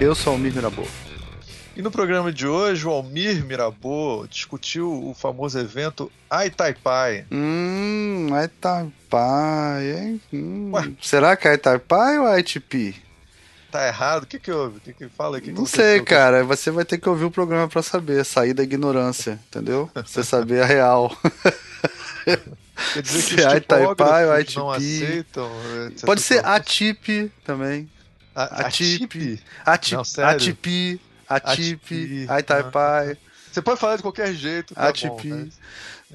Eu sou Almir Mirabô. E no programa de hoje, o Almir Mirabô discutiu o famoso evento Aitaipai. Hum, Aitaipai, hein? Hum. Será que é Aitaipai ou ITP? Tá errado? O que que houve? O que que fala? Que Não sei, cara. Você vai ter que ouvir o programa pra saber. Sair da ignorância, entendeu? Você saber a real. Quer dizer que Se os é Itaipai ou tipógrafos não aceitam... eh, Pode ser essa- ATIP também. A- ATIP. ATIP? ATIP, Não, sério? ATIP, ATIP, ATP. Aitaipai. Você pode falar de qualquer jeito, tá ATP. bom, né?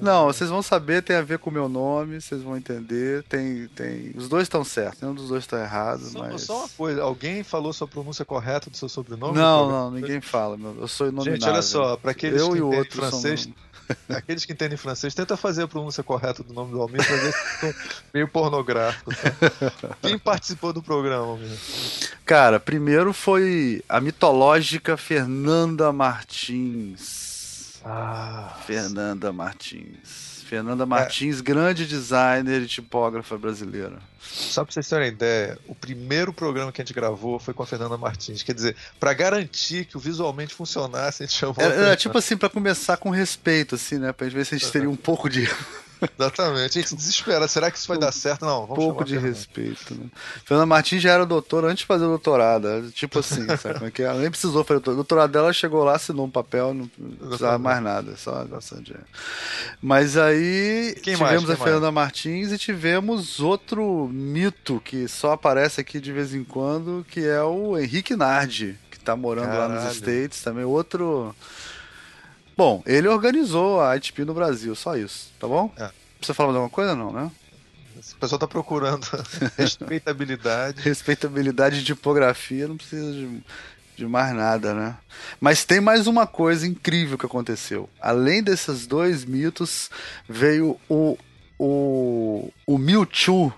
Não, vocês vão saber, tem a ver com o meu nome, vocês vão entender. Tem, tem... Os dois estão certos, nenhum dos dois está errado, Só, mas. só uma coisa, alguém falou sua pronúncia correta do seu sobrenome? Não, não, ninguém fala, meu. Eu sou inominável. Gente, olha só, para aqueles Eu que e outro francês, são- aqueles que entendem francês, tenta fazer a pronúncia correta do nome do Almir pra ver se meio pornográfico. Tá? Quem participou do programa, Almir? Cara, primeiro foi a mitológica Fernanda Martins. Ah, Fernanda Martins. Fernanda Martins, grande designer e tipógrafa brasileira. só pra vocês terem uma ideia, o primeiro programa que a gente gravou foi com a Fernanda Martins. Quer dizer, pra garantir que o visualmente funcionasse, a gente chamou. a Era, era Fernanda. tipo assim, pra começar com respeito, assim, né? Pra gente ver se a gente teria um pouco de, Exatamente. A gente desespera. Será que isso vai dar certo? Não, vamos pouco a de Fernanda. respeito, né? Fernanda Martins já era doutora antes de fazer doutorado. era Tipo assim, sabe como é que é? Ela nem precisou fazer doutorado. O doutorado dela chegou lá, assinou um papel, não precisava mais nada, só só de- Mas aí Quem mais? tivemos Quem a Fernanda Martins e tivemos outro mito que só aparece aqui de vez em quando, que é o Henrique Nardi, que tá morando lá nos Caralho. States, também outro... Bom, ele organizou a ITP no Brasil, só isso, tá bom? É. Precisa falar mais alguma coisa, não, né? O pessoal tá procurando respeitabilidade. respeitabilidade de tipografia, não precisa de, de mais nada, né? Mas tem mais uma coisa incrível que aconteceu. Além desses dois mitos, veio o, o, o Mewtwo,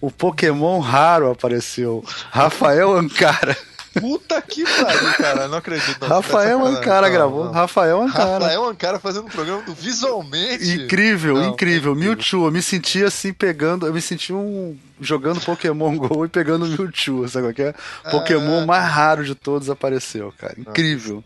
o Pokémon raro apareceu. Rafael Ancara. Puta que pariu, cara. Não acredito. Não, Rafael. Ancara gravou. não. Rafael Ancara. Rafael Ancara fazendo um programa do Visualmente. Incrível, Não, incrível. Mewtwo, eu me senti assim pegando, eu me senti um jogando Pokémon Go e pegando Mewtwo, sabe qual que é? Pokémon Ah. mais raro de todos apareceu, cara. Incrível.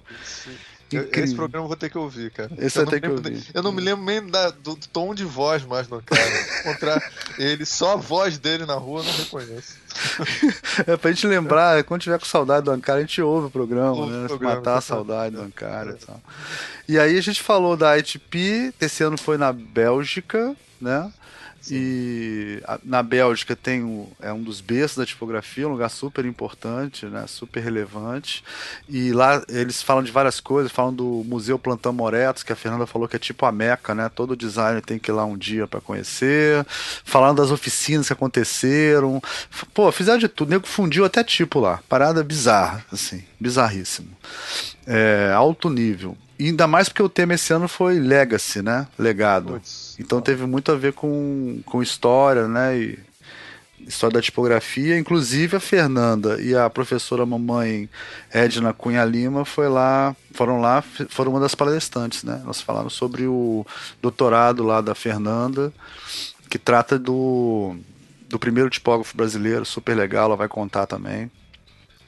Eu- Incrível. Esse programa eu vou ter que ouvir, cara. Esse eu vai ter não que lembro- ouvir. Eu não me lembro nem da- do, tom de voz mais no cara. Encontrar ele, só a voz dele na rua eu não reconheço. É pra gente lembrar, quando tiver com saudade do Ancara, a gente ouve o programa, Ouve o né? programa, Matar a saudade do Ancara e tal. E aí a gente falou da ITP, esse ano foi na Bélgica, né? E a- na Bélgica tem o, é um dos berços da tipografia, um lugar super importante, né? Super relevante. E lá eles falam de várias coisas, falam do Museu Plantão Moretos, que a Fernanda falou que é tipo a Meca, né? Todo designer tem que ir lá um dia para conhecer. Falando das oficinas que aconteceram. Pô, fizeram de tudo. O nego fundiu até tipo lá. Parada bizarra, assim. Bizarríssimo. É, alto nível. E ainda mais porque o tema esse ano foi Legacy, né? Legado. Putz. Então teve muito a ver com, com história, né? E história da tipografia. Inclusive a Fernanda e a professora mamãe Edna Cunha Lima foi lá, foram lá, foram uma das palestrantes, né? Elas falaram sobre o doutorado lá da Fernanda, que trata do, do primeiro tipógrafo brasileiro, super legal, ela vai contar também.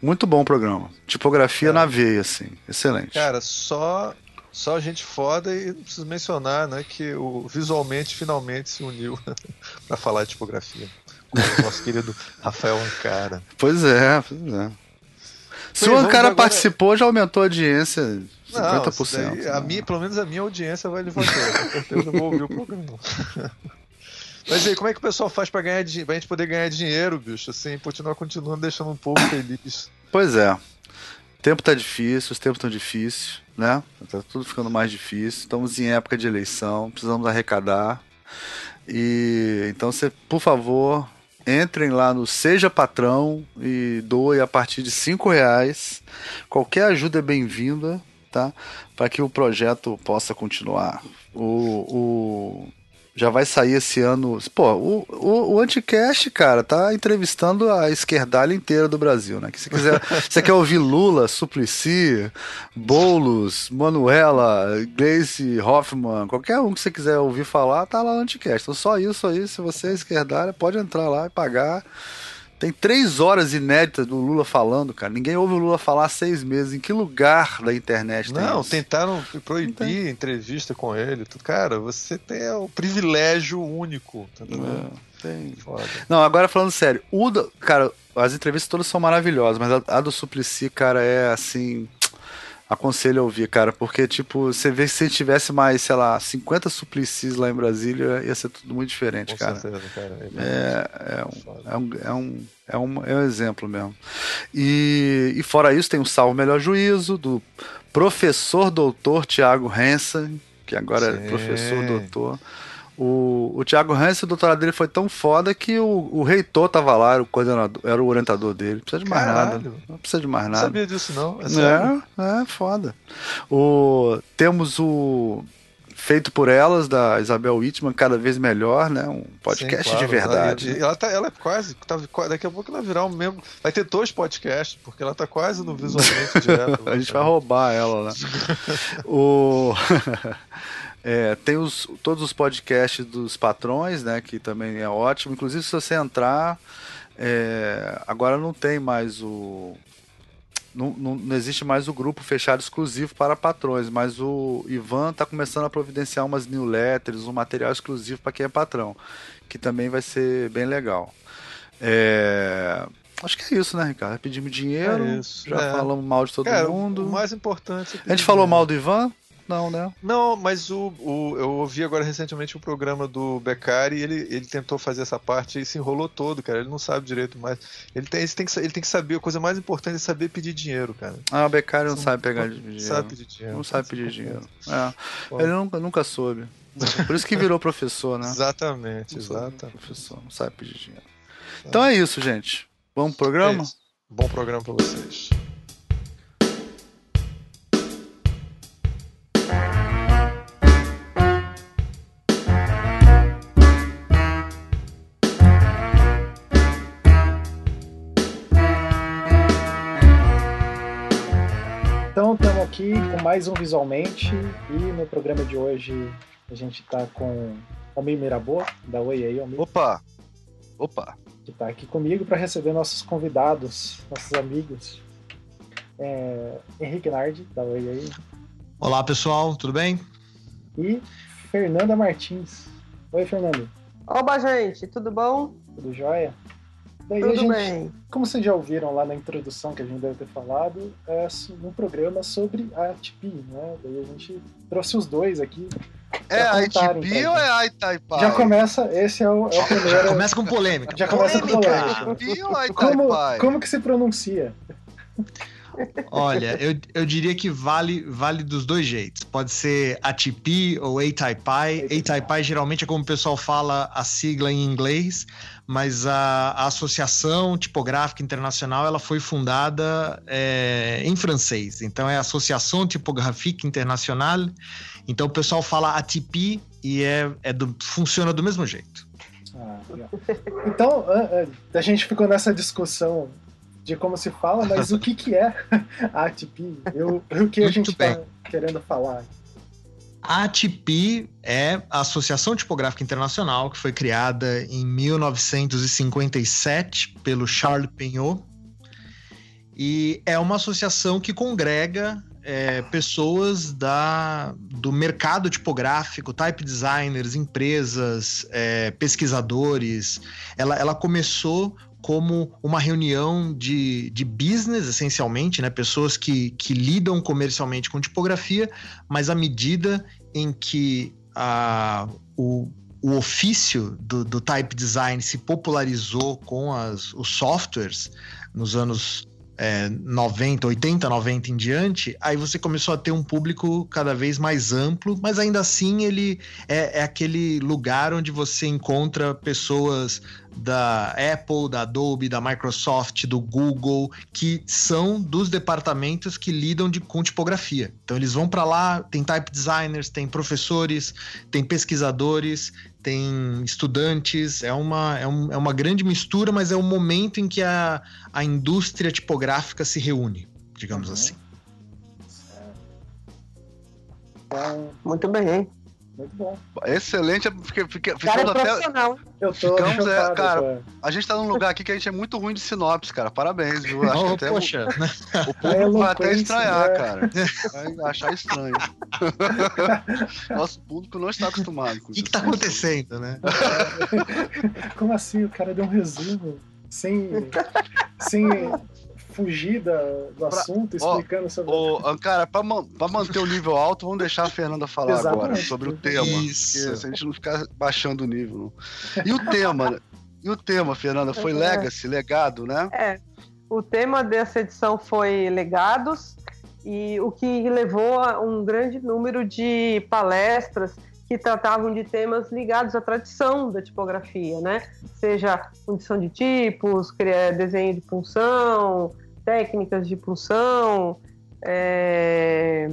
Muito bom o programa. Tipografia Cara. na veia, assim. Excelente. Cara, só, só gente foda e não preciso mencionar, né, que o visualmente finalmente se uniu pra falar de tipografia. Com o nosso querido Rafael Ancara. Pois é, pois é. Se o vamos cara agora- participou, já aumentou a audiência Não, 50%. isso daí, a né? minha, pelo menos a minha audiência vai levar com certeza eu vou ouvir o programa. Mas aí, como é que o pessoal faz pra ganhar pra gente poder ganhar dinheiro, bicho? Assim, continuar continuando deixando um povo feliz. Pois é. O tempo tá difícil, os tempos estão difíceis, né? Tá tudo ficando mais difícil. Estamos em época de eleição, precisamos arrecadar. E então você, por favor, entrem lá no Seja Patrão e doe a partir de cinco reais. Qualquer ajuda é bem-vinda, tá? Para que o projeto possa continuar. O, o- já vai sair esse ano. Pô, o, o, o Anticast, cara, tá entrevistando a esquerdalha inteira do Brasil, né? Que se quiser, você quer ouvir Lula, Suplicy, Boulos, Manuela, Gleice Hoffmann, qualquer um que você quiser ouvir falar, tá lá no Anticast. Então só isso aí, se você é esquerdalha, pode entrar lá e pagar. Tem três horas inéditas do Lula falando, cara. Ninguém ouve o Lula falar há seis meses. Em que lugar da internet tem Não, isso? tentaram proibir entrevista com ele. Cara, você tem o privilégio único. Tá é, tem. Foda. Não, agora falando sério. O cara, as entrevistas todas são maravilhosas, mas a, a do Suplicy, cara, é assim aconselho a ouvir, cara, porque, tipo, você vê que se tivesse mais, sei lá, 50 suplicis lá em Brasília, ia ser tudo muito diferente, Com cara. Certeza, cara. É, é, um, é, um, é, um, é, um, é um exemplo mesmo. E, e fora isso, tem o Salvo Melhor Juízo, do professor doutor Tiago Hansen, que agora é Sim. é professor doutor. O, o Thiago Hans, o doutorado dele foi tão foda que o, o reitor tava lá, era o coordenador, era o orientador dele. Não precisa de mais Caralho. nada. Não precisa de mais nada. Não sabia disso, não. É, é, é foda. O, temos o feito por elas, da Isabel Whitman, cada vez melhor, né? Um podcast Sim, claro, de verdade. Ela, tá, ela é quase, tá, daqui a pouco ela vai virar um membro. Vai ter dois podcasts, porque ela tá quase no visualmente direto. a gente vai roubar ela, né? o. É, tem os, todos os podcasts dos patrões, né? Que também é ótimo. Inclusive, se você entrar. É, agora não tem mais o. Não, não, não, existe mais o grupo fechado exclusivo para patrões, mas o Ivan está começando a providenciar umas newsletters, um material exclusivo para quem é patrão, que também vai ser bem legal. É, acho que é isso, né, Ricardo? Pedimos dinheiro, é já é. falamos mal de todo Cara, mundo. O mais importante. É a gente falou mal do Ivan? Não, né? Não, mas o, o, eu ouvi agora recentemente o programa do Beccari e ele, ele tentou fazer essa parte e se enrolou todo, cara. Ele não sabe direito mais. Ele tem, ele tem, que, ele tem que saber, a coisa mais importante é saber pedir dinheiro, cara. Ah, o Beccari não, sabe pegar dinheiro. Não sabe pedir dinheiro. Não sabe pedir dinheiro. É. Ele nunca, nunca soube. Por isso que virou professor, né? Exatamente, exato. Professor, não sabe pedir dinheiro. Então é isso, gente. Vamos pro programa? É Bom programa para vocês. Aqui com mais um Visualmente e no programa de hoje a gente está com Almir Mirabô, da Oi aí, Almir. Opa! Opa! Que está aqui comigo para receber nossos convidados, nossos amigos. É, Henrique Nardi, da Oi aí. Olá pessoal, tudo bem? E Fernanda Martins. Oi, Fernanda. Oba, gente, tudo bom? Tudo jóia? Daí Tudo gente, bem. Como vocês já ouviram lá na introdução que a gente deve ter falado, é um programa sobre a ATP, né? Daí a gente trouxe os dois aqui. É a ATP ou é a Itaipai? Já começa, esse é o, é o primeiro. Já começa com polêmica. Já começa com polêmica. Como, como que se pronuncia? Olha, eu, eu diria que vale, vale dos dois jeitos. Pode ser ATP ou ATIPI. ATIPI geralmente é como o pessoal fala a sigla em inglês, mas a, a Associação Tipográfica Internacional ela foi fundada é, em francês. Então é Associação Tipográfica Internacional. Então o pessoal fala ATP e é, é do, funciona do mesmo jeito. Ah, então, a, a gente ficou nessa discussão de como se fala, mas o que, que é a ATP? O que a gente está querendo falar? A ATP é a Associação Tipográfica Internacional, que foi criada em 1957 pelo Charles Penhot. E é uma associação que congrega é, pessoas da, do mercado tipográfico, type designers, empresas, é, pesquisadores. Ela, ela começou como uma reunião de, de business, essencialmente, né? Pessoas que, que lidam comercialmente com tipografia, mas à medida em que a, o, o ofício do, do type design se popularizou com as, os softwares nos anos é, 90, 80, 90 em diante, aí você começou a ter um público cada vez mais amplo, mas ainda assim ele é, é aquele lugar onde você encontra pessoas da Apple, da Adobe, da Microsoft, do Google, que são dos departamentos que lidam de, com tipografia. Então eles vão para lá, tem type designers, tem professores, tem pesquisadores, tem estudantes, é uma, é, um, é uma grande mistura, mas é o momento em que a, a indústria tipográfica se reúne, digamos uhum. assim. Muito bem, hein? Muito bom. Excelente. Fiquei, fiquei, Cara, é até. profissional. Eu tô Ficamos, é, cara, cara. A gente tá num lugar aqui que a gente é muito ruim de sinopse, cara. Parabéns, viu? Acho que Oh, até o, poxa, o A público vai até estranhar, né? cara. Vai achar estranho. Nosso público não está acostumado com o que, isso. que tá acontecendo, né? Como assim? O cara deu um resumo sem, sem fugir da- do assunto, ó, explicando sobre. Ô, ah, cara, pra, man- pra manter o nível alto, vamos deixar a Fernanda falar Exatamente. agora sobre o tema. Isso. Porque se a gente não ficar baixando o nível. Não. E o tema? E o tema, Fernanda, foi É. legacy, legado, né? É. O tema dessa edição foi legados e o que levou a um grande número de palestras que tratavam de temas ligados à tradição da tipografia, né? Seja fundição de tipos, desenho de punção, técnicas de punção, é,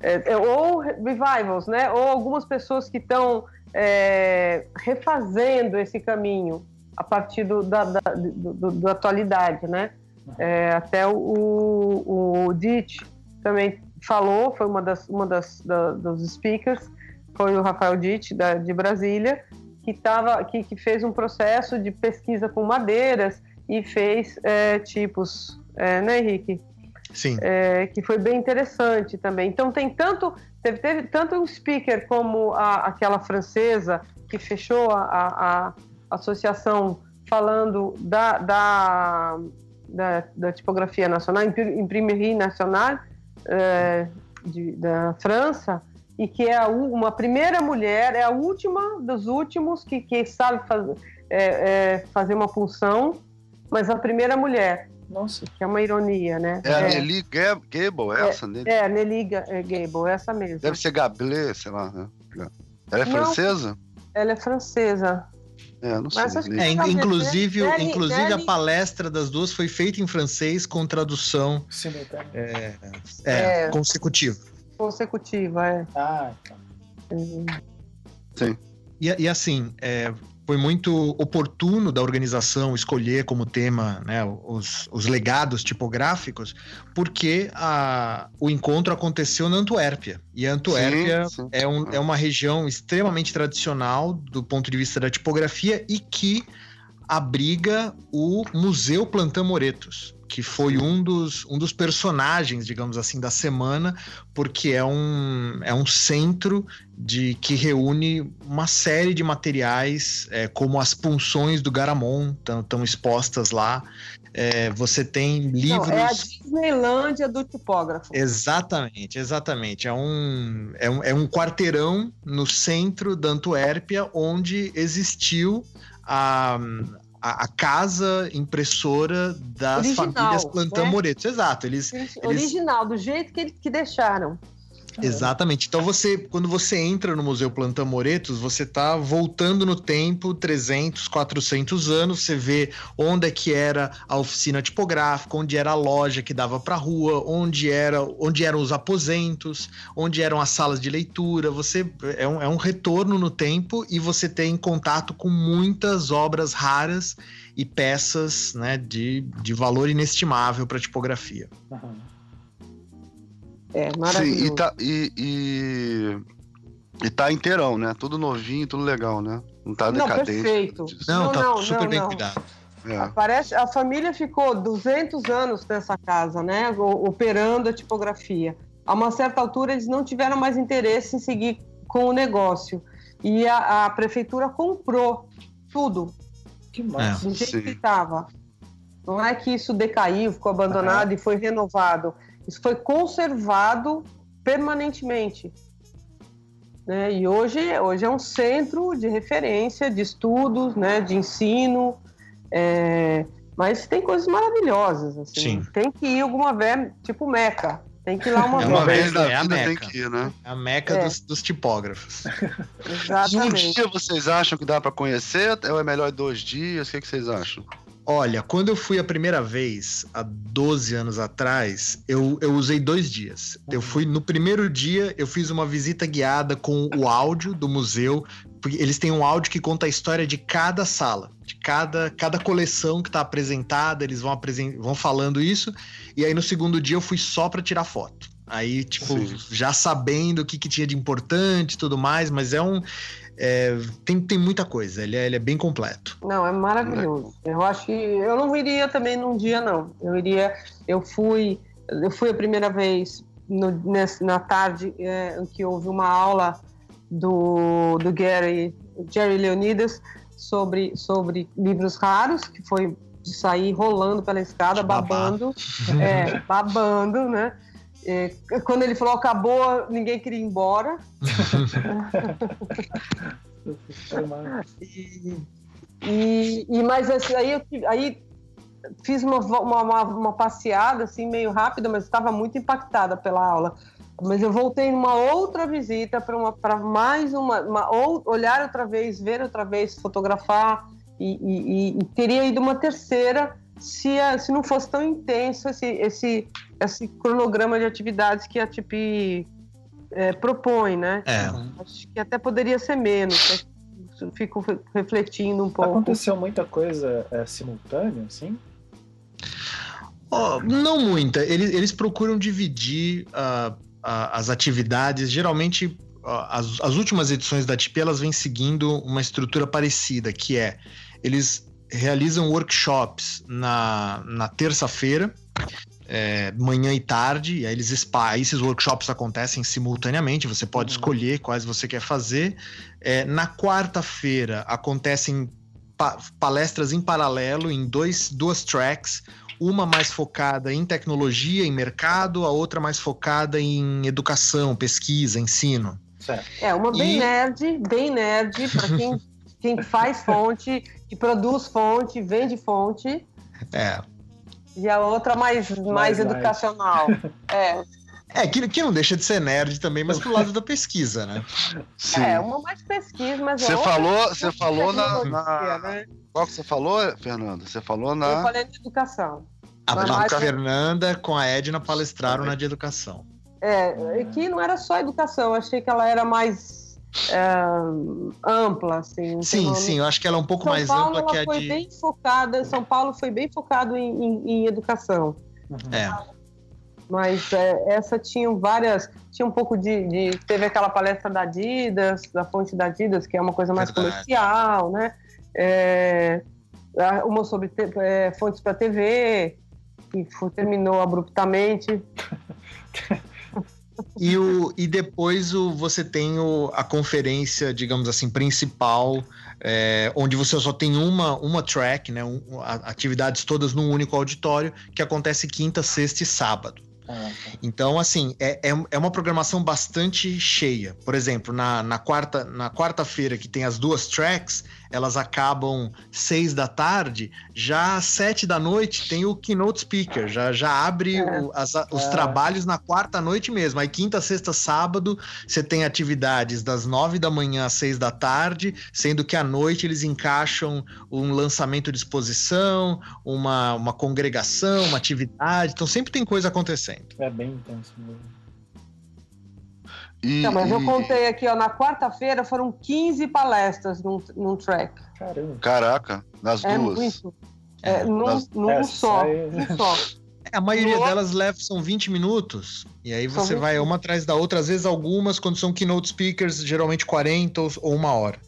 é, é, ou revivals, né? Ou algumas pessoas que estão é, refazendo esse caminho a partir do, da, da, do- da atualidade, né? É, até o, o, Ditch também falou, foi uma das, uma das da- dos speakers, foi o Rafael Ditch de Brasília, que, tava, que, que fez um processo de pesquisa com madeiras e fez é, tipos, é, né, Henrique? Sim. é, que foi bem interessante também. Então tem tanto teve, teve tanto um speaker como a, aquela francesa que fechou a, a- a associação falando da, da, da, da tipografia nacional, Impri- Imprimerie Nationale é, de- da França e que é a uma primeira mulher, é a última dos últimos que, que sabe faz, é, é, fazer uma função, mas a primeira mulher, Nossa, que é uma ironia, né? É a Nelly Gab- Gable, essa? Nelly? É, Nelly é, Gable, essa mesmo. Deve ser Gablé, sei lá. Né? Ela é Não. francesa? Ela é francesa. É, não sei. É, inclusive, Nelly- inclusive a palestra das duas foi feita em francês com tradução simultâneo. é, É. consecutiva. Consecutiva, é. Ah, tá. E, e assim, é, foi muito oportuno da organização escolher como tema né, os, os legados tipográficos, porque a, o encontro aconteceu na Antuérpia. E a Antuérpia Sim, sim. é, um- é uma região extremamente tradicional do ponto de vista da tipografia e que abriga o Museu Plantan Moretos, que foi um dos, um dos personagens, digamos assim, da semana, porque é um, é um centro de que reúne uma série de materiais, é, como as punções do Garamond estão expostas lá. É, você tem livros. Não, é a Disneylândia do tipógrafo. Exatamente, exatamente. É um, é, um, é um quarteirão no centro da Antuérpia onde existiu a, a, a casa impressora das Original, famílias Plantan né? Moretos. Exato, eles, Original, do jeito que, que deixaram. Exatamente. Então você, quando você entra no Museu Plantan Moretos, você tá voltando no tempo 300, 400 anos, você vê onde é que era a oficina tipográfica, onde era a loja que dava para rua, onde era, onde eram os aposentos, onde eram as salas de leitura. Você é um, é um retorno no tempo e você tem contato com muitas obras raras e peças, né, de, de valor inestimável para tipografia. Aham. É, Sim, maravilhoso. e tá, e, e, e tá inteirão, né? Tudo novinho, tudo legal, né? Não tá Não, decadente. perfeito. nada disso. Não, Não, tá não, super não, bem não. cuidado. É. Parece, a família ficou 200 anos nessa casa, né? Operando a tipografia. A uma certa altura, eles não tiveram mais interesse em seguir com o negócio. E a, a prefeitura comprou tudo Que massa. do jeito Sim. que estava. Não é que isso decaiu, ficou abandonado e foi renovado. Isso foi conservado permanentemente. Né? E hoje, hoje é um centro de referência, de estudos, né? de ensino. é, Mas tem coisas maravilhosas. Assim. Sim. Tem que ir alguma vez, tipo Meca. Tem que ir lá uma É Uma vez. vez na é a vida tem Meca. que ir, né? A meca É. dos, dos tipógrafos. E um Exatamente. dia vocês acham que dá pra conhecer? Ou é melhor dois dias? O que, que vocês acham? Olha, quando eu fui a primeira vez, há 12 anos atrás, eu, eu usei dois dias. Eu fui no primeiro dia, eu fiz uma visita guiada com o áudio do museu, porque eles têm um áudio que conta a história de cada sala, de cada, cada coleção que está apresentada, eles vão, apresen vão falando isso. E aí no segundo dia eu fui só para tirar foto. Aí, tipo, Sim. já sabendo o que, que tinha de importante e tudo mais, mas é um. É, tem, tem muita coisa, ele é, ele é bem completo. Não, é maravilhoso. Eu acho que eu não iria também num dia, não. Eu iria. Eu fui. Eu fui a primeira vez no, nessa, na tarde é, em que houve uma aula do, do Gary, Jerry Leonidas sobre, sobre livros raros, que foi de sair rolando pela escada, babando, é, babando, né? E, quando ele falou acabou, ninguém queria ir embora. e, e, e, mas assim, aí, aí fiz uma, uma, uma, passeada assim meio rápida, mas estava muito impactada pela aula. Mas eu voltei numa outra visita para mais uma, uma, ou olhar outra vez, ver outra vez, fotografar e, e, e teria ido uma terceira se, a, se não fosse tão intenso esse, esse, esse cronograma de atividades que a TIP é, propõe, né? É. Acho que até poderia ser menos. Fico refletindo um pouco. Aconteceu muita coisa é, simultânea, assim? Oh, não muita. Eles, eles procuram dividir uh, uh, as atividades. Geralmente, uh, as, as últimas edições da TIP elas vêm seguindo uma estrutura parecida, que é eles realizam workshops na, na terça-feira, é, manhã e tarde, e aí eles aí esses workshops acontecem simultaneamente, você pode uhum. escolher quais você quer fazer. É, na quarta-feira acontecem pa palestras em paralelo em dois, duas tracks, uma mais focada em tecnologia, em mercado, a outra mais focada em educação, pesquisa, ensino. Certo. É, uma bem e... nerd, bem nerd, para quem, quem faz fonte que produz fonte, vende fonte. É. E a outra mais, mais, mais educacional. é. É, que, que não deixa de ser nerd também, mas pro lado da pesquisa, né? Sim. É, uma mais pesquisa, mas Você falou, você falou na, na... Né? Qual que você falou, Fernanda? Você falou na. Eu falei de educação. A, a Fernanda com a Edna palestraram na de educação. É, que não era só educação, achei que ela era mais é, ampla, assim. Sim, sim, eu acho que ela é um pouco São mais Paulo, ampla que a foi de. Bem focada, São Paulo foi bem focado em, em, em educação. Uhum. É. Mas é, essa tinha várias. Tinha um pouco de, de, Teve aquela palestra da Adidas, da fonte da Adidas, que é uma coisa mais Verdade. comercial, né? É, uma sobre é, fontes para TV, que foi, terminou abruptamente. E, o, e depois o, você tem o, a conferência, digamos assim, principal, é, onde você só tem uma, uma track, né, um, atividades todas num único auditório, que acontece quinta, sexta e sábado. Ah, tá. Então, assim, é, é, é, uma programação bastante cheia. Por exemplo, na, na quarta na quarta-feira, que tem as duas tracks, elas acabam seis da tarde, já às sete da noite tem o keynote speaker, já, já abre é. o, as, os é. trabalhos na quarta noite mesmo. Aí quinta, sexta, sábado, você tem atividades das nove da manhã às seis da tarde, sendo que à noite eles encaixam um lançamento de exposição, uma, uma congregação, uma atividade. Então sempre tem coisa acontecendo. É bem intenso mesmo. E, mas eu contei aqui, ó, na quarta-feira foram 15 palestras num, num track. Caramba. Caraca, nas é duas. Muito. É, num, nas... num é, só. Num só. É, a maioria no... delas leva, são 20 minutos. E aí você vai uma atrás da outra, às vezes algumas, quando são keynote speakers, geralmente 40 ou uma hora.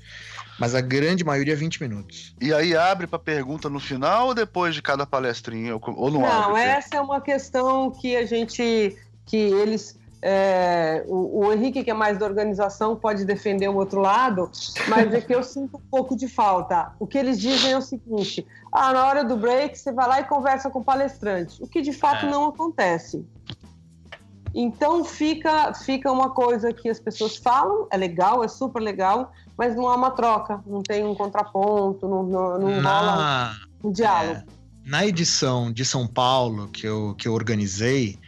Mas a grande maioria é 20 minutos. E aí abre para pergunta no final ou depois de cada palestrinha? Ou não, não abre? Não, essa é uma questão que a gente. que eles é, o, o, Henrique, que é mais da organização, pode defender o outro lado, mas é que eu sinto um pouco de falta. O que eles dizem é o seguinte: ah, na hora do break, você vai lá e conversa com o palestrante, o que de fato é. não acontece. Então fica, fica uma coisa que as pessoas falam, é legal, é super legal, mas não há uma troca, não tem um contraponto, não, não, não rola um diálogo. É, na edição de São Paulo que eu, que eu organizei,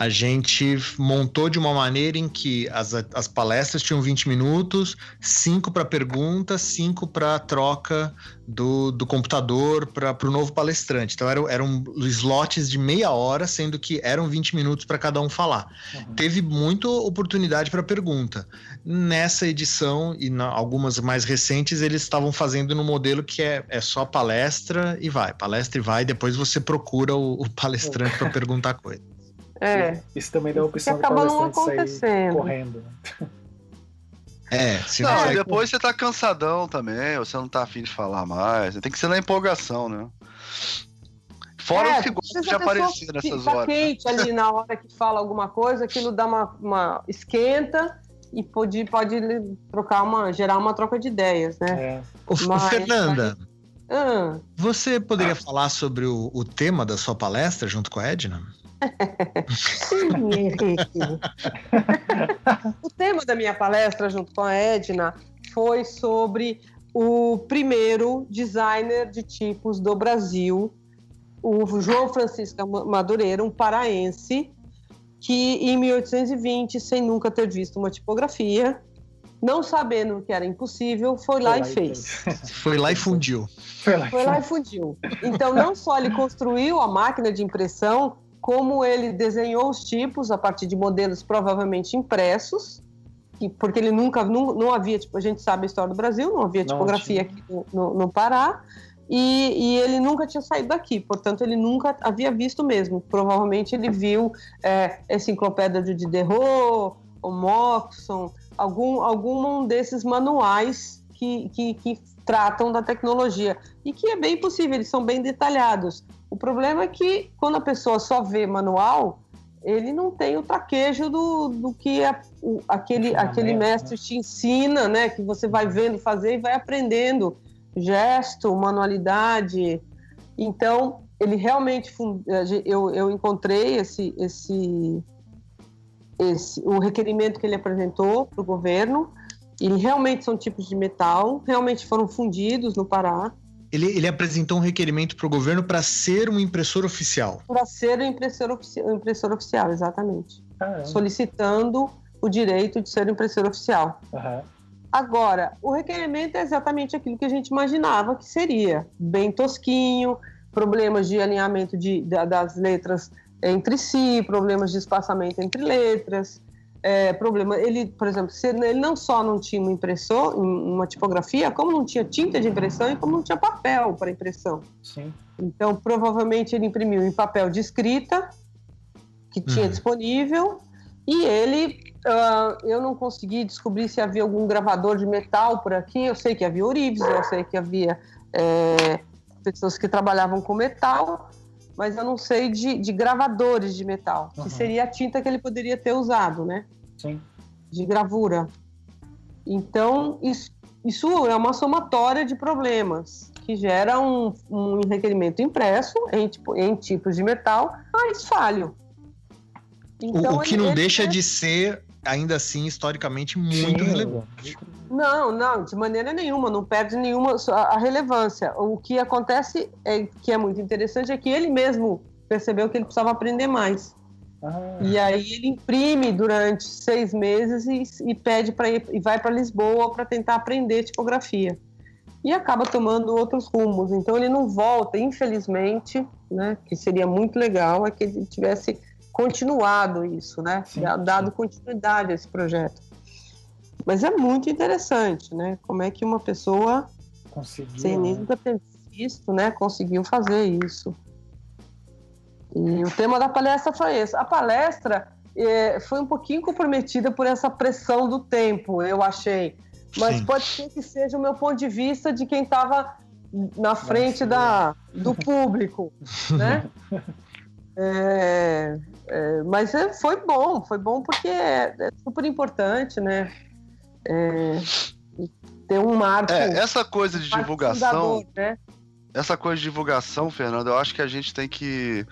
a gente montou de uma maneira em que as, as palestras tinham 20 minutos, 5 para pergunta, 5 para troca do, do computador para o novo palestrante. Então eram, eram slots de meia hora, sendo que eram 20 minutos para cada um falar. Uhum. Teve muita oportunidade para pergunta. Nessa edição e na, algumas mais recentes, eles estavam fazendo no modelo que é, é só palestra e vai, palestra e vai, depois você procura o, o palestrante para perguntar coisa. É. Isso também dá a opção não palestrante sair acontecendo. correndo. né? É, se Não, não, e depois você tá cansadão também, ou você não tá afim de falar mais. Tem que ser na empolgação, né? Fora É, os que gostam de aparecer nessas horas. né? quente ali na hora que fala alguma coisa, aquilo dá uma, uma esquenta e pode, pode trocar uma, gerar uma troca de ideias, né? É. Ô, Mas- Fernanda, Ah, você poderia falar sobre o, o tema da sua palestra junto com a Edna? Sim, Henrique. o tema da minha palestra junto com a Edna foi sobre o primeiro designer de tipos do Brasil, o João Francisco Madureira, um paraense, que em 1820, sem nunca ter visto uma tipografia, não sabendo que era impossível, foi lá e fez. Foi lá e fundiu. Foi lá. Foi lá e fundiu. Então, não só ele construiu a máquina de impressão, como ele desenhou os tipos a partir de modelos provavelmente impressos, que- porque ele nunca, não, não havia, tipo, a gente sabe a história do Brasil, não havia Não tipografia tinha. aqui no, no- no Pará, e, e ele nunca tinha saído daqui, portanto, ele nunca havia visto mesmo. Provavelmente ele viu é, Enciclopédia de Diderot, o Moxon, algum, algum desses manuais que, que, que tratam da tecnologia. E que é bem possível, eles são bem detalhados. O problema é que quando a pessoa só vê manual, ele não tem o traquejo do, do que é o- aquele, aquele mestre te ensina, né? Que você vai vendo fazer e vai aprendendo gesto, manualidade. Então, ele realmente a eu, eu encontrei esse, esse, esse o requerimento que ele apresentou para o governo. E realmente são tipos de metal, realmente foram fundidos no Pará Ele, ele apresentou um requerimento para o governo para ser um impressor oficial. para ser o impressor, ofici- impressor oficial, exatamente. Caramba. Solicitando o direito de ser o impressor oficial. Aham. Agora, o requerimento é exatamente aquilo que a gente imaginava que seria: bem tosquinho, problemas de alinhamento de, da- das letras entre si, problemas de espaçamento entre letras, é, problema. Ele, por exemplo, se ele não só não tinha um impressor, um- uma tipografia, como não tinha tinta de impressão e como não tinha papel para impressão. Sim. Então, provavelmente ele imprimiu em papel de escrita que tinha Uhum. disponível e ele, ah, eu não consegui descobrir se havia algum gravador de metal por aqui. Eu sei que havia Orives, eu sei que havia é, pessoas que trabalhavam com metal, mas eu não sei de, de gravadores de metal, Uhum. que seria a tinta que ele poderia ter usado, né? Sim. de gravura. Então, isso, isso é uma somatória de problemas que gera um, um requerimento impresso em, tipo- em tipos de metal, mas falho. O- Então, o, que ele- não deixa é- de ser, ainda assim, historicamente, muito Sim, relevante. Não, não, de maneira nenhuma, não perde nenhuma a relevância. O que acontece, é, que é muito interessante, é que ele mesmo percebeu que ele precisava aprender mais. Ah, E aí ele imprime durante seis meses e, e pede para ir e vai para Lisboa para tentar aprender tipografia. E acaba tomando outros rumos. Então ele não volta, infelizmente, né? Que seria muito legal é que ele tivesse continuado isso, né? Sim, Dado continuidade a esse projeto. Mas é muito interessante, né? Como é que uma pessoa conseguiu. sem né? nunca ter visto, né, conseguiu fazer isso. E o tema da palestra foi esse. A palestra eh, foi um pouquinho comprometida por essa pressão do tempo, eu achei. Mas Sim. pode ser que seja o meu ponto de vista de quem estava na frente da, do público, né? É, é, mas é, foi bom, foi bom porque é, é super importante, né? É, ter um marco. É, essa coisa de divulgação, né? essa coisa de divulgação, Fernando, eu acho que a gente tem que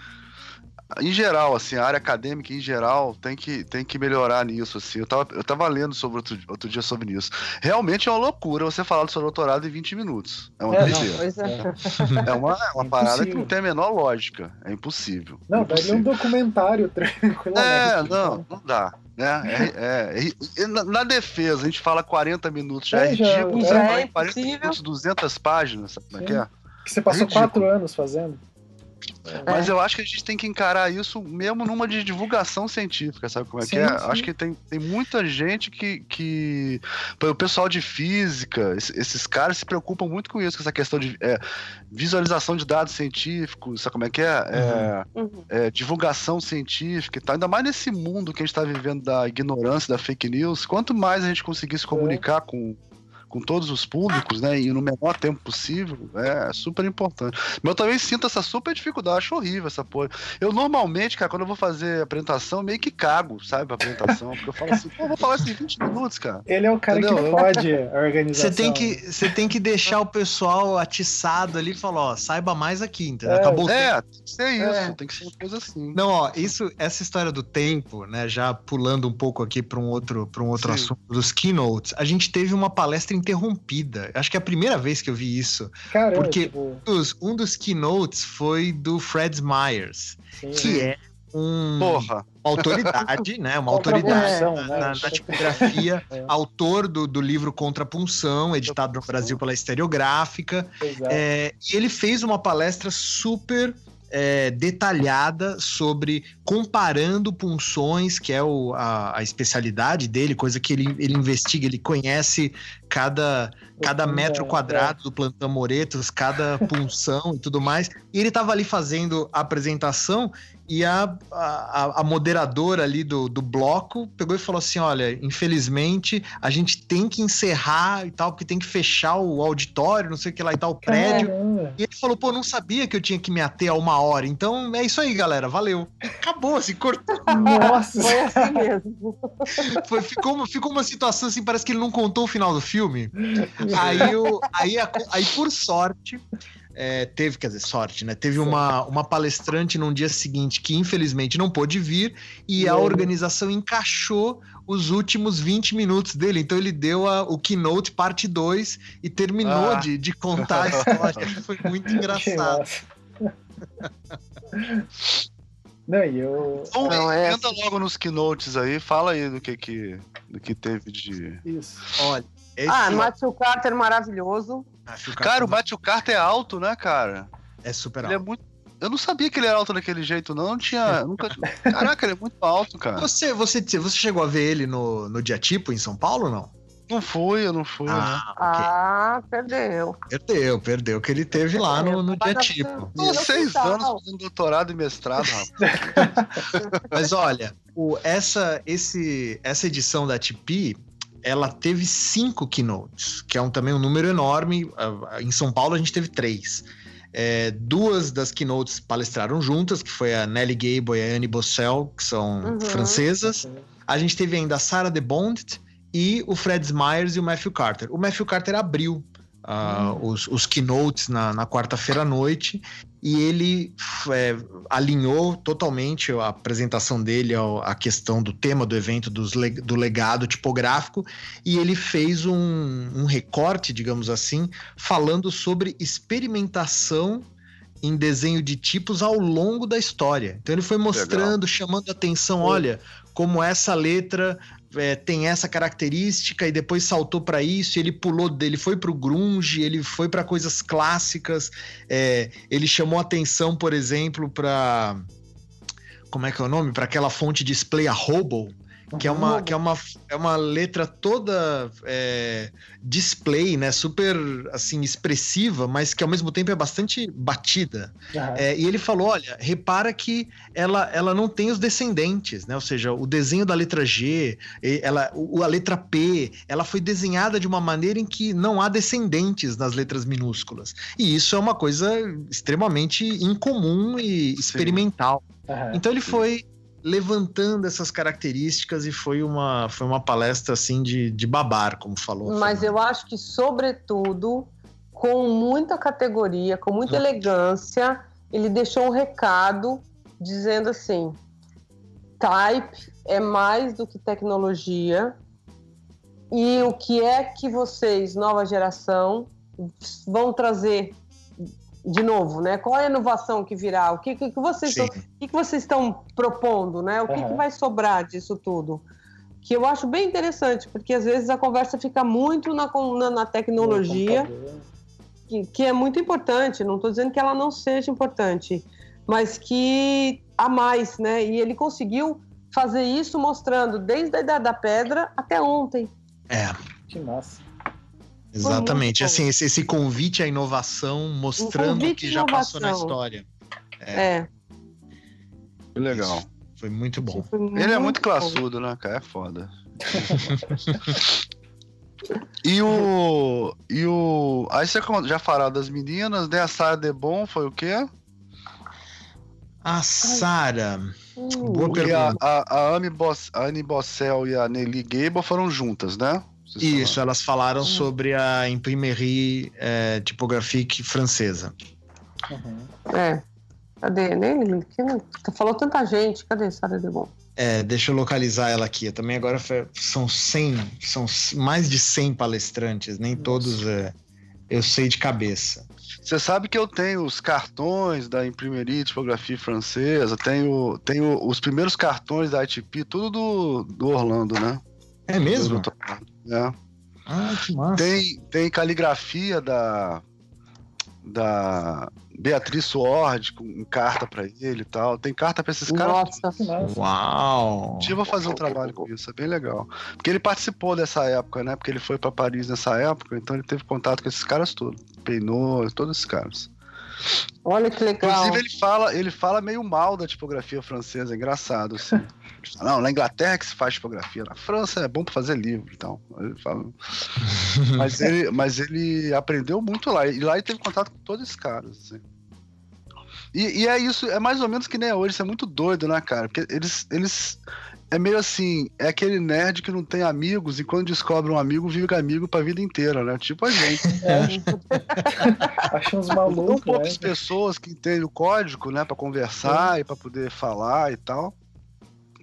em geral, assim, a área acadêmica em geral tem que, tem que melhorar nisso, assim. Eu tava, eu tava lendo sobre outro, outro dia sobre isso. Realmente é uma loucura você falar do seu doutorado em 20 minutos. É uma É, não, é. É uma, é uma parada que não tem a menor lógica. É impossível. Não, é daria um documentário tranquilamente. É, não, não dá. Né? É, é, é, na, na defesa, a gente fala 40 minutos, já é, É, ridículo. já é em 40 impossível. minutos, 200 páginas, sabe como é que é? Que você passou quatro anos fazendo. Mas eu acho que a gente tem que encarar isso mesmo numa de divulgação científica, sabe como é sim, que é? Sim. Acho que tem, tem muita gente que, que. O pessoal de física, esses caras se preocupam muito com isso, com essa questão de é, visualização de dados científicos, sabe como é que é? é, uhum. é divulgação científica e tal. Ainda mais nesse mundo que a gente está vivendo da ignorância, da fake news. Quanto mais a gente conseguir se comunicar com com todos os públicos, né? E no menor tempo possível, é super importante. Mas eu também sinto essa super dificuldade, acho horrível essa porra. Eu normalmente, cara, quando eu vou fazer apresentação, meio que cago, sabe, pra apresentação. Porque eu falo assim, pô, eu vou falar assim 20 minutos, cara. Ele é o cara Entendeu? que pode a organização. Você tem que, você tem que deixar o pessoal atiçado ali e falar, ó, saiba mais aqui, entendeu? É, Acabou É, tem que ser isso, é. tem que ser uma coisa assim. Não, ó, isso, essa história do tempo, né, já pulando um pouco aqui para um outro, pra um outro assunto dos keynotes, a gente teve uma palestra interrompida. Acho que é a primeira vez que eu vi isso. Caramba, porque tipo... um, dos, um dos keynotes foi do Fred Myers, Sim. que é um, Porra. uma autoridade, né? Uma autoridade na, né? na, na tipografia, é. autor do, do livro Contrapunção, editado no Brasil pela Estereográfica. É, e ele fez uma palestra super é, detalhada sobre comparando punções, que é o, a, a, especialidade dele, coisa que ele, ele investiga, ele conhece cada, cada metro quadrado do plantão Moretos, cada punção e tudo mais. E ele estava ali fazendo a apresentação e a, a, a, moderadora ali do, do bloco pegou e falou assim: Olha, infelizmente a gente tem que encerrar e tal, porque tem que fechar o auditório, não sei o que lá e tal, o prédio. Caramba. E ele falou: Pô, não sabia que eu tinha que me ater a uma hora. Então é isso aí, galera, valeu. Acabou, assim, cortou. Nossa, foi assim mesmo. Foi, ficou, ficou uma situação assim, parece que ele não contou o final do filme. Aí, eu, aí, aí por sorte, é, teve, quer dizer, sorte, né? Teve uma, uma palestrante num dia seguinte que infelizmente não pôde vir e a organização encaixou os últimos 20 minutos dele. Então ele deu a, o keynote parte 2 e terminou ah. de, de contar a história. Foi muito engraçado. Não, e eu. Então, não, é entra assim. logo nos keynotes aí, fala aí do que, que, do que teve de. Isso. Olha. Esse... Ah, Matthew Carter maravilhoso. Cara, o Matthew Carter é alto, né, cara? É super ele alto. É muito... Eu não sabia que ele era alto daquele jeito, não. não tinha. Nunca... Caraca, ele é muito alto, cara. Você, você, você chegou a ver ele no, no Diatipo, em São Paulo ou não? Não fui, eu não fui. Ah, okay. ah perdeu. Perdeu, perdeu, que ele teve lá no, no Diatipo. Tô seis anos fazendo doutorado e mestrado, rapaz. Mas olha, o, essa, esse, essa edição da TP, ela teve cinco keynotes, que é um, também um número enorme. Em São Paulo a gente teve três. É, duas das keynotes palestraram juntas, que foi a Nelly Gable e a Anne Bossel, que são uhum. francesas. A gente teve ainda a Sarah de Bond e o Fred Myers e o Matthew Carter. O Matthew Carter abriu uh, os, os keynotes na, na quarta-feira à noite e ele é, alinhou totalmente a apresentação dele à questão do tema do evento dos, do legado tipográfico e ele fez um, um recorte, digamos assim, falando sobre experimentação em desenho de tipos ao longo da história. Então ele foi mostrando, Legal. chamando a atenção, olha, como essa letra é, tem essa característica e depois saltou para isso, ele pulou dele, foi para o grunge, ele foi para coisas clássicas, é, ele chamou atenção, por exemplo, para como é que é o nome? Para aquela fonte display a Hobo, que é uma, que é uma, é uma letra toda é, display, né? Super, assim, expressiva, mas que ao mesmo tempo é bastante batida. Uhum. É, e ele falou, olha, repara que ela, ela não tem os descendentes, né? Ou seja, o desenho da letra G, ela, a letra P, ela foi desenhada de uma maneira em que não há descendentes nas letras minúsculas. E isso é uma coisa extremamente incomum e experimental. Uhum. Então ele foi levantando essas características e foi uma, foi uma palestra assim de, de babar, como falou. Mas eu acho que, sobretudo, com muita categoria, com muita elegância, ele deixou um recado dizendo assim: type é mais do que tecnologia. E o que é que vocês, nova geração, vão trazer de novo, né? Qual é a inovação que virá? O que, que, que vocês, estão, que, que vocês estão propondo, né? O que, uhum. que vai sobrar disso tudo? Que eu acho bem interessante, porque às vezes a conversa fica muito na, na, na tecnologia, que, que, é muito importante. Não estou dizendo que ela não seja importante, mas que há mais, né? E ele conseguiu fazer isso mostrando desde a Idade da Pedra até ontem. É. Que massa. Exatamente. Assim, esse, esse, convite à inovação mostrando o que já passou na história. É. é. Legal. Isso foi muito bom. Foi muito Ele é muito classudo, né, cara? É foda. e o. E o. Aí você já falou das meninas, né? A Sarah Debon foi o quê? A Sara. Boa pergunta. A, a, a, a Anne Bossel e a Nelly Gable foram juntas, né? Isso, falaram. elas falaram hum. sobre a Imprimerie é, francesa. Uhum. É. Cadê? Nem falou tanta gente. Cadê Sara Debon? É, deixa eu localizar ela aqui. Eu também agora são 100, são mais de 100 palestrantes, nem Nossa. todos é, eu sei de cabeça. Você sabe que eu tenho os cartões da Imprimerie Tipografia Francesa, tenho, tenho os primeiros cartões da ITP, tudo do, do Orlando, né? É mesmo? É. Ah, que massa. Tem, tem caligrafia da, da Beatriz Sword com carta para ele e tal. Tem carta para esses caras. Nossa, Uau! Um dia eu vou fazer um trabalho com isso, é bem legal. Porque ele participou dessa época, né? Porque ele foi para Paris nessa época, então ele teve contato com esses caras todos. Peinou, todos esses caras. Olha que legal. Inclusive, ele fala, ele fala meio mal da tipografia francesa, é engraçado, assim. Não, na Inglaterra é que se faz tipografia, na França é bom para fazer livro então. Ele fala... mas, ele, mas ele aprendeu muito lá. E lá ele teve contato com todos esses caras. Assim. E, e, é isso, é mais ou menos que nem hoje, isso é muito doido, né, cara? Porque eles, eles. É meio assim, é aquele nerd que não tem amigos e quando descobre um amigo, vive com amigo pra vida inteira, né? Tipo a gente. É. Acho uns malucos. São poucas né? pessoas que entendem o código, né, pra conversar é. e pra poder falar e tal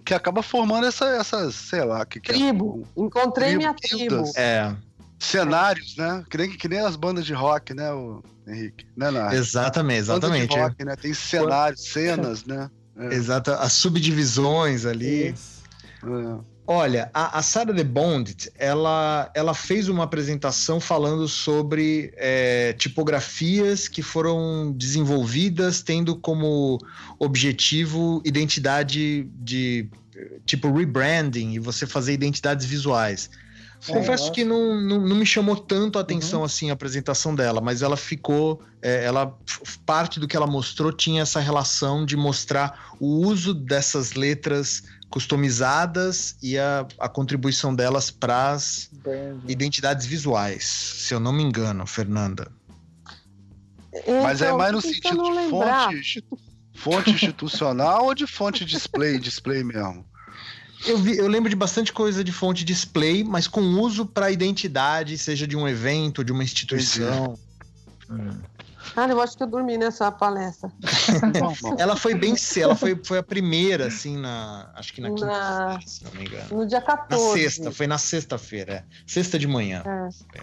que acaba formando essa, essa sei lá, que, que é tribo. É, Encontrei tribo, minha tribo. É. Cenários, né? Que nem, que nem as bandas de rock, né, o Henrique? Né, Exatamente, exatamente. Banda de rock, né? Tem cenários, cenas, né? É. Exato, as subdivisões ali. É. Olha, a, a Sarah de Bond, ela, ela fez uma apresentação falando sobre é, tipografias que foram desenvolvidas tendo como objetivo identidade de tipo rebranding e você fazer identidades visuais. É, Confesso que não, não, não, me chamou tanto a atenção uhum. assim a apresentação dela, mas ela ficou, é, ela parte do que ela mostrou tinha essa relação de mostrar o uso dessas letras customizadas e a, a contribuição delas para as identidades visuais, se eu não me engano, Fernanda. Então, Mas é mais no sentido de fonte, fonte institucional ou de fonte display, display mesmo? Eu, vi, eu lembro de bastante coisa de fonte display, mas com uso para identidade, seja de um evento, de uma instituição. Hum. Cara, eu acho que eu dormi nessa palestra. ela foi bem cedo, ela foi, foi a primeira, assim, na. Acho que na, na... quinta se não me engano. No dia 14. Na sexta, foi na sexta-feira, é. Sexta de manhã. É.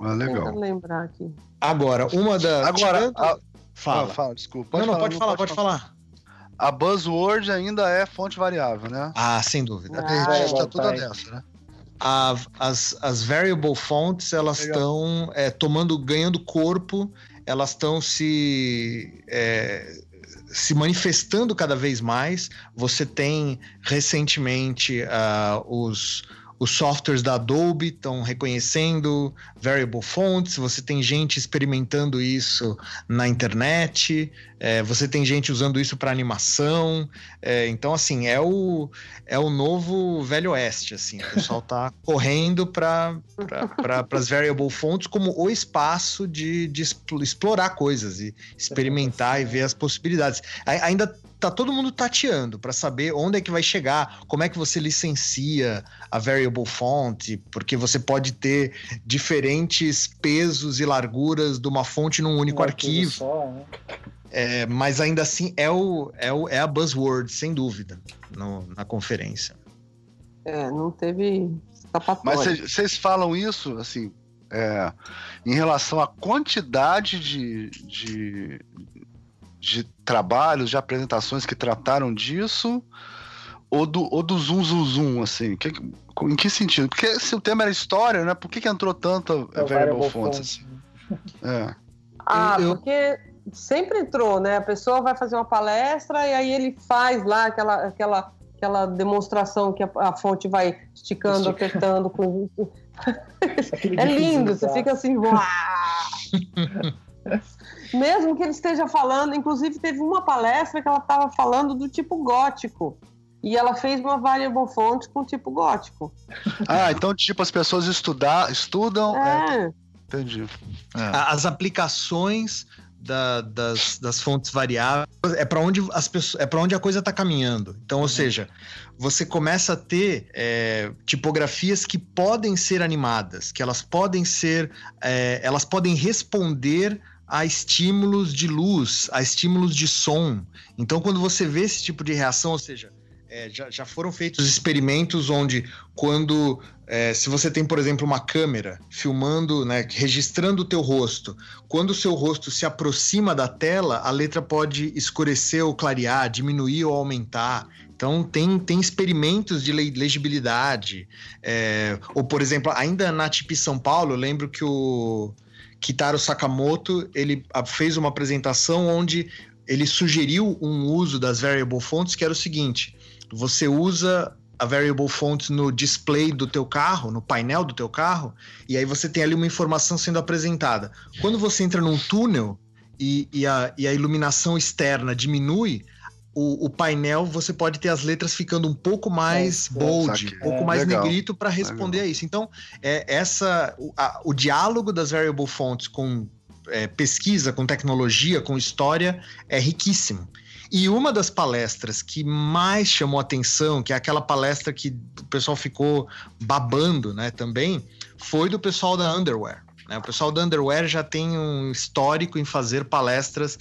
Ah, legal. lembrar aqui. Agora, uma da. Agora. A... Fala. Ah, fala, desculpa. Pode não, não, falar, pode, falar, pode, falar, pode falar. A buzzword ainda é fonte variável, né? Ah, sem dúvida. Ah, a gente tá tudo nessa, né? A, as, as variable fonts elas estão é, tomando, ganhando corpo, elas estão se é, se manifestando cada vez mais. Você tem recentemente uh, os os softwares da Adobe estão reconhecendo variable fonts, você tem gente experimentando isso na internet, é, você tem gente usando isso para animação. É, então, assim, é o, é o novo Velho Oeste. Assim, o pessoal está correndo para pra, as variable fonts como o espaço de, de explorar coisas e experimentar e ver as possibilidades. Ainda tá todo mundo tateando para saber onde é que vai chegar, como é que você licencia a variable font, porque você pode ter diferentes pesos e larguras de uma fonte num único um arquivo. Só, né? é, mas ainda assim é, o, é, o, é a buzzword, sem dúvida, no, na conferência. É, não teve Mas vocês falam isso, assim, é, em relação à quantidade de, de, de trabalhos, de apresentações que trataram disso, ou do, ou do zoom, zoom, zoom, assim? Que, em que sentido? Porque se o tema era história, né? Por que, que entrou tanta é variable fonts? Assim? É. Ah, eu, porque sempre entrou, né? A pessoa vai fazer uma palestra e aí ele faz lá aquela, aquela, aquela demonstração que a, a fonte vai esticando, Estica. apertando com é lindo, você fica assim, mesmo que ele esteja falando, inclusive teve uma palestra que ela estava falando do tipo gótico. E ela fez uma variable font com tipo gótico. Ah, então tipo as pessoas estudar, estudam. É. é... Entendi. É. As aplicações da, das, das fontes variáveis é para onde as pessoas é para onde a coisa está caminhando. Então, ou uhum. seja, você começa a ter é, tipografias que podem ser animadas, que elas podem ser, é, elas podem responder a estímulos de luz, a estímulos de som. Então, quando você vê esse tipo de reação, ou seja, é, já, já, foram feitos experimentos onde, quando, é, se você tem, por exemplo, uma câmera filmando, né, registrando o teu rosto, quando o seu rosto se aproxima da tela, a letra pode escurecer ou clarear, diminuir ou aumentar. Então, tem, tem experimentos de legibilidade. É, ou, por exemplo, ainda na TIP São Paulo, eu lembro que o Kitaro Sakamoto ele fez uma apresentação onde ele sugeriu um uso das variable fonts que era o seguinte: você usa a variable font no display do teu carro, no painel do teu carro, e aí você tem ali uma informação sendo apresentada. Quando você entra num túnel e, e, a, e a, iluminação externa diminui, o, o, painel você pode ter as letras ficando um pouco mais é, bold, um pouco é, mais legal. negrito para responder legal. a isso. Então, é, essa o, a, o diálogo das variable fonts com é, pesquisa, com tecnologia, com história é riquíssimo. E uma das palestras que mais chamou atenção, que é aquela palestra que o pessoal ficou babando, né, também, foi do pessoal da Underwear. Né? O pessoal da Underwear já tem um histórico em fazer palestras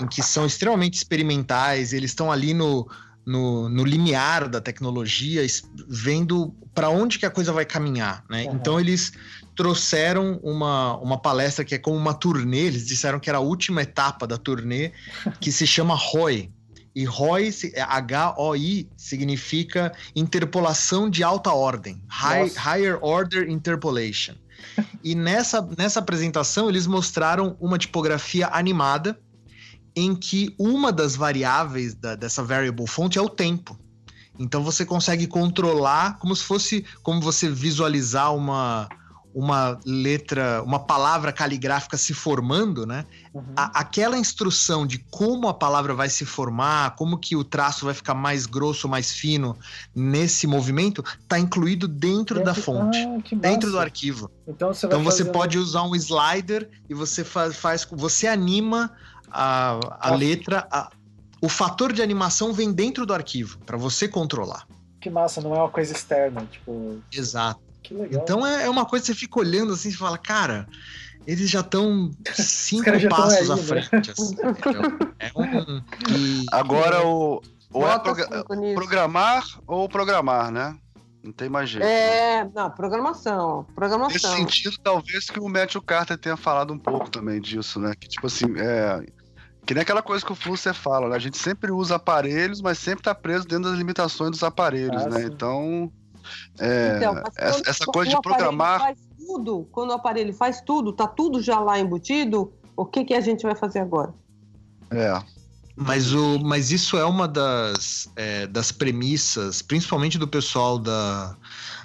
em que são extremamente experimentais, eles estão ali no, no, no, limiar da tecnologia, vendo para onde que a coisa vai caminhar, né? Uhum. Então eles trouxeram uma, uma palestra que é como uma turnê, eles disseram que era a última etapa da turnê, que se chama ROI. E ROI, H-O-I, significa interpolação de alta ordem, High, Higher Order Interpolation. E nessa, nessa apresentação eles mostraram uma tipografia animada em que uma das variáveis da, dessa variable font é o tempo. Então você consegue controlar como se fosse como você visualizar uma, uma letra, uma palavra caligráfica se formando, né? Uhum. A, aquela instrução de como a palavra vai se formar, como que o traço vai ficar mais grosso, mais fino nesse movimento, está incluído dentro, dentro, da fonte, ah, dentro do arquivo. Então você, então você pode usar um slider e você faz, faz você anima a, a letra, a, o fator de animação vem dentro do arquivo para você controlar. Que massa, não é uma coisa externa, tipo. Exato. Que legal. Então é, é uma coisa que você fica olhando assim e fala, cara, eles já estão cinco já passos aí, à né? frente. Assim, é um, e... Agora o, ou é programar ou programar, né? Não tem mais jeito. É, né? não, programação. Programação. Nesse sentido, talvez que o Matthew Carter tenha falado um pouco também disso, né? Que tipo assim, é. Que nem aquela coisa que o Flusser fala, né? A gente sempre usa aparelhos, mas sempre tá preso dentro das limitações dos aparelhos, ah, né? Sim. Então. É, então, essa, essa coisa de programar. Faz tudo, quando o aparelho faz tudo, tá tudo já lá embutido, o que, que a gente vai fazer agora? É. Mas, o, mas isso é uma das, é, das premissas, principalmente do pessoal da,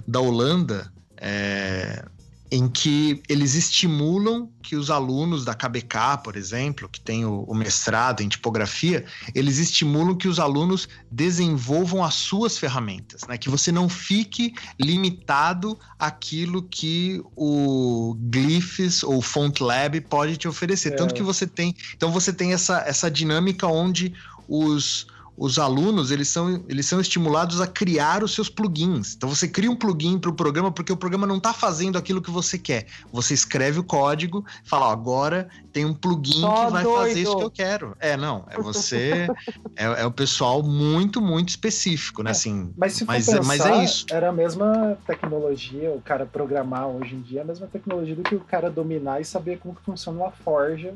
da Holanda, é, em que eles estimulam que os alunos da KBK, por exemplo, que tem o, o, mestrado em tipografia, eles estimulam que os alunos desenvolvam as suas ferramentas, né? Que você não fique limitado àquilo que o Glyphs ou Font Lab pode te oferecer. É. Tanto que você tem, então você tem essa, essa dinâmica onde os os alunos eles são, eles são estimulados a criar os seus plugins. Então você cria um plugin para o programa porque o programa não está fazendo aquilo que você quer. Você escreve o código, fala, ó, agora tem um plugin Só que vai doido. fazer isso que eu quero. É, não, é você, é, é, o pessoal muito, muito específico, né? É, assim, mas se mas, pensar, mas é isso. Era a mesma tecnologia, o cara programar hoje em dia, é a mesma tecnologia do que o cara dominar e saber como que funciona uma forja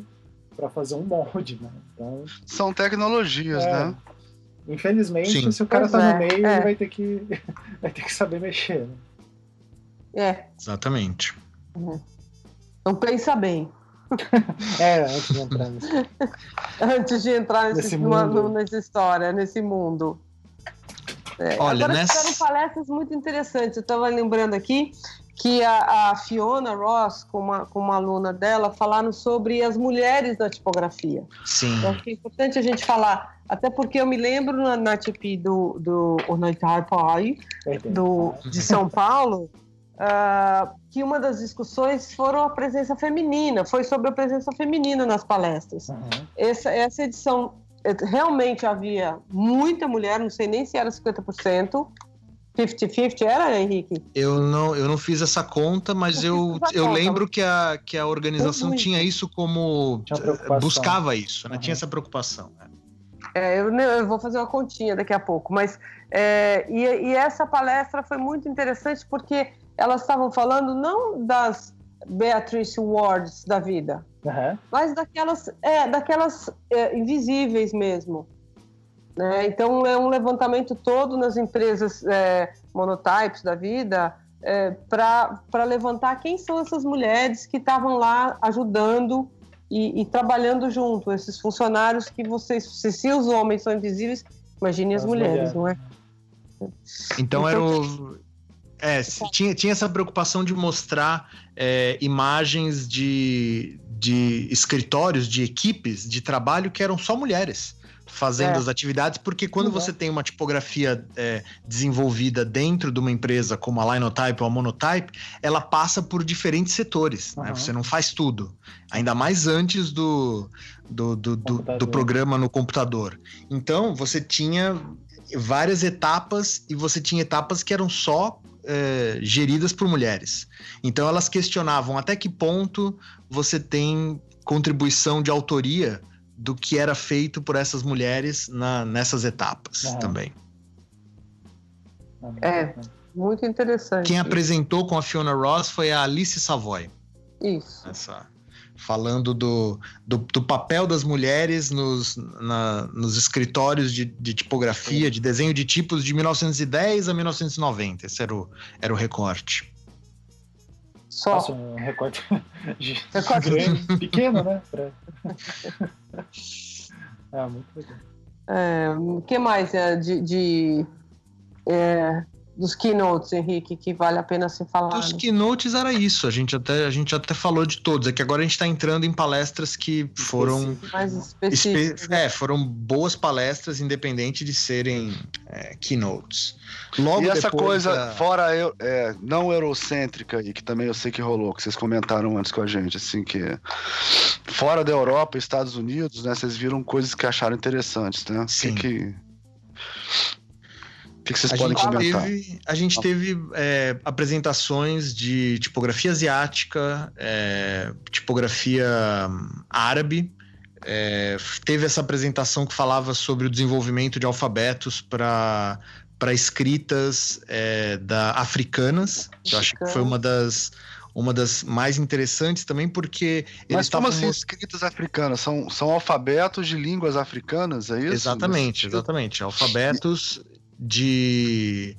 para fazer um molde, né? Então, São tecnologias, é, né? Infelizmente, Sim. se o cara pois tá é, no meio, é. ele vai ter que vai ter que saber mexer. Né? É. Exatamente. Uhum. Então pensa bem. é, antes de entrar nesse... antes de entrar nesse, nesse mundo. nessa história, nesse mundo. É, Olha, agora nessa... tiveram palestras muito interessantes. Eu estava lembrando aqui que a, a, Fiona Ross, com uma, com uma aluna dela, falaram sobre as mulheres na tipografia. Sim. Então, é importante a gente falar, até porque eu me lembro na, na TP do, do, do, de São Paulo, uh, que uma das discussões foram a presença feminina, foi sobre a presença feminina nas palestras. Uhum. Essa, essa edição eh, realmente havia muita mulher, não sei nem se era 50%, 50-50 era, Henrique? Eu não, eu não fiz essa conta, mas eu, eu, eu lembro que a, que a organização tinha isso como. Eh, buscava isso, né? Uhum. Tinha essa preocupação. Né? É, eu, eu, vou fazer uma continha daqui a pouco, mas. É, e, e, essa palestra foi muito interessante porque elas estavam falando não das Beatrice Wards da vida, uhum. mas daquelas, é, daquelas é, invisíveis mesmo né? Então, é um levantamento todo nas empresas é, monotypes da vida é, para levantar quem são essas mulheres que estavam lá ajudando e, e, trabalhando junto, esses funcionários que vocês, se, se os homens são invisíveis, imagine as, as mulheres, mulheres, não é? Então, então era o. É, tinha, tinha essa preocupação de mostrar é, imagens de, de escritórios, de equipes de trabalho que eram só mulheres fazendo é. as atividades, porque quando uhum. você tem uma tipografia é, desenvolvida dentro de uma empresa como a Linotype ou a Monotype, ela passa por diferentes setores, uhum. né? Você não faz tudo. Ainda mais antes do, do, do, do, do programa no computador. Então, você tinha várias etapas e você tinha etapas que eram só é, geridas por mulheres. Então elas questionavam até que ponto você tem contribuição de autoria do que era feito por essas mulheres na, nessas etapas é. também. É, muito interessante. Quem apresentou com a Fiona Ross foi a Alice Savoy. Isso. Essa, falando do, do, do, papel das mulheres nos, na, nos escritórios de, de tipografia, Sim. de desenho de tipos de 1910 a 1990. Esse era o, era o recorte. Só. Nossa, um recorte, recorte. grande, pequeno, né? Pra... é, muito legal. É, o que mais é, de, de é, dos keynotes, Henrique, que vale a pena se falar? Dos keynotes era isso, a gente até, a gente até falou de todos, é que agora a gente está entrando em palestras que foram mais específicas. Espe né? é, foram boas palestras, independente de serem é, keynotes. Logo e essa coisa da... fora é, não eurocêntrica e que também eu sei que rolou, que vocês comentaram antes com a gente, assim que fora da Europa, Estados Unidos, né, vocês viram coisas que acharam interessantes, né? Sim. Que, que que, que vocês a podem comentar? Teve, a gente teve é, apresentações de tipografia asiática, é, tipografia árabe. É, teve essa apresentação que falava sobre o desenvolvimento de alfabetos para para escritas é, da africanas. Eu acho que foi uma das uma das mais interessantes também, porque Mas como assim escritas africanas? São, são alfabetos de línguas africanas, é isso? Exatamente, exatamente. Alfabetos de,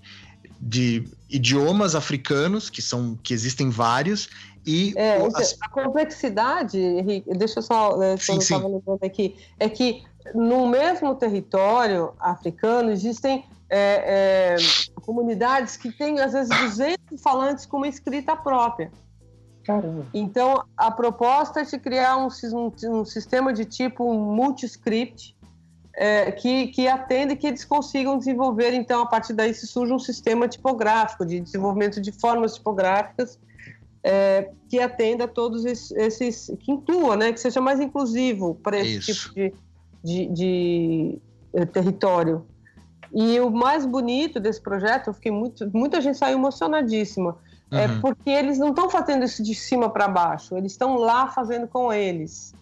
de idiomas africanos, que são que existem vários, e é, as... a complexidade, Henrique, deixa eu só, né, sim, eu estava lembrando aqui, é que no mesmo território africano existem é, é, comunidades que têm às vezes 200 falantes com uma escrita própria. Caramba. Então, a proposta é de criar um, um, um sistema de tipo multiscript, é, que, que atenda e que eles consigam desenvolver, então, a partir daí se surge um sistema tipográfico, de desenvolvimento de formas tipográficas é, que atenda a todos esses, esses, que intua, né, que seja mais inclusivo para esse Isso. tipo de, de, de, eh, território. E o mais bonito desse projeto, eu fiquei muito, muita gente saiu emocionadíssima, uhum. é porque eles não estão fazendo isso de cima para baixo, eles estão lá fazendo com eles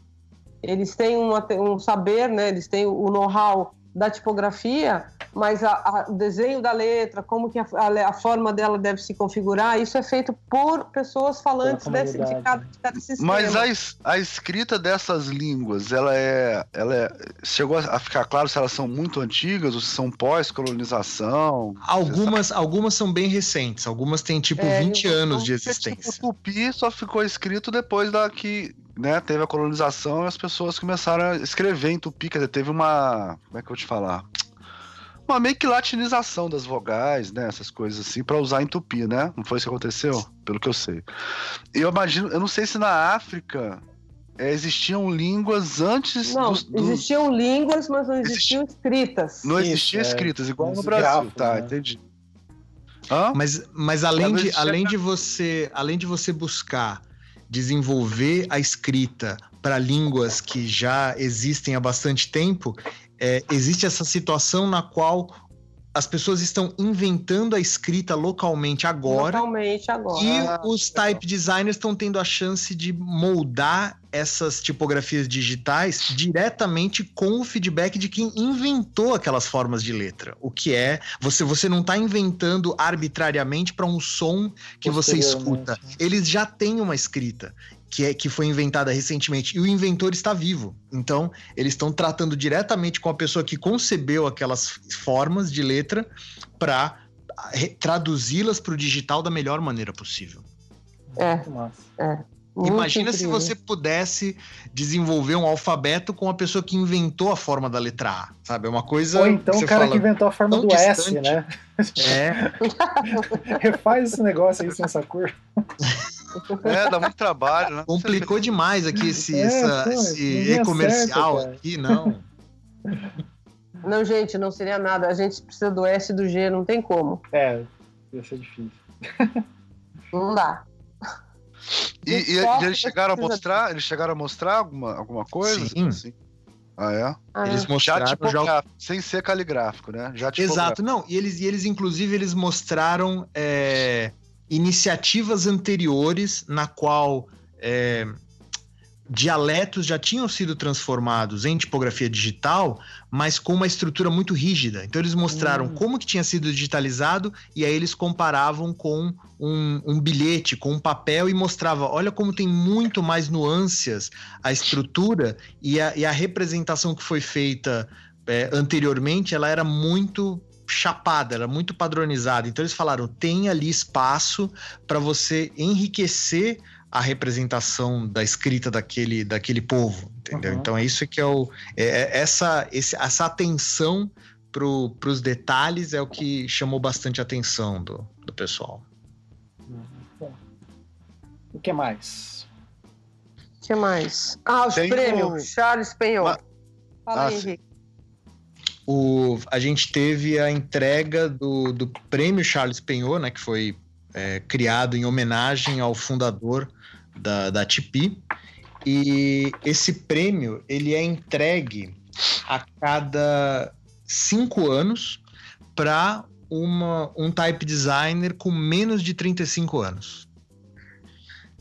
eles têm uma, um saber, né? Eles têm o know-how da tipografia, mas o desenho da letra, como que a, a, a, forma dela deve se configurar, isso é feito por pessoas falantes desse, de, cada, de cada sistema. Mas a, a escrita dessas línguas, ela é, ela é, chegou a ficar claro se elas são muito antigas ou se são pós-colonização? Algumas, algumas são bem recentes, algumas têm tipo é, 20 anos de existência. Tipo, o tupi só ficou escrito depois da que né, teve a colonização e as pessoas começaram a escrever em tupi, quer dizer, teve uma, como é que eu vou te falar? Uma meio que latinização das vogais, né, essas coisas assim, para usar em tupi, né? Não foi isso que aconteceu? Pelo que eu sei. E eu imagino, eu não sei se na África é, existiam línguas antes Não, dos, dos- existiam línguas, mas não existiam escritas. Não Isso, existia é. escritas, igual no Brasil. grafos, tá, né? entendi. Hã? Mas, mas além, Mas de, é- além de você além de você buscar desenvolver a escrita para línguas que já existem há bastante tempo, é, existe essa situação na qual as pessoas estão inventando a escrita localmente agora Localmente agora. e Ah, os type designers estão tendo a chance de moldar essas tipografias digitais diretamente com o feedback de quem inventou aquelas formas de letra. O que é, você, você não está inventando arbitrariamente para um som que você escuta. Eles já têm uma escrita que, é, que foi inventada recentemente e o inventor está vivo. Então, eles estão tratando diretamente com a pessoa que concebeu aquelas formas de letra para traduzi-las para o digital da melhor maneira possível. É. Muito massa. Muito Imagina se incrível. você pudesse desenvolver um alfabeto com a pessoa que inventou a forma da letra A, sabe? É uma coisa. Ou então você o cara fala, que inventou a forma do S, distante. né? É, Refaz esse negócio aí sem essa cor. É, dá muito trabalho, né? complicou demais aqui esse, É, essa- pô, esse e-comercial aqui, não. Não, gente, não seria nada. A gente precisa do S e do G, não tem como. É, ia ser difícil. Não dá. E, e- e eles chegaram a mostrar, eles chegaram a mostrar alguma, alguma coisa? Sim. Assim? Ah, é? Ah, Eles Já mostraram já, o tipográfico, sem ser caligráfico, né? Já tipográfico. Exato, não. E eles, e eles inclusive, eles mostraram é, iniciativas anteriores na qual é, dialetos já tinham sido transformados em tipografia digital, mas com uma estrutura muito rígida. Então eles mostraram Hum. como que tinha sido digitalizado e aí eles comparavam com um, um bilhete, com um papel e mostrava, olha como tem muito mais nuances a estrutura e a, e a representação que foi feita é, anteriormente, ela era muito chapada, era muito padronizada. Então eles falaram, tem ali espaço para você enriquecer a representação da escrita daquele, daquele povo, entendeu? Uhum. Então é isso que é o é, é essa esse, essa atenção para os detalhes é o que chamou bastante a atenção do, do pessoal. Bom. O que mais? O que mais? Ah, os Tem prêmios. o- Charles Penhor. Ma- Fala Ah, aí. Henrique. O, a gente teve a entrega do, do prêmio Charles Penhor, né, que foi é, criado em homenagem ao fundador da, da TIPI. E esse prêmio ele é entregue a cada cinco anos para um type designer com menos de 35 anos.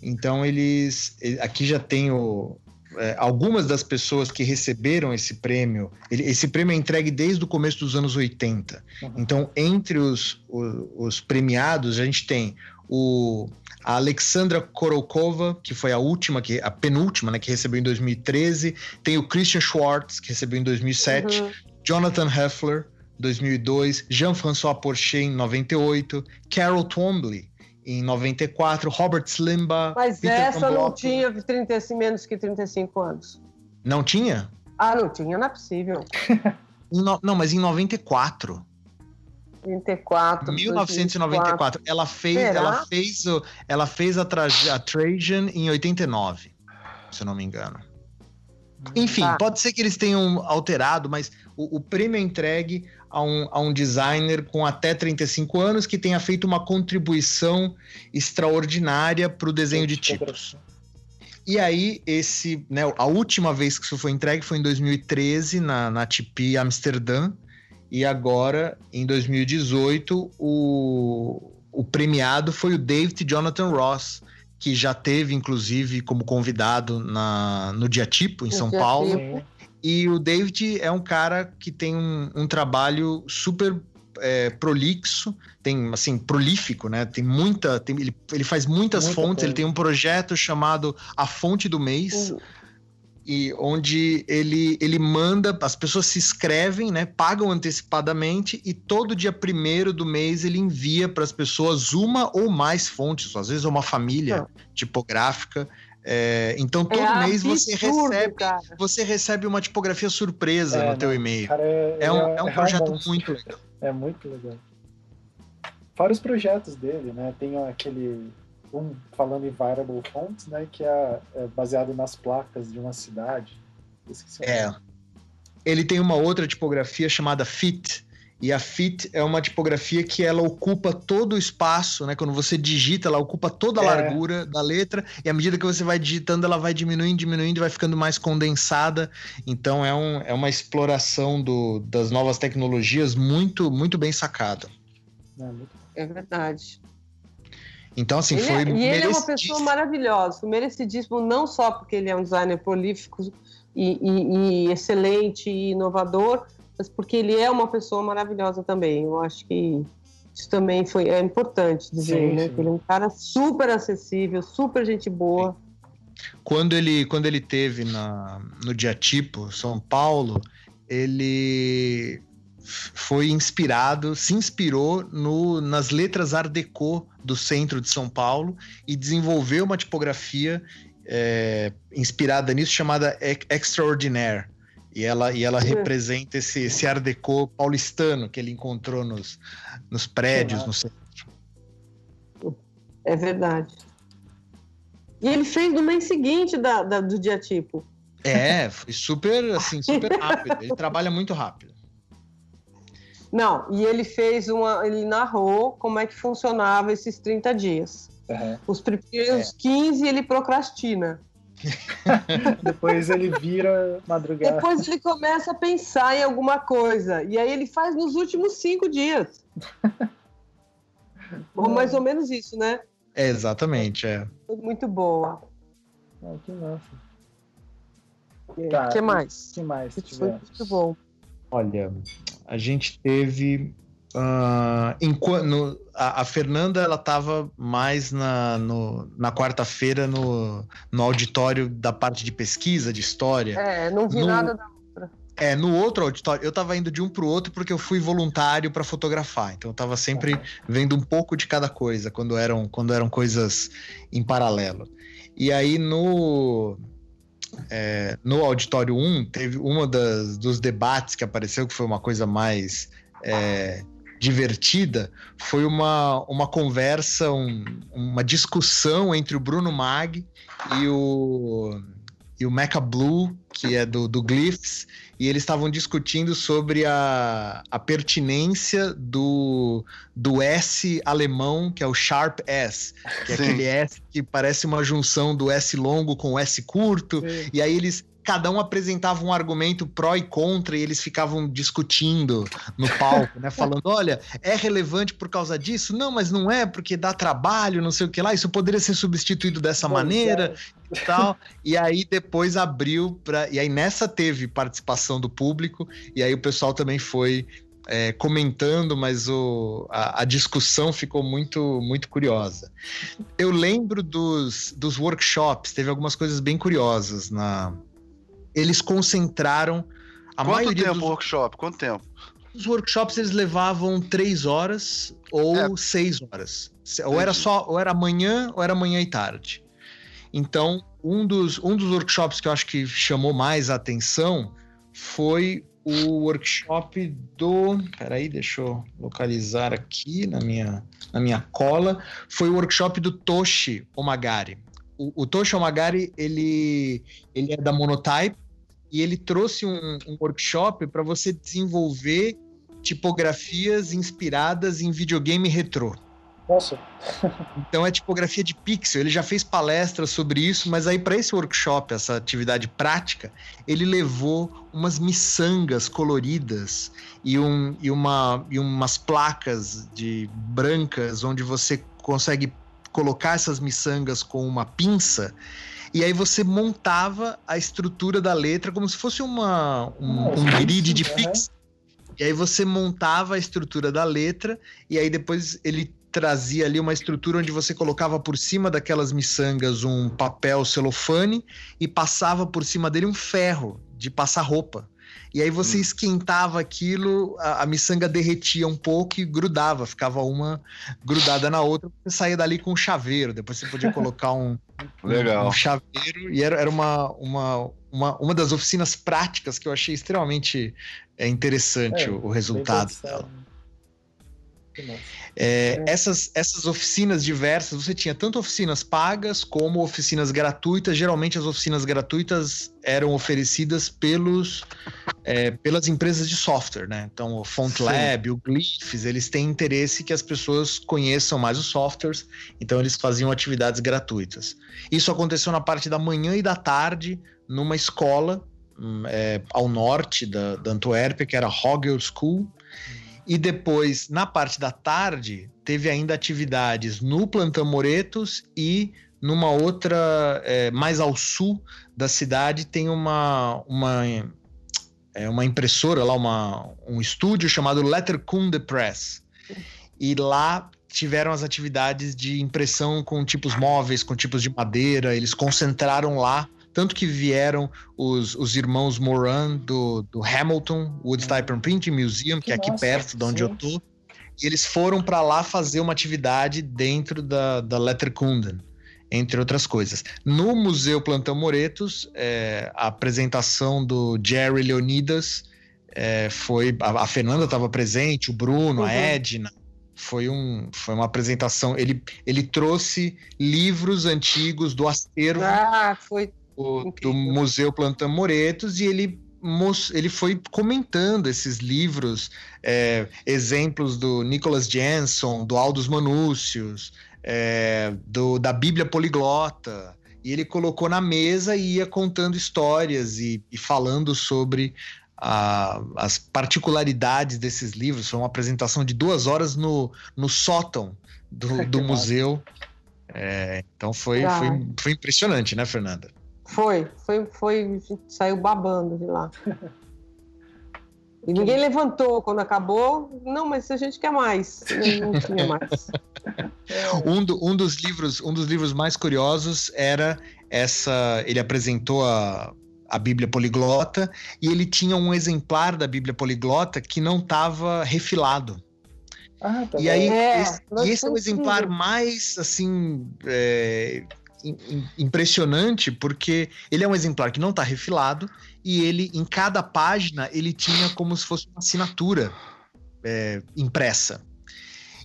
Então eles ele- aqui já tem o, é, algumas das pessoas que receberam esse prêmio, ele- esse prêmio é entregue desde o começo dos anos 80. Uhum. Então, entre os, o- os, premiados, a gente tem o, a Alexandra Korokova, que foi a última, que, a penúltima, né, que recebeu em 2013. Tem o Christian Schwartz, que recebeu em 2007. Uhum. Jonathan Heffler, 2002. Jean-François Porcher, em 98. Carol Twombly, em 94. Robert Slimba. Mas Peter essa não Gamboa. tinha 35, menos que 35 anos. Não tinha? Ah, não tinha, não é possível. No- Não, mas em 94. 34. 1994. Ela fez, Será? ela fez, o- ela fez a, tra a Trajan em 89, se eu não me engano. Enfim, Tá. pode ser que eles tenham alterado, mas o, o prêmio é entregue a um, a um designer com até 35 anos que tenha feito uma contribuição extraordinária para o desenho de tipos. E aí, esse, né, a última vez que isso foi entregue foi em 2013, na, na TIPI Amsterdã. E agora, em 2018, o, o premiado foi o David Jonathan Ross, que já teve, inclusive, como convidado na, no Dia Tipo, em No São Dia Paulo. Tipo. E o David é um cara que tem um, um trabalho super é, prolixo, tem assim prolífico, né? Tem muita, tem- ele, ele faz muitas Muita fontes. Ele tem um projeto chamado A Fonte do Mês, Uhum. e onde ele, ele manda, as pessoas se inscrevem, né? Pagam antecipadamente e todo dia primeiro do mês ele envia para as pessoas uma ou mais fontes, às vezes uma família Ah. tipográfica É, então todo é mês você recebe, cara. você recebe uma tipografia surpresa É, no teu não, e-mail. Cara, é, É um, ele é um é projeto muito legal. É muito legal. Fora os projetos dele, né? Tem aquele. Um falando em variable fonts, né? Que é, é baseado nas placas de uma cidade. É. Ele tem uma outra tipografia chamada Fit. E a Fit é uma tipografia que ela ocupa todo o espaço, né? Quando você digita, ela ocupa toda a É. largura da letra, e à medida que você vai digitando, ela vai diminuindo, diminuindo, e vai ficando mais condensada. Então é, um, é uma exploração do, das novas tecnologias muito, muito bem sacada. É, É verdade. Então, assim, Ele foi. é- e ele é uma pessoa maravilhosa, merecidíssimo não só porque ele é um designer prolífico e, e- e excelente e inovador, mas porque ele é uma pessoa maravilhosa também. Eu acho que isso também foi é importante dizer, Sim, né? sim. Que ele é um cara super acessível, super gente boa. quando ele quando ele teve na, no Diatipo, São Paulo, ele foi inspirado, se inspirou no, nas letras Art Deco do centro de São Paulo e desenvolveu uma tipografia é, inspirada nisso chamada Ex- Extraordinaire. E ela, e ela Uhum. representa esse, esse Art Deco paulistano que ele encontrou nos, nos prédios, no centro. É verdade. E ele fez no mês seguinte da, da- do dia tipo. É, foi super, assim, super rápido. Ele trabalha muito rápido. Não, e ele fez uma. Ele narrou como é que funcionava esses 30 dias. Aham. Os primeiros É. 15 ele procrastina. Depois ele vira madrugada. Depois ele começa a pensar em alguma coisa. E aí ele faz nos últimos cinco dias. Ou mais ou menos isso, né? É, exatamente, é. Foi Muito boa. Ah, que massa. O Tá, que mais? O que mais Foi tivemos? muito bom. Olha, a gente teve. Ah, enqua- no- a, a Fernanda ela estava mais na, no- na quarta-feira no, no auditório da parte de pesquisa, de história. É, não vi No- nada da. É, no outro auditório, eu tava indo de um pro outro porque eu fui voluntário para fotografar. Então eu tava sempre vendo um pouco de cada coisa quando eram, quando eram coisas em paralelo. E aí no é, no auditório 1 teve uma das, dos debates que apareceu que foi uma coisa mais é, divertida foi uma, uma conversa, um- uma discussão entre o Bruno Mag e o e o Mecha Blue, que é do, do Glyphs, e eles estavam discutindo sobre a, a pertinência do, do S alemão, que é o Sharp S, que é Sim. aquele S que parece uma junção do S longo com o S curto, Sim. e aí eles cada um apresentava um argumento pró e contra e eles ficavam discutindo no palco, né, falando, olha, é relevante por causa disso? Não, mas não é porque dá trabalho, não sei o que lá, isso poderia ser substituído dessa Pois maneira é. e tal. E aí depois abriu para e aí nessa teve participação do público e aí o pessoal também foi é, comentando, mas o, a, a discussão ficou muito muito curiosa. Eu lembro dos, dos workshops, teve algumas coisas bem curiosas na eles concentraram a Quanto maioria tempo o dos, workshop? Quanto tempo? os workshops eles levavam três horas ou É. seis horas. Ou era Entendi. só, ou era manhã, ou era manhã e tarde. Então, um dos, um dos workshops que eu acho que chamou mais a atenção foi o workshop do. Peraí, deixa eu localizar aqui na minha, na minha cola. Foi o workshop do Toshi Omagari. O, o Toshi Omagari, ele, ele é da Monotype e ele trouxe um, um workshop para você desenvolver tipografias inspiradas em videogame retrô. Nossa, Então é tipografia de pixel. Ele já fez palestras sobre isso, mas aí para esse workshop, essa atividade prática, ele levou umas miçangas coloridas e, um, e, uma, e umas placas de brancas onde você consegue colocar essas miçangas com uma pinça. E aí você montava a estrutura da letra como se fosse uma, um, um grid de aham. pixel. E aí você montava a estrutura da letra, e aí depois ele trazia ali uma estrutura onde você colocava por cima daquelas miçangas um papel celofane e passava por cima dele um ferro de passar roupa. E aí você hum. esquentava aquilo, a, a, miçanga derretia um pouco e grudava, ficava uma grudada na outra, você saía dali com um chaveiro, depois você podia colocar um, Legal. um, um chaveiro, e era, era uma, uma, uma, uma das oficinas práticas que eu achei extremamente é, interessante é, o, o resultado dela. É, é. Essas, essas oficinas diversas, você tinha tanto oficinas pagas como oficinas gratuitas. Geralmente as oficinas gratuitas eram oferecidas pelos, é, pelas empresas de software, né? Então o FontLab, Sim. o Glyphs, eles têm interesse que as pessoas conheçam mais os softwares, então eles faziam atividades gratuitas. Isso aconteceu na parte da manhã e da tarde, numa escola hum, é, ao norte da, da Antuérpia, que era Hogel School, e depois, na parte da tarde, teve ainda atividades no Plantão Moretos e numa outra, é, mais ao sul da cidade, tem uma, uma, é, uma impressora lá, uma, um estúdio chamado Letterkunde Press. E lá tiveram as atividades de impressão com tipos móveis, com tipos de madeira, eles concentraram lá tanto que vieram os, os irmãos Moran do, do Hamilton Woodstipper Printing Museum, que, que é aqui nossa, perto de onde sim. eu tô. E eles foram para lá fazer uma atividade dentro da, da Letterkunden, entre outras coisas. No Museu Plantão Moretos, é, a apresentação do Jerry Leonidas é, foi. A, a Fernanda estava presente, o Bruno, uhum. a Edna foi, um, foi uma apresentação. Ele, ele trouxe livros antigos do acervo ah, foi do, do Museu Plantão Moretos e ele ele foi comentando esses livros, é, exemplos do Nicholas Jenson, do Aldous Manúcios, é, do, da Bíblia Poliglota, e ele colocou na mesa e ia contando histórias e, e falando sobre a, as particularidades desses livros. Foi uma apresentação de duas horas no, no sótão do, do museu. É, então foi, foi, foi impressionante, né, Fernanda? Foi, foi, foi, saiu babando de lá. E ninguém levantou quando acabou. Não, mas a gente quer mais. Não, não tinha mais. um, do, um, dos livros, um dos livros mais curiosos era essa. Ele apresentou a, a Bíblia Poliglota e ele tinha um exemplar da Bíblia Poliglota que não estava refilado. Ah, tá e aí, é, esse, e esse é o exemplar mais assim é, impressionante porque ele é um exemplar que não está refilado e ele, em cada página, ele tinha como se fosse uma assinatura é, impressa.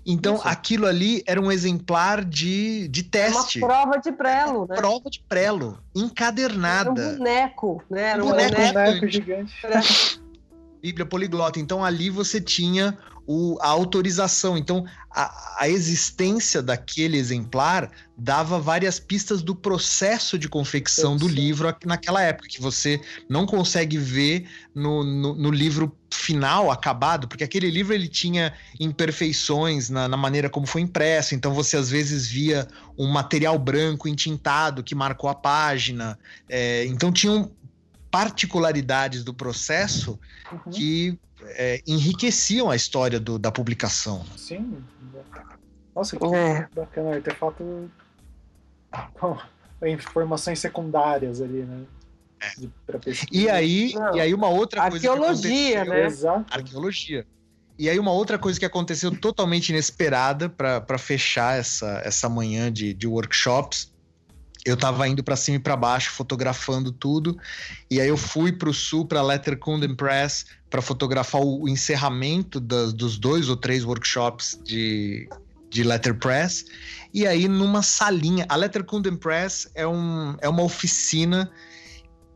Então, Isso. aquilo ali era um exemplar de, de teste. Uma prova de prelo, né? Prova de prelo, encadernada. Era um boneco, né? Era um boneco, boneco gigante. gigante. Bíblia poliglota. Então, ali você tinha o, a autorização. Então, a, a, existência daquele exemplar dava várias pistas do processo de confecção do livro naquela época, que você não consegue ver no, no, no, livro final, acabado, porque aquele livro ele tinha imperfeições na, na maneira como foi impresso, então você às vezes via um material branco entintado que marcou a página, é, então tinham particularidades do processo uhum. que é, enriqueciam a história do, da publicação. Sim. Nossa, que é. bacana. Artefato com informações secundárias ali, né? É. E aí, e aí uma outra coisa Arqueologia, né? Exato. Arqueologia. E aí uma outra coisa que aconteceu totalmente inesperada para fechar essa, essa manhã de, de workshops eu tava indo para cima e para baixo fotografando tudo. E aí eu fui para o sul para Letterkunde Press para fotografar o, encerramento das, dos dois ou três workshops de, de letterpress. E aí numa salinha a Letterkunde Press é, um, é uma oficina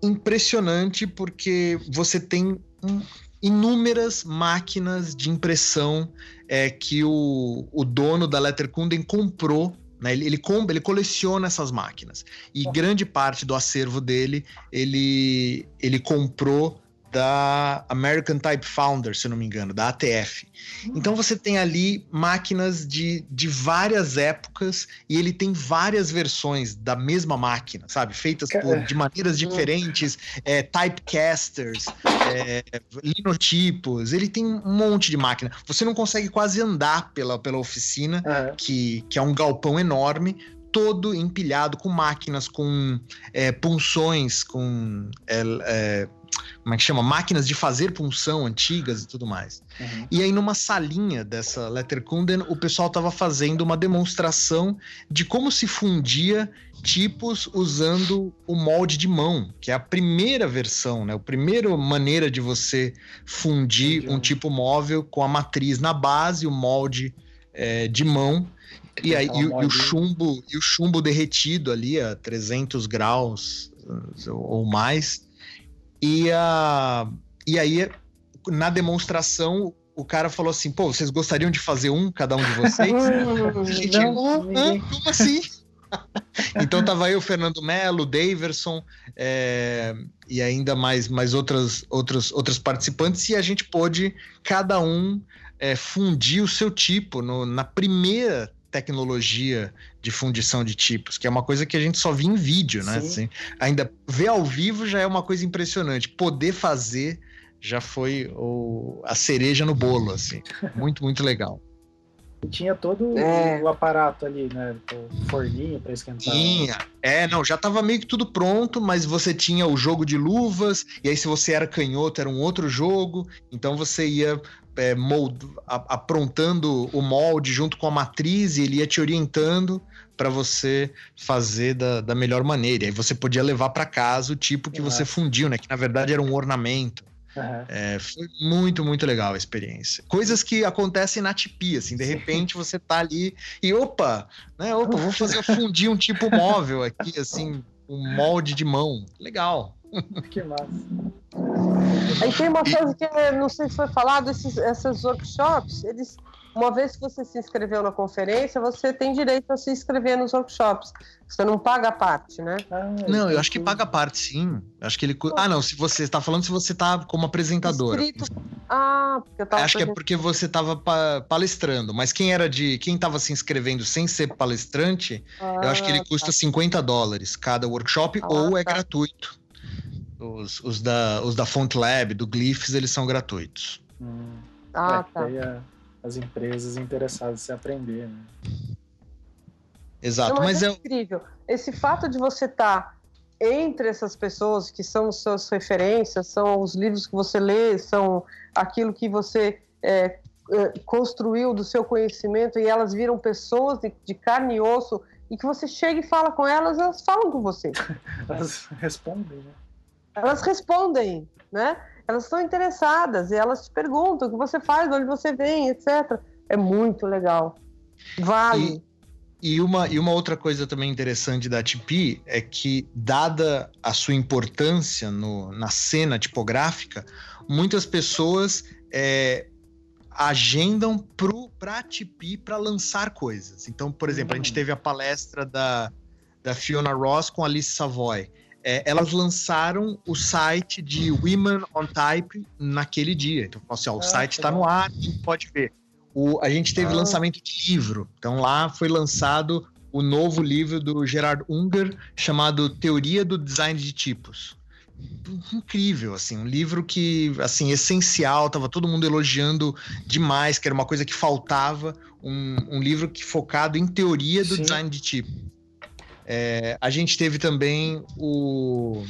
impressionante porque você tem um, inúmeras máquinas de impressão é, que o, o dono da Letterkunde comprou né? Ele, ele, ele coleciona essas máquinas. E grande parte do acervo dele ele, ele comprou da American Type Founder, se eu não me engano, da ATF. Então você tem ali máquinas de, de várias épocas e ele tem várias versões da mesma máquina, sabe? Feitas por, de maneiras hum. diferentes, é, typecasters, é, linotipos, ele tem um monte de máquina. Você não consegue quase andar pela, pela oficina, é. que, que é um galpão enorme, todo empilhado com máquinas, com é, punções, com é, é como é que chama? Máquinas de fazer punção antigas e tudo mais. Uhum. E aí, numa salinha dessa Letterkunden, o pessoal estava fazendo uma demonstração de como se fundia tipos usando o molde de mão, que é a primeira versão, né? A primeira maneira de você fundir Entendi. um tipo móvel com a matriz na base, o molde é, de mão. E aí e, e, o chumbo e o chumbo derretido ali a 300 graus ou mais e, uh, e aí, na demonstração, o cara falou assim: pô, vocês gostariam de fazer um, cada um de vocês? gente, não, não, como assim? então tava aí o Fernando Melo, o Daverson é, e ainda mais, mais outras, outras, outras participantes, e a gente pôde, cada um, é, fundir o seu tipo no, na primeira tecnologia de fundição de tipos, que é uma coisa que a gente só vê em vídeo, né? Assim, ainda ver ao vivo já é uma coisa impressionante. Poder fazer já foi o, a cereja no bolo, assim. Muito, muito legal. tinha todo é. o aparato ali, né? O forninho para esquentar. Tinha. É, não, já tava meio que tudo pronto, mas você tinha o jogo de luvas, e aí se você era canhoto era um outro jogo, então você ia é, mold, a, aprontando o molde junto com a matriz e ele ia te orientando para você fazer da, da melhor maneira. E aí você podia levar para casa o tipo que você fundiu, né? Que na verdade era um ornamento. Uhum. É, foi muito, muito legal a experiência. Coisas que acontecem na tipi, assim, de repente você tá ali e opa, né? Opa, vou fazer fundir um tipo móvel aqui, assim, um molde de mão. Legal. Que massa. Aí tem uma coisa que não sei se foi falado, esses, esses workshops, eles uma vez que você se inscreveu na conferência, você tem direito a se inscrever nos workshops. Você não paga a parte, né? Ah, não, eu acho que paga a parte, sim. Eu acho que ele. Ah, não. Se você está falando se você está como apresentador. Ah, porque eu tava. Acho que é porque você estava palestrando. Mas quem era de. Quem estava se inscrevendo sem ser palestrante, ah, eu acho que ele ah, custa tá. 50 dólares cada workshop ah, ou é tá. gratuito. Os, os, da, os da Font Lab, do Glyphs, eles são gratuitos. Hum. Ah, é, tá. É as empresas interessadas em aprender, né? Exato, Não, mas, mas é incrível. Esse fato de você estar tá entre essas pessoas que são suas referências, são os livros que você lê, são aquilo que você é, é, construiu do seu conhecimento e elas viram pessoas de, de, carne e osso e que você chega e fala com elas, elas falam com você. elas respondem, né? Elas respondem, né? Elas estão interessadas e elas te perguntam o que você faz, de onde você vem, etc. É muito legal. Vale. E, e, uma, e uma outra coisa também interessante da TP é que, dada a sua importância no, na cena tipográfica, muitas pessoas é, agendam para a TP para lançar coisas. Então, por exemplo, a gente hum. teve a palestra da, da Fiona Ross com Alice Savoy é, elas lançaram o site de Women on Type naquele dia. Então, assim, ó, o ah, site está no ar, pode ver. O, a gente teve ah. lançamento de livro. Então, lá foi lançado o novo livro do Gerard Unger, chamado Teoria do Design de Tipos. Incrível, assim, um livro que, assim, essencial, tava todo mundo elogiando demais, que era uma coisa que faltava, um, um livro que focado em teoria do Sim. design de tipos. É, a gente teve também o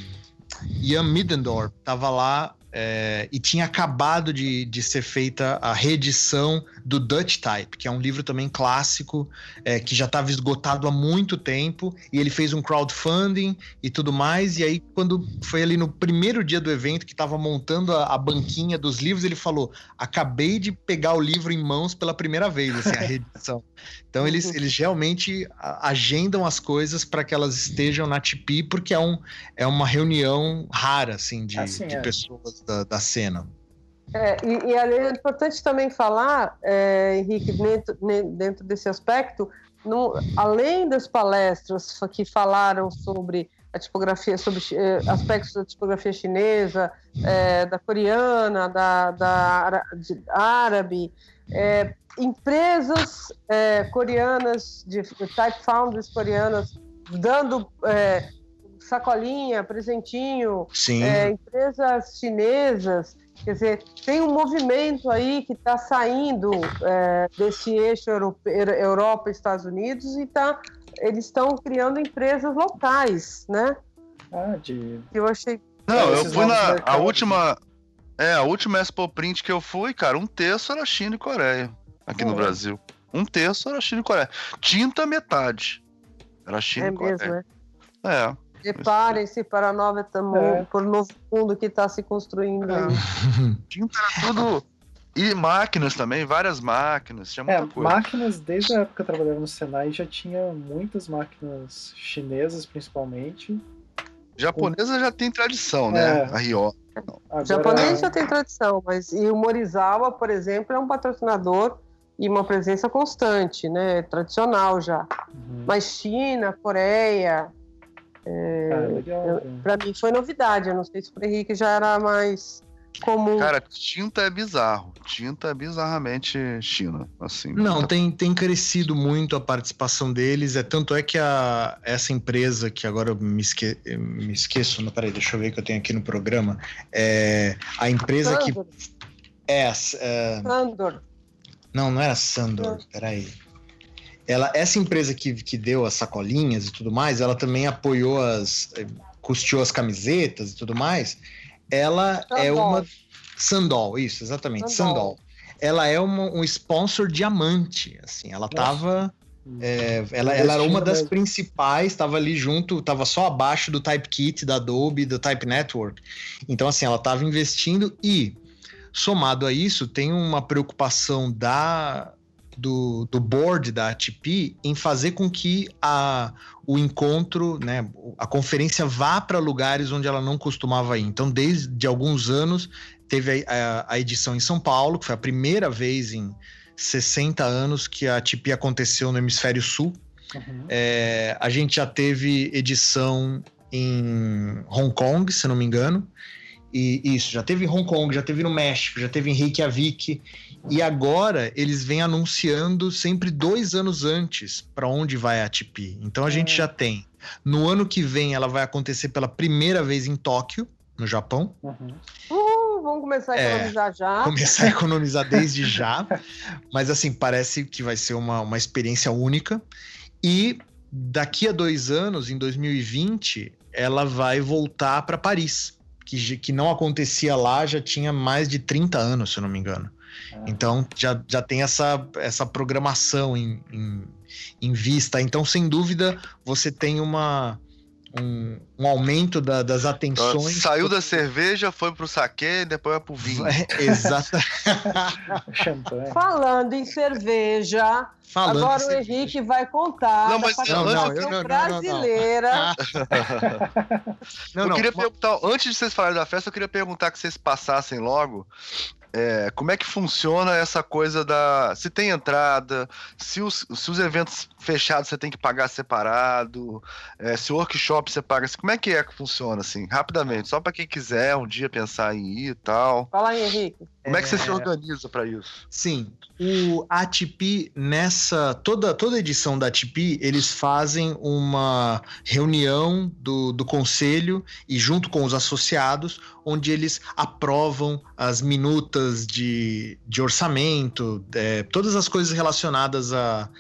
Ian Middendorf, estava lá é, e tinha acabado de, de ser feita a reedição do Dutch Type, que é um livro também clássico, é, que já estava esgotado há muito tempo, e ele fez um crowdfunding e tudo mais. E aí, quando foi ali no primeiro dia do evento, que estava montando a, a, banquinha dos livros, ele falou: Acabei de pegar o livro em mãos pela primeira vez, assim, a reedição. Então, eles, eles realmente agendam as coisas para que elas estejam na TP, porque é, um, é uma reunião rara, assim, de, assim, de é. pessoas da, da cena. É, e, e é importante também falar, é, Henrique, dentro, dentro desse aspecto, no, além das palestras que falaram sobre a tipografia, sobre eh, aspectos da tipografia chinesa, eh, da coreana, da, da árabe, eh, empresas coreanas, de type founders coreanas, dando sacolinha, presentinho, empresas chinesas. Quer dizer, tem um movimento aí que está saindo é, desse eixo Europa, Estados Unidos e tá, eles estão criando empresas locais, né? Ah, de... Eu achei Não, eu fui na a última. É, a última Expo Print que eu fui, cara, um terço era China e Coreia. Aqui no Brasil. Um terço era China e Coreia. Tinta, metade. Era China é e Coreia. Mesmo, é. é. Preparem-se para a nova tamo, é. por novo mundo que está se construindo. É. Tinta era tudo. E máquinas também, várias máquinas, tinha muita é, coisa. Máquinas, desde a época que eu trabalhava no Senai, já tinha muitas máquinas chinesas, principalmente. Japonesa já tem tradição, né? É. A Rio. Agora... Japonês já tem tradição, mas e o Morizawa, por exemplo, é um patrocinador e uma presença constante, né? Tradicional já. Uhum. Mas China, Coreia, é, ah, para mim foi novidade. Eu não sei se o Henrique já era mais comum. Cara, tinta é bizarro. Tinta é bizarramente China, assim. Não, tem, tem crescido muito a participação deles. É tanto é que a, essa empresa que agora eu me, esque, me esqueço, não, peraí, deixa eu ver que eu tenho aqui no programa. É a empresa Sandor. que é, é Sandor. Não, não era Sandor. Peraí. Ela, essa empresa que, que deu as sacolinhas e tudo mais, ela também apoiou as. custeou as camisetas e tudo mais ela Sandol. é uma. Sandol, isso, exatamente, Sandol. Sandol. Ela é uma, um sponsor diamante, assim, ela tava. É, ela, ela era uma das principais, estava ali junto, estava só abaixo do Typekit, da Adobe, do Type Network. Então, assim, ela estava investindo e, somado a isso, tem uma preocupação da, do, do board da ATP em fazer com que a, o encontro, né, a conferência vá para lugares onde ela não costumava ir. Então, desde alguns anos, teve a, a, a, edição em São Paulo, que foi a primeira vez em 60 anos que a ATP aconteceu no Hemisfério Sul. Uhum. É, a gente já teve edição em Hong Kong, se não me engano. E isso, já teve em Hong Kong, já teve no México, já teve em Reykjavik. E agora eles vêm anunciando sempre dois anos antes para onde vai a ATP. Então a é. gente já tem. No ano que vem ela vai acontecer pela primeira vez em Tóquio, no Japão. Uhum. Uh, vamos começar a é, economizar é, já. Começar a economizar desde já. Mas assim, parece que vai ser uma, uma experiência única. E daqui a dois anos, em 2020, ela vai voltar para Paris. Que, que não acontecia lá já tinha mais de 30 anos, se eu não me engano. Ah. Então já, já tem essa, essa programação em, em, em vista. Então, sem dúvida, você tem uma, um, um, aumento da, das atenções. Saiu da cerveja, foi pro saque, depois vai pro vinho. É, exato. Falando em cerveja, Falando agora o Henrique cerveja. vai contar não, mas, não, não, eu, não, brasileira. Não, não, eu queria perguntar, antes de vocês falarem da festa, eu queria perguntar que vocês passassem logo é, como é que funciona essa coisa da. Se tem entrada, se os, se os eventos fechados você tem que pagar separado, é, se o workshop você paga. Como é que é que funciona, assim? Rapidamente, só para quem quiser um dia pensar em ir e tal. Fala aí, Henrique. Como é que você se é. organiza para isso? Sim, o ATP nessa toda toda edição da ATP eles fazem uma reunião do, do conselho e junto com os associados onde eles aprovam as minutas de, de orçamento, é, todas as coisas relacionadas à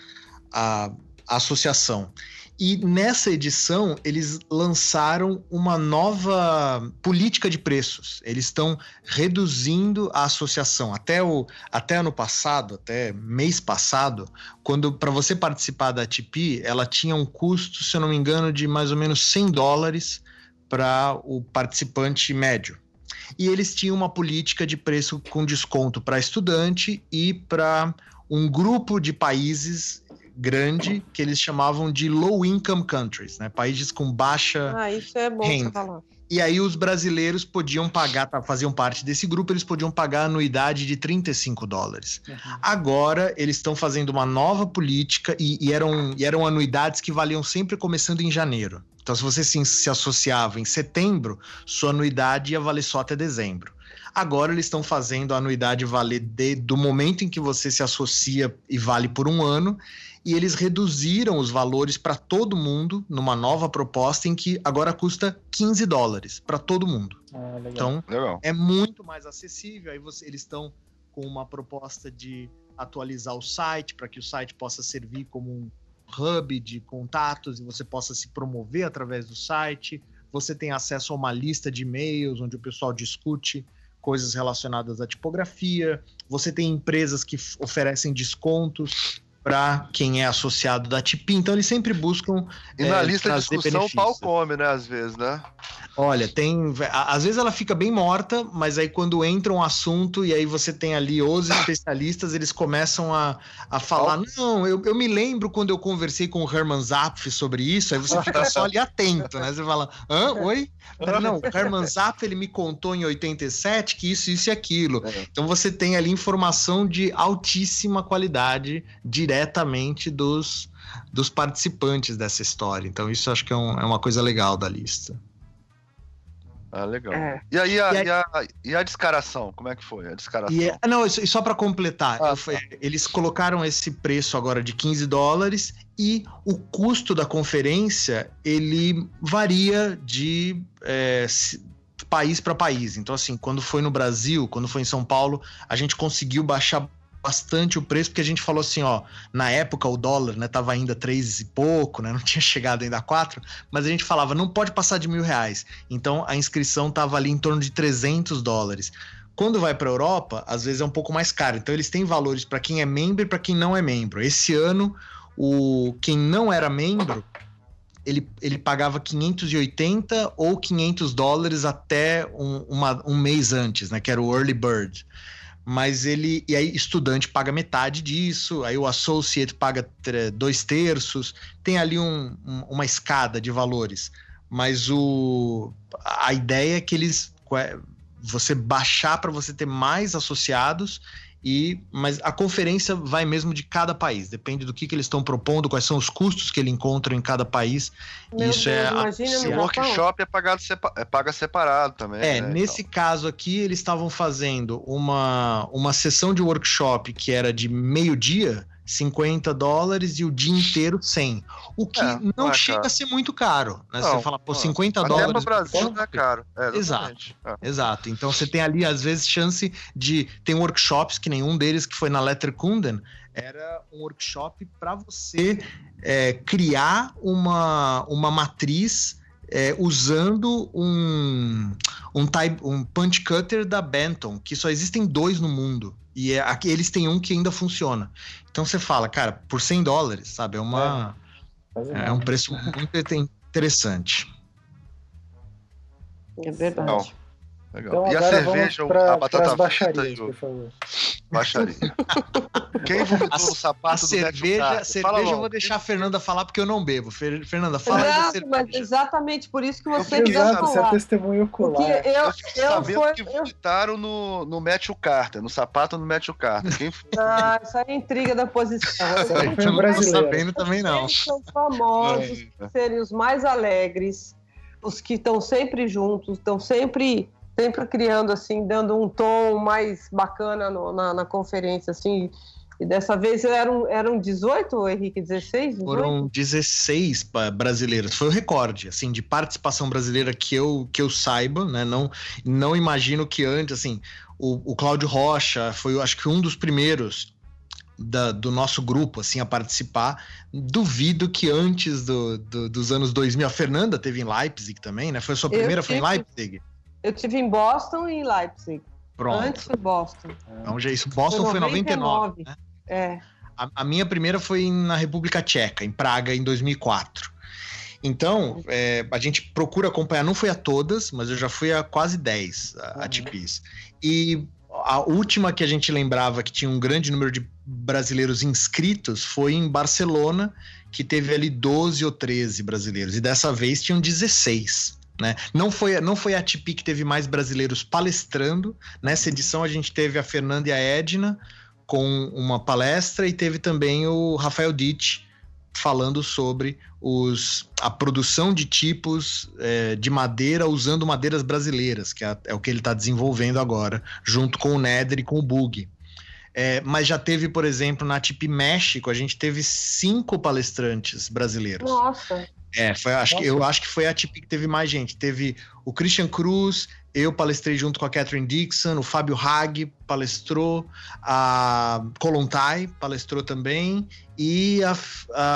a, a, a associação. E nessa edição, eles lançaram uma nova política de preços. Eles estão reduzindo a associação. Até, o, até ano passado, até mês passado, quando para você participar da ATP, ela tinha um custo, se eu não me engano, de mais ou menos 100 dólares para o participante médio. E eles tinham uma política de preço com desconto para estudante e para um grupo de países grande que eles chamavam de low income countries, né? Países com baixa ah, isso é bom renda. Falar. E aí os brasileiros podiam pagar, tá, faziam parte desse grupo, eles podiam pagar anuidade de 35 dólares. Uhum. Agora eles estão fazendo uma nova política e, e, eram, e eram anuidades que valiam sempre começando em janeiro. Então, se você se, se associava em setembro, sua anuidade ia valer só até dezembro. Agora eles estão fazendo a anuidade valer de, do momento em que você se associa e vale por um ano e eles reduziram os valores para todo mundo numa nova proposta em que agora custa 15 dólares para todo mundo. Ah, legal. Então legal. é muito mais acessível. Aí você, eles estão com uma proposta de atualizar o site para que o site possa servir como um hub de contatos e você possa se promover através do site. você tem acesso a uma lista de e-mails onde o pessoal discute coisas relacionadas à tipografia, você tem empresas que oferecem descontos para quem é associado da Tipi. Então eles sempre buscam. E na é, lista de discussão o pau come, né? Às vezes, né? Olha, tem. Às vezes ela fica bem morta, mas aí quando entra um assunto e aí você tem ali os especialistas, eles começam a, a falar: não, eu, eu me lembro quando eu conversei com o Herman Zapf sobre isso, aí você fica só ali atento, né? Você fala: hã? Oi? Não, o Herman Zapf ele me contou em 87 que isso, isso e aquilo. É. Então você tem ali informação de altíssima qualidade, direto diretamente dos, dos participantes dessa história. Então, isso acho que é, um, é uma coisa legal da lista. Ah, legal. É. E, aí, a, e, aí, e, a, e, a, descaração? Como é que foi a descaração? E, não, e só para completar, ah, tá. eles colocaram esse preço agora de 15 dólares e o custo da conferência ele varia de é, país para país. Então, assim, quando foi no Brasil, quando foi em São Paulo, a gente conseguiu baixar bastante o preço, porque a gente falou assim, ó, na época o dólar, né, tava ainda três e pouco, né, não tinha chegado ainda a quatro, mas a gente falava, não pode passar de mil reais. Então a inscrição tava ali em torno de 300 dólares. Quando vai para a Europa, às vezes é um pouco mais caro. Então eles têm valores para quem é membro e para quem não é membro. Esse ano, o quem não era membro, ele, ele pagava 580 ou 500 dólares até um, uma, um mês antes, né? Que era o early bird mas ele. E aí, estudante paga metade disso, aí o associate paga dois terços, tem ali um, um, uma escada de valores. Mas o, a ideia é que eles. Você baixar para você ter mais associados e, mas a conferência vai mesmo de cada país, depende do que, que eles estão propondo, quais são os custos que ele encontra em cada país. Meu isso Deus, é imagina, o workshop é pagado é paga separado também. É, né, nesse então. caso aqui eles estavam fazendo uma uma sessão de workshop que era de meio dia 50 dólares e o dia inteiro 100. O que é, não, é chega caro. a ser muito caro. Né? Não, você fala, pô, 50 até dólares. no Brasil não é caro. É, exato. É. Exato. Então você tem ali, às vezes, chance de. Tem workshops, que nenhum deles que foi na Letterkunden, era um workshop para você é, criar uma, uma matriz. É, usando um, um, type, um punch cutter da Benton, que só existem dois no mundo. E é, aqui, eles têm um que ainda funciona. Então você fala, cara, por 100 dólares, sabe? É uma. É, é um preço muito interessante. É verdade. Legal. Então, e a cerveja, pra, a batata baixarias, por favor. Baixaria. Quem vomitou a, no sapato a cerveja, cerveja eu vou deixar a Fernanda falar porque eu não bebo. Fernanda, fala não, cerveja. mas exatamente por isso que você deve falar. Você é testemunho ocular. Porque eu, eu, eu sabendo foi, que vomitaram no, no Matthew Carter, no sapato no Matthew Carter. Quem foi? Ah, isso é intriga da posição. eu não tô sabendo também não. Eles são famosos por serem os mais alegres, os que estão sempre juntos, estão sempre sempre criando assim, dando um tom mais bacana no, na, na, conferência, assim. E dessa vez eram, eram 18, Henrique? 16? 18? Foram 16 brasileiros. Foi o recorde, assim, de participação brasileira que eu, que eu saiba, né? Não, não imagino que antes, assim, o, o Cláudio Rocha foi, acho que um dos primeiros da, do nosso grupo assim a participar. Duvido que antes do, do, dos anos 2000, a Fernanda teve em Leipzig também, né? Foi a sua primeira, foi em Leipzig? Eu tive em Boston e Leipzig. Pronto. Antes foi Boston. Então, já isso. Boston foi 99. Foi 99 né? É. A, a, minha primeira foi na República Tcheca, em Praga, em 2004. Então, é, a gente procura acompanhar, não foi a todas, mas eu já fui a quase 10 a, uhum. TPs. E a última que a gente lembrava que tinha um grande número de brasileiros inscritos foi em Barcelona, que teve ali 12 ou 13 brasileiros. E dessa vez tinham 16. Né? Não, foi, não foi a Tipi que teve mais brasileiros palestrando. Nessa edição a gente teve a Fernanda e a Edna com uma palestra e teve também o Rafael Ditt falando sobre os, a produção de tipos é, de madeira usando madeiras brasileiras, que é, é o que ele está desenvolvendo agora, junto com o Nether e com o Bug. É, mas já teve, por exemplo, na TIP México, a gente teve cinco palestrantes brasileiros. Nossa! É, foi, acho que, eu acho que foi a TIP que teve mais gente. Teve o Christian Cruz, eu palestrei junto com a Catherine Dixon, o Fábio Hag palestrou, a Kolontai palestrou também e a,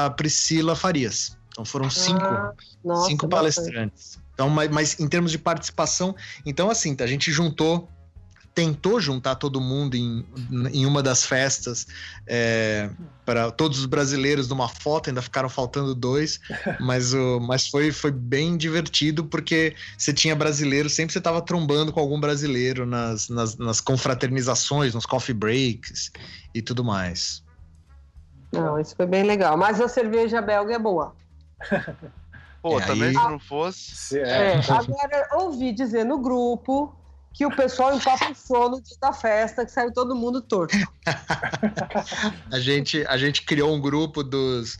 a Priscila Farias. Então foram cinco, ah, nossa, cinco palestrantes. Então, mas, mas em termos de participação, então assim, a gente juntou tentou juntar todo mundo em, em uma das festas é, para todos os brasileiros numa foto, ainda ficaram faltando dois, mas, o, mas foi, foi bem divertido porque você tinha brasileiro, sempre você estava trombando com algum brasileiro nas, nas, nas confraternizações, nos coffee breaks e tudo mais. Não, isso foi bem legal. Mas a cerveja belga é boa. Pô, é, também aí... se não fosse. É. É, agora, ouvi dizer no grupo que o pessoal empapuçou no dia da festa, que saiu todo mundo torto. a, gente, a gente criou um grupo dos,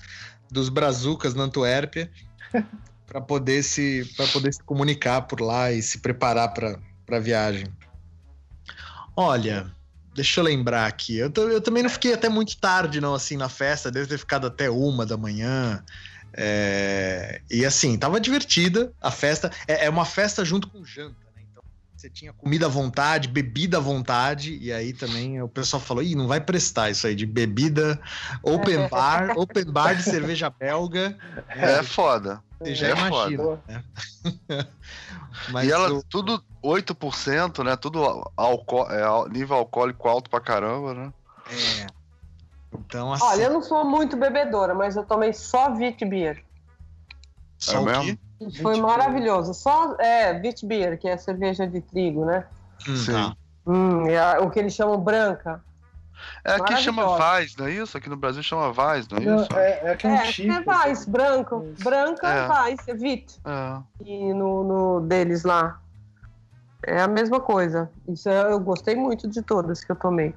dos brazucas na Antuérpia para poder, se, poder se comunicar por lá e se preparar para a viagem. Olha, deixa eu lembrar aqui. Eu, eu também não fiquei até muito tarde, não, assim, na festa. Deve ter ficado até uma da manhã. É, e assim, tava divertida a festa. É, é uma festa junto com janta. Você tinha comida à vontade, bebida à vontade, e aí também o pessoal falou: ih, não vai prestar isso aí de bebida, open bar, open bar de cerveja belga. É, é foda. Você já é imagina. Foda. Né? Mas e ela, o... tudo 8%, né? Tudo álcool, é, nível alcoólico alto pra caramba, né? É. Então, assim... Olha, eu não sou muito bebedora, mas eu tomei só Vit Beer. Só é mesmo? Foi maravilhoso. Só é Beer, que é cerveja de trigo, né? Hum, Sim. Tá. Hum, é o que eles chamam branca. É, aqui chama Vaz, não é isso? Aqui no Brasil chama Vaz, não é isso? É, é, aqui é, um é, tipo, é Vaz, branco. Isso. Branca, é. Vaz, é Vit. É. E no, no deles lá. É a mesma coisa. Isso eu gostei muito de todas que eu tomei.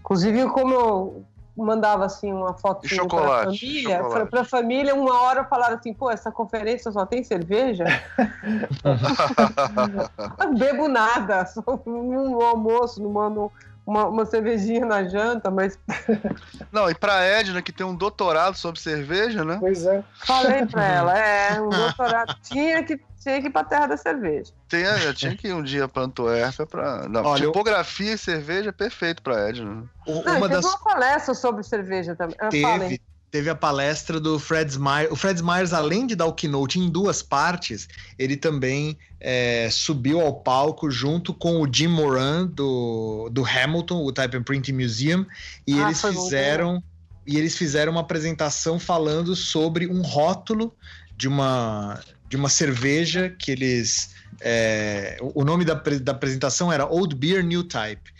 Inclusive, como eu mandava assim uma foto para a família, para a família, uma hora falaram assim, pô, essa conferência só tem cerveja? não bebo nada, só um almoço, não mando uma, uma, cervejinha na janta, mas. Não, e pra Edna, que tem um doutorado sobre cerveja, né? Pois é. Falei pra ela, é, um doutorado. tinha que tinha que ir pra terra da cerveja. Tem, eu tinha que ir um dia pra Antuérpia pra. Não, Olha, tipografia eu... e cerveja é perfeito pra Edna. Não, uma das... uma palestra sobre cerveja também. Teve, teve a palestra do Fred Myers. O Fred Myers, além de dar o keynote em duas partes, ele também é, subiu ao palco junto com o Jim Moran do, do Hamilton, o Type and Printing Museum, e ah, eles fizeram e eles fizeram uma apresentação falando sobre um rótulo de uma de uma cerveja que eles. É, o nome da, da apresentação era Old Beer New Type.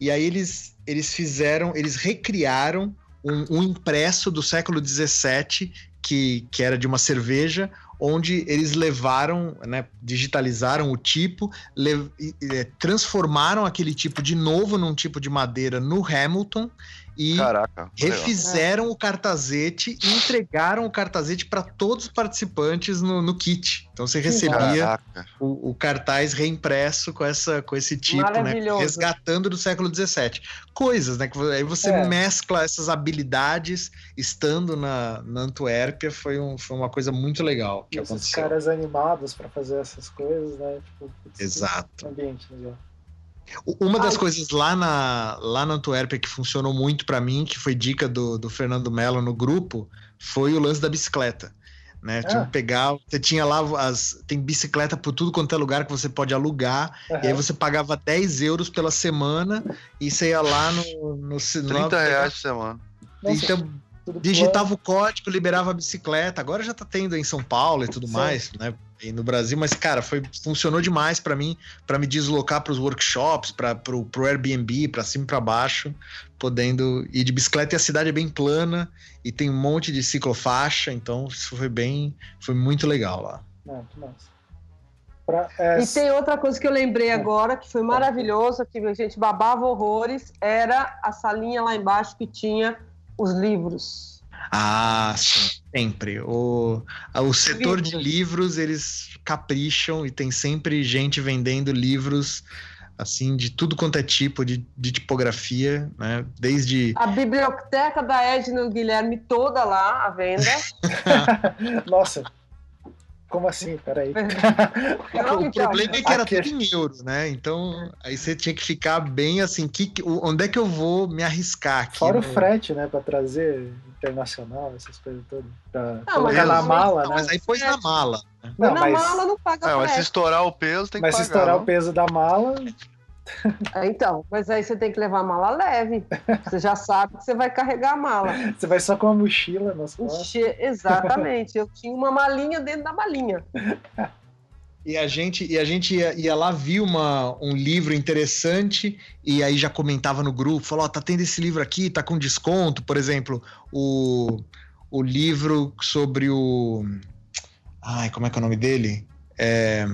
E aí eles, eles fizeram, eles recriaram um, um impresso do século XVII que, que era de uma cerveja, onde eles levaram, né, digitalizaram o tipo, transformaram aquele tipo de novo num tipo de madeira no Hamilton e Caraca, refizeram legal. o cartazete e entregaram o cartazete para todos os participantes no, no, kit. Então você recebia o, o, cartaz reimpresso com, essa, com esse tipo, né? Resgatando do século XVII. Coisas, né? Que aí você é. mescla essas habilidades estando na, na Antuérpia, foi, um, foi uma coisa muito legal que Esses aconteceu. caras animados para fazer essas coisas, né? Tipo, Exato. Ambiente legal. Uma das Ai. coisas lá na, lá na Antuérpia que funcionou muito para mim, que foi dica do, do Fernando Mello no grupo, foi o lance da bicicleta. Né? Tinha que pegar, você tinha lá as. Tem bicicleta por tudo quanto é lugar que você pode alugar. Uhum. E aí você pagava 10 euros pela semana e você ia lá no. no 30 no, reais por semana. Então, digitava o código, liberava a bicicleta. Agora já tá tendo em São Paulo e tudo Sim. mais, né? E no Brasil, mas cara, foi funcionou demais para mim, para me deslocar para os workshops, para pro, pro Airbnb, para cima e para baixo, podendo ir de bicicleta. E a cidade é bem plana e tem um monte de ciclofaixa, então isso foi bem, foi muito legal lá. Massa. Pra, é... E tem outra coisa que eu lembrei agora, que foi maravilhoso, que a gente babava horrores, era a salinha lá embaixo que tinha os livros. Ah, sim, sempre. O, o setor de livros, eles capricham e tem sempre gente vendendo livros assim, de tudo quanto é tipo de, de tipografia, né? Desde. A biblioteca da Edna Guilherme toda lá à venda. Nossa, como assim? Peraí. o problema é que era tudo em euro, né? Então, aí você tinha que ficar bem assim, que, onde é que eu vou me arriscar aqui? Fora no... o frete, né? Pra trazer internacional, essas coisas todas. Pra não, colocar na mala, não, né? Mas aí foi na mala. Né? Não, na mas... mala não paga é, Mas se estourar o peso, tem que mas pagar. Mas se estourar não? o peso da mala... Então, mas aí você tem que levar a mala leve. Você já sabe que você vai carregar a mala. Você vai só com a mochila nas costas. Exatamente. Eu tinha uma malinha dentro da malinha. E a gente, e a gente ia, ia lá, viu uma, um livro interessante e aí já comentava no grupo, falou, oh, tá tendo esse livro aqui, tá com desconto, por exemplo, o, o livro sobre o... Ai, como é que é o nome dele? É,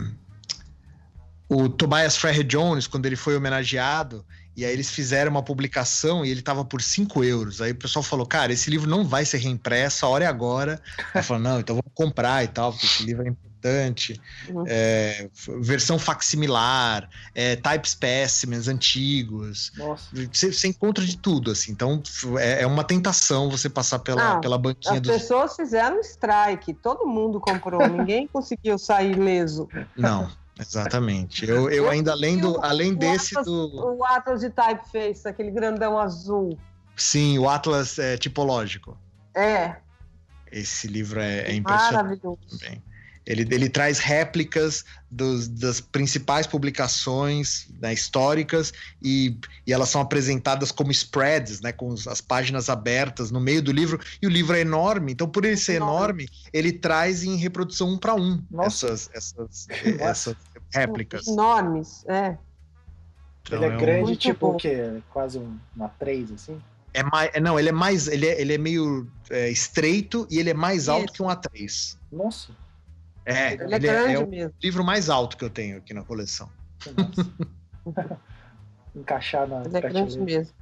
o Tobias Ferrer Jones, quando ele foi homenageado, e aí eles fizeram uma publicação e ele tava por 5 euros. Aí o pessoal falou, cara, esse livro não vai ser reimpresso, a hora é agora. Aí falou, não, então vamos comprar e tal, porque esse livro é importante. Uhum. É, versão facsimilar, é, type specimens antigos. Você, você, encontra de tudo, assim. Então é, é uma tentação você passar pela, ah, pela banquinha as dos... As pessoas fizeram strike, todo mundo comprou, ninguém conseguiu sair leso. Não. Exatamente. Eu, eu ainda além o desse Atlas, do. O Atlas de Typeface, aquele grandão azul. Sim, o Atlas é, tipológico. É. Esse livro é, é impressionante. Maravilhoso. Também. Ele, ele traz réplicas dos, das principais publicações né, históricas e, e elas são apresentadas como spreads, né, com as páginas abertas no meio do livro. E o livro é enorme, então, por ele ser enorme, enorme ele traz em reprodução um para um essas, essas, essas réplicas. Enormes, é. Então, ele é, é grande, um... tipo o quê? Quase uma 3, assim? É mais, não, ele é mais, ele é, ele é meio é, estreito e ele é mais Isso. alto que um A3. Nossa. É, ele, é ele é, é, o mesmo. livro mais alto que eu tenho aqui na coleção. Encaixar na ele é grande mesmo.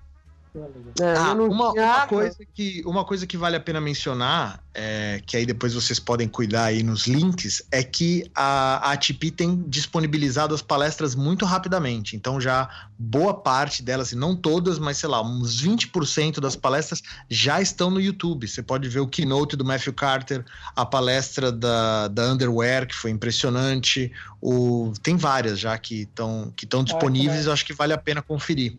É, ah, uma, uma, coisa que, uma coisa que vale a pena mencionar, é, que aí depois vocês podem cuidar aí nos links, é que a, a ATP tem disponibilizado as palestras muito rapidamente. Então, já boa parte delas, não todas, mas sei lá, uns 20% das palestras já estão no YouTube. Você pode ver o keynote do Matthew Carter, a palestra da, da Underwear, que foi impressionante. O, tem várias já que estão que ah, disponíveis, eu acho que vale a pena conferir.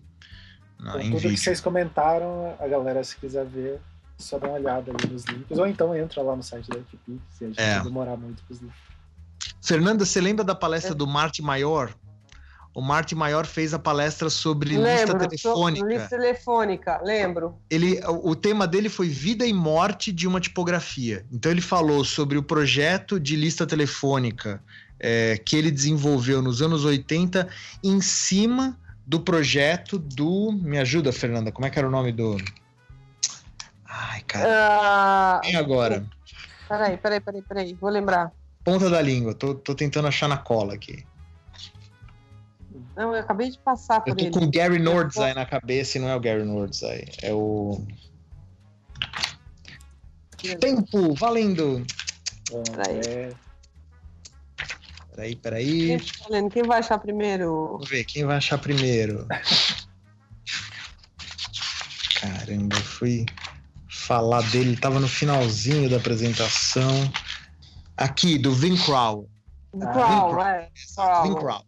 Então, tudo vídeo. que vocês comentaram, a galera, se quiser ver, só dá uma olhada ali nos links. Ou então entra lá no site da equipe, se a gente é. demorar muito pros links. Fernanda, você lembra da palestra é. do Marte Maior? O Marte Maior fez a palestra sobre lembro, lista telefônica. Lista telefônica, lembro. Ele, o tema dele foi vida e morte de uma tipografia. Então ele falou sobre o projeto de lista telefônica é, que ele desenvolveu nos anos 80 em cima do projeto do. Me ajuda, Fernanda, como é que era o nome do. Ai, cara. Uh... agora. Peraí, peraí, peraí, peraí, vou lembrar. Ponta da língua, tô, tô tentando achar na cola aqui. Não, eu acabei de passar por ele. Eu tô com o Gary Nordzai na cabeça e não é o Gary Nordzai, é o. Tempo, valendo! Peraí. É... Peraí, peraí. Quem vai achar primeiro? Vamos ver, quem vai achar primeiro? Caramba, eu fui falar dele, ele tava no finalzinho da apresentação. Aqui, do Vin Crow. Vin Crow, é. Vin Crow.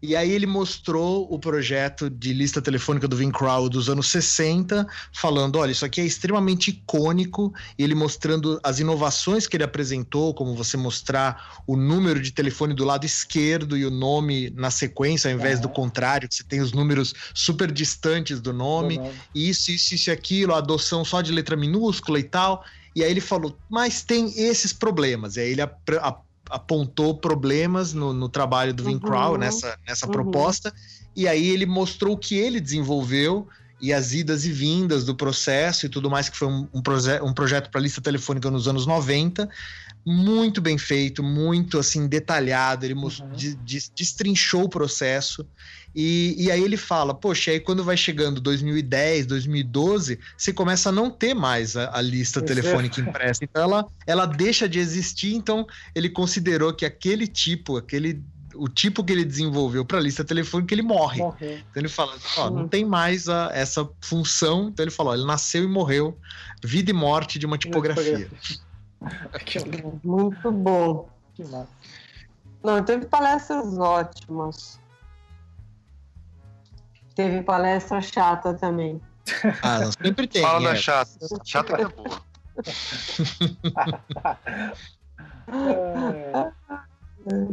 E aí ele mostrou o projeto de lista telefônica do Vin Crow dos anos 60, falando, olha, isso aqui é extremamente icônico, e ele mostrando as inovações que ele apresentou, como você mostrar o número de telefone do lado esquerdo e o nome na sequência, ao invés do contrário, que você tem os números super distantes do nome, uhum. isso, isso, isso e aquilo, a adoção só de letra minúscula e tal. E aí ele falou, mas tem esses problemas. E aí ele apontou problemas no, no trabalho do Vin uhum. Crow nessa, nessa uhum. proposta, e aí ele mostrou o que ele desenvolveu e as idas e vindas do processo e tudo mais, que foi um, um, proje um projeto para lista telefônica nos anos 90, muito bem feito, muito assim detalhado, ele uhum. destrinchou o processo e, e aí ele fala, poxa, aí quando vai chegando 2010, 2012, você começa a não ter mais a, a lista telefônica impressa. Então ela, ela deixa de existir, então ele considerou que aquele tipo, aquele o tipo que ele desenvolveu para a lista telefônica, ele morre. Morreu. Então ele fala, ó, não tem mais a, essa função. Então ele falou, ele nasceu e morreu, vida e morte de uma tipografia. Muito bom. Não, teve palestras ótimas. Teve palestra chata também. Ah, não, sempre tem. Fala é. da chata. Chata que é boa.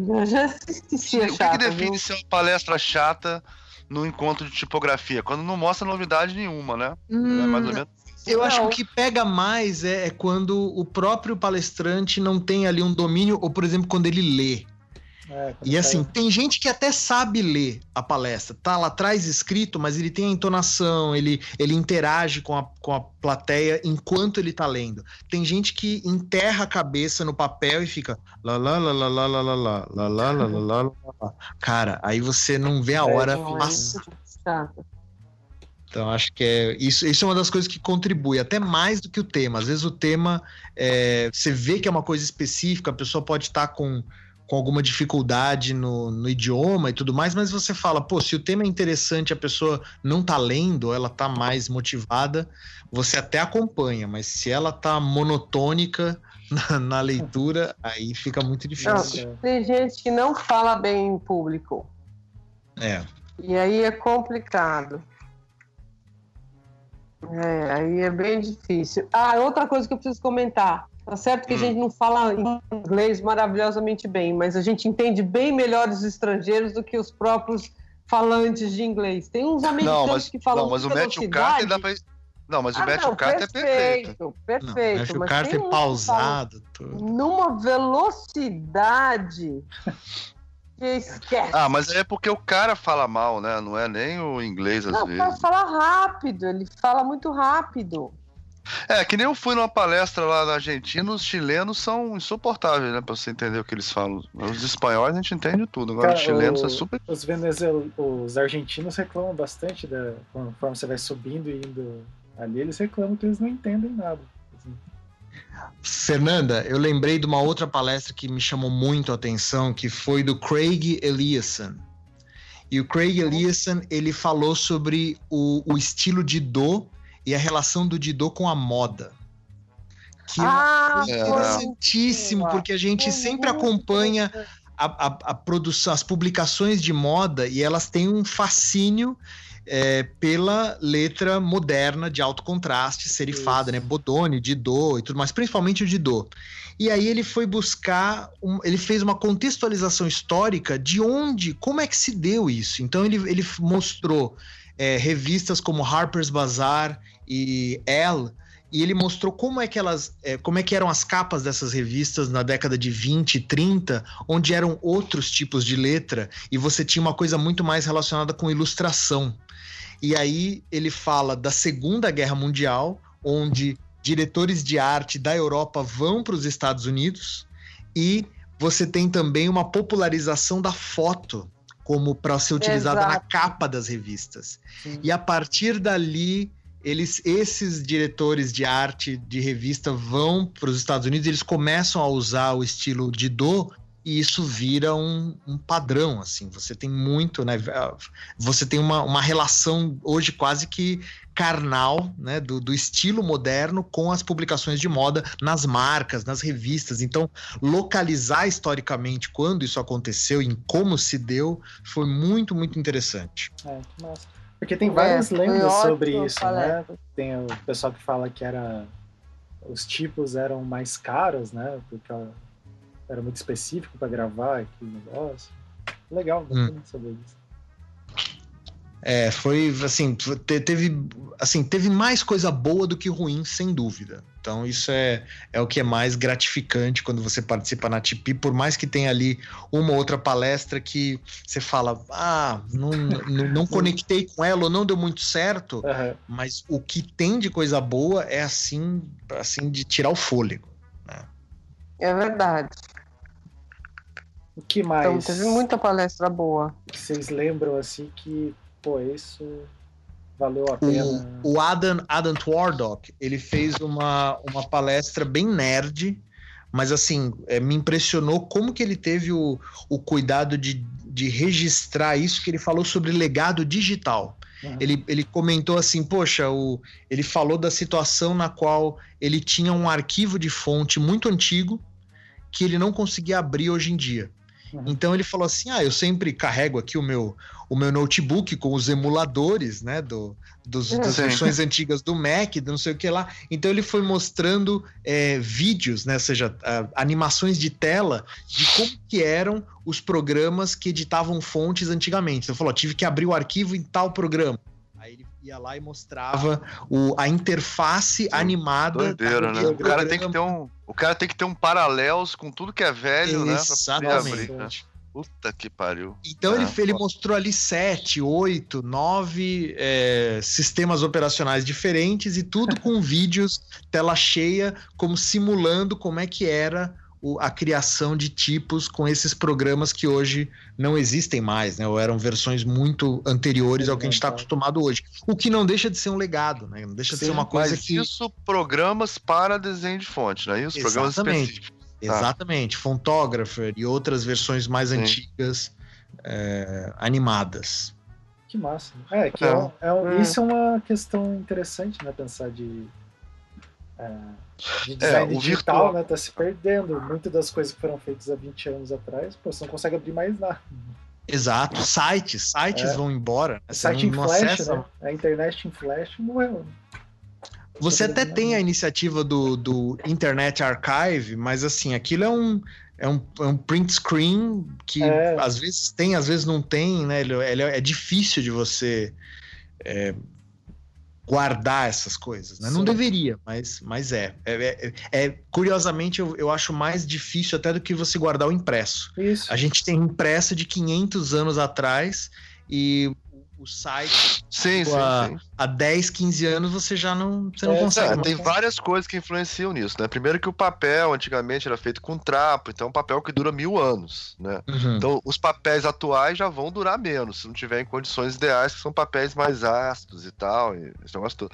Eu já assisti O que, que define ser uma palestra chata no encontro de tipografia? Quando não mostra novidade nenhuma, né? Hum, é mais ou menos eu acho que o que pega mais é, é, quando o próprio palestrante não tem ali um domínio, ou por exemplo, quando ele lê. É, e assim, tá tem gente que até sabe ler a palestra, tá lá atrás escrito, mas ele tem a entonação, ele, ele interage com a, com a plateia enquanto ele tá lendo. Tem gente que enterra a cabeça no papel e fica lá lá lá lá lá lá lá lá lá lá lá lá lá Cara, aí você não vê a hora passar. Então, acho que é isso, isso é uma das coisas que contribui, até mais do que o tema. Às vezes o tema, é, você vê que é uma coisa específica, a pessoa pode estar com, com alguma dificuldade no, no idioma e tudo mais, mas você fala, pô, se o tema é interessante, a pessoa não tá lendo, ela tá mais motivada, você até acompanha, mas se ela tá monotônica na, na leitura, aí fica muito difícil. Não, tem gente que não fala bem em público. É. E aí é complicado. É, aí é bem difícil. Ah, outra coisa que eu preciso comentar. Tá certo que hum. a gente não fala inglês maravilhosamente bem, mas a gente entende bem melhor os estrangeiros do que os próprios falantes de inglês. Tem uns americanos não, mas, que falam Não, mas o Matthew Carter dá pra... Não, mas o ah, Matthew Carter é perfeito. Perfeito, perfeito. o Carter é pausado. Tudo. Numa velocidade Esquece. Ah, mas é porque o cara fala mal, né? Não é nem o inglês às não, vezes. O cara fala rápido, ele fala muito rápido. É, que nem eu fui numa palestra lá na Argentina, os chilenos são insuportáveis, né? Pra você entender o que eles falam. Os espanhóis a gente entende tudo, agora cara, os chilenos o, é super. Os venezuelanos, os argentinos reclamam bastante da conforme você vai subindo e indo ali, eles reclamam que eles não entendem nada. Fernanda, eu lembrei de uma outra palestra que me chamou muito a atenção, que foi do Craig Eliasson. E o Craig Eliasson, ele falou sobre o, o estilo Didot e a relação do Didot com a moda. Que ah, é interessantíssimo, porque a gente sempre acompanha a, a, a, produção, as publicações de moda e elas têm um fascínio é, pela letra moderna de alto contraste, serifada, Isso. né? Bodoni, Didot e tudo mais, principalmente o Didot. E aí ele foi buscar, um, ele fez uma contextualização histórica de onde, como é que se deu isso. Então ele, ele mostrou é, revistas como Harper's Bazaar e Elle, e ele mostrou como é que elas, é, como é que eram as capas dessas revistas na década de 20 e 30, onde eram outros tipos de letra e você tinha uma coisa muito mais relacionada com ilustração. E aí ele fala da Segunda Guerra Mundial, onde diretores de arte da Europa vão para os Estados Unidos e você tem também uma popularização da foto como para ser utilizada Exato. na capa das revistas. Sim. E a partir dali, eles, esses diretores de arte de revista vão para os Estados Unidos, eles começam a usar o estilo de do e isso vira um, um, padrão, assim, você tem muito, né, você tem uma, uma relação hoje quase que carnal, né, do, do, estilo moderno com as publicações de moda nas marcas, nas revistas, então localizar historicamente quando isso aconteceu, em como se deu, foi muito, muito interessante. É. Porque tem várias é, lendas sobre isso, né, tem o pessoal que fala que era os tipos eram mais caros, né, porque era muito específico para gravar aquele negócio. Legal, hum. saber disso. É, foi assim, teve assim, teve mais coisa boa do que ruim, sem dúvida. Então isso é, é o que é mais gratificante quando você participa na TP, por mais que tenha ali uma outra palestra que você fala, ah, não, não, não conectei com ela ou não deu muito certo, uhum. mas o que tem de coisa boa é assim, assim de tirar o fôlego. Né? É verdade. O que mais? Então, teve muita palestra boa. Vocês lembram assim que, pô, isso valeu a pena? O, o Adam, Adam Twardock, ele fez uma, uma palestra bem nerd, mas assim, é, me impressionou como que ele teve o, o cuidado de, de registrar isso que ele falou sobre legado digital. Uhum. Ele, ele comentou assim, poxa, o, ele falou da situação na qual ele tinha um arquivo de fonte muito antigo que ele não conseguia abrir hoje em dia. Uhum. Então ele falou assim: ah, eu sempre carrego aqui o meu, o meu notebook com os emuladores, né, do, dos, das versões antigas do Mac, do não sei o que lá. Então ele foi mostrando é, vídeos, né, ou seja, animações de tela de como que eram os programas que editavam fontes antigamente. Então ele falou: tive que abrir o arquivo em tal programa. Ia lá e mostrava o, a interface Sim, animada. Doideira, né? O cara, tem que ter um, o cara tem que ter um paralelos com tudo que é velho, Exatamente. né? Exatamente. Né? Puta que pariu. Então é, ele, ele mostrou ali sete, oito, nove é, sistemas operacionais diferentes e tudo com vídeos, tela cheia, como simulando como é que era o, a criação de tipos com esses programas que hoje não existem mais, né? Ou eram versões muito anteriores ao que a gente está acostumado hoje. O que não deixa de ser um legado, né? Não deixa Sim, de ser uma coisa mas que. Isso, programas para desenho de fonte, não é isso? Exatamente. Programas específicos. Tá. Exatamente, Fontographer e outras versões mais Sim. antigas é, animadas. Que massa. É, que é. É, é, hum. isso é uma questão interessante, né? Pensar de, é, de é, design digital, virtual... né? Tá se perdendo. Muitas das coisas que foram feitas há 20 anos atrás, pô, você não consegue abrir mais nada. Exato, sites, sites vão embora. Né? Site não, em flash, acessa... né? A internet em flash morreu. Você até tem a iniciativa do, do Internet Archive, mas assim, aquilo é um, é um, é um print screen que é. às vezes tem, às vezes não tem, né? Ele, ele é, é difícil de você é, guardar essas coisas, né? Não deveria, mas, mas é. É, é, é. Curiosamente, eu, eu acho mais difícil até do que você guardar o impresso. Isso. A gente tem impresso de 500 anos atrás e o site sim, tipo, sim, há, sim. há 10, 15 anos você já não, você não é, consegue. É, tem várias coisas que influenciam nisso, né? Primeiro que o papel antigamente era feito com trapo, então é um papel que dura mil anos, né? Uhum. Então os papéis atuais já vão durar menos, se não tiver em condições ideais, que são papéis mais ácidos e tal, e esse negócio todo.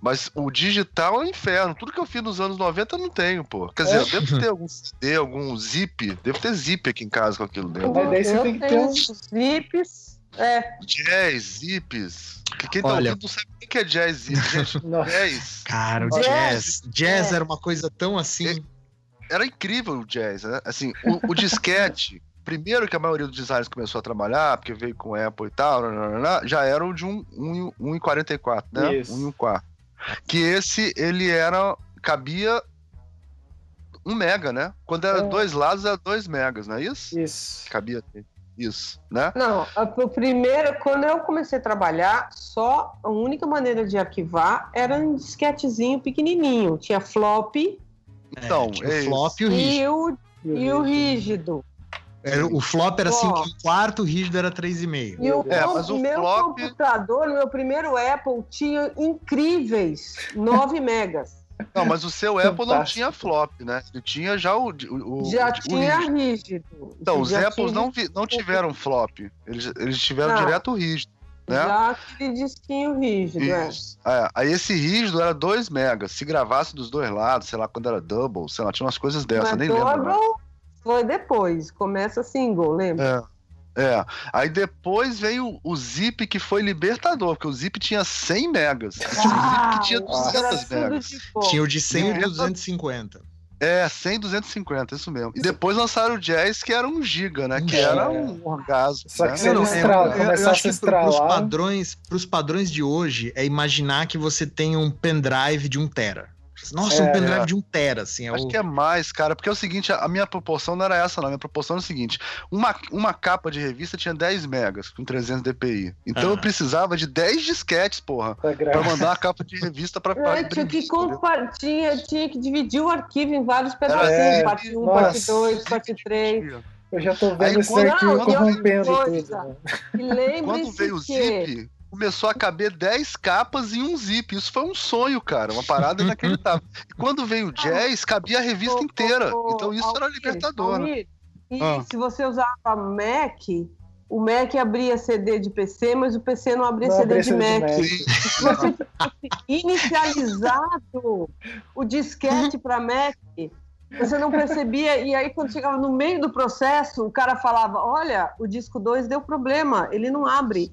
Mas o digital é um inferno. Tudo que eu fiz nos anos 90 eu não tenho, pô. Quer dizer, é. eu devo ter algum CD, algum zip. Devo ter zip aqui em casa com aquilo daí você tem que ter uns zips é. Jazz, zips. Quem tá Olha, ouvindo não sabe o que é jazz, zips, gente. jazz. Cara, o jazz. Jazz é. era uma coisa tão assim. É, era incrível o jazz, né? Assim, o, o disquete. primeiro que a maioria dos designers começou a trabalhar, porque veio com Apple e tal, já de um, um, um 1,44, né? Isso. 1 e 1 quarto. Que esse, ele era, cabia um mega, né? Quando era é. dois lados, era dois megas, não é isso? Isso. Cabia isso, né? Não, o primeiro, quando eu comecei a trabalhar, só a única maneira de arquivar era um disquetezinho pequenininho. Tinha flop. Então, é, o flop e o rígido. E o, e o rígido. Era, o flop era 5 um quarto, o rígido era 3,5. E o, é, mas o meu flop... computador, meu primeiro Apple, tinha incríveis 9 megas. Não, mas o seu Apple não tinha flop, né? Ele tinha já o. o já o, tinha rígido. rígido. Então, os já Apples não, vi, não tiveram flop. Eles, eles tiveram não. direto rígido. Né? Já aquele disquinho rígido, é. é. Aí esse rígido era 2 megas. Se gravasse dos dois lados, sei lá, quando era double, sei lá, tinha umas coisas dessas, nem double lembro. Double foi depois, começa single, lembra? É. É, aí depois veio o Zip que foi libertador, porque o Zip tinha 100 megas. Tinha ah, o Zip que tinha 200 megas. Tinha o de 100 e 250. É, 100, 250, isso mesmo. E depois lançaram o Jazz, que era um giga, né? Que é. era um orgasmo. Só que né? não, estrala, eu, eu acho que pros padrões, pros padrões de hoje, é imaginar que você tem um pendrive de 1 tera. Nossa, é, um pendrive é. de um tera, assim. É Acho o... que é mais, cara, porque é o seguinte, a minha proporção não era essa, não. A minha proporção é o seguinte: uma, uma capa de revista tinha 10 megas com 300 dpi. Então ah. eu precisava de 10 disquetes, porra, tá pra mandar uma capa de revista pra. pra é, tinha, que tinha, tinha que dividir o arquivo em vários pedacinhos: é, parte 1, parte 2, parte 3. Eu já tô vendo Aí, esse arquivo corrompendo tudo. Né? Quando veio o zip, começou a caber 10 capas em um zip. Isso foi um sonho, cara. Uma parada inacreditável. E quando veio o jazz, cabia a revista inteira. Então isso era libertador. Né? E ah. se você usava Mac, o Mac abria CD de PC, mas o PC não abria não CD, de, Mac. de Mac. Se você tivesse inicializado o disquete para Mac, você não percebia, e aí quando chegava no meio do processo, o cara falava: Olha, o disco 2 deu problema, ele não abre.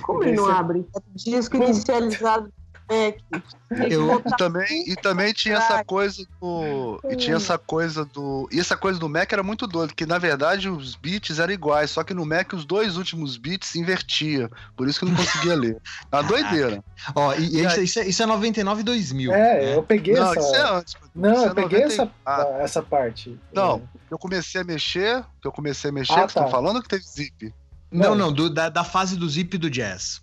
Como ele não abre? Disco inicializado. Eu... E também, e também tinha essa coisa do. E tinha essa coisa do. E essa coisa do Mac era muito doido, que na verdade os bits eram iguais, só que no Mac os dois últimos bits se invertia. Por isso que eu não conseguia ler. Uma doideira. Ó, e, e isso, é, isso é 99 e 2000. É, eu peguei não, essa. Isso é antes, não, eu é peguei 90... essa, ah. essa parte. Não, é. eu comecei a mexer, eu comecei a mexer, ah, que tá. falando que teve zip. Não, não, do, da, da fase do zip do jazz.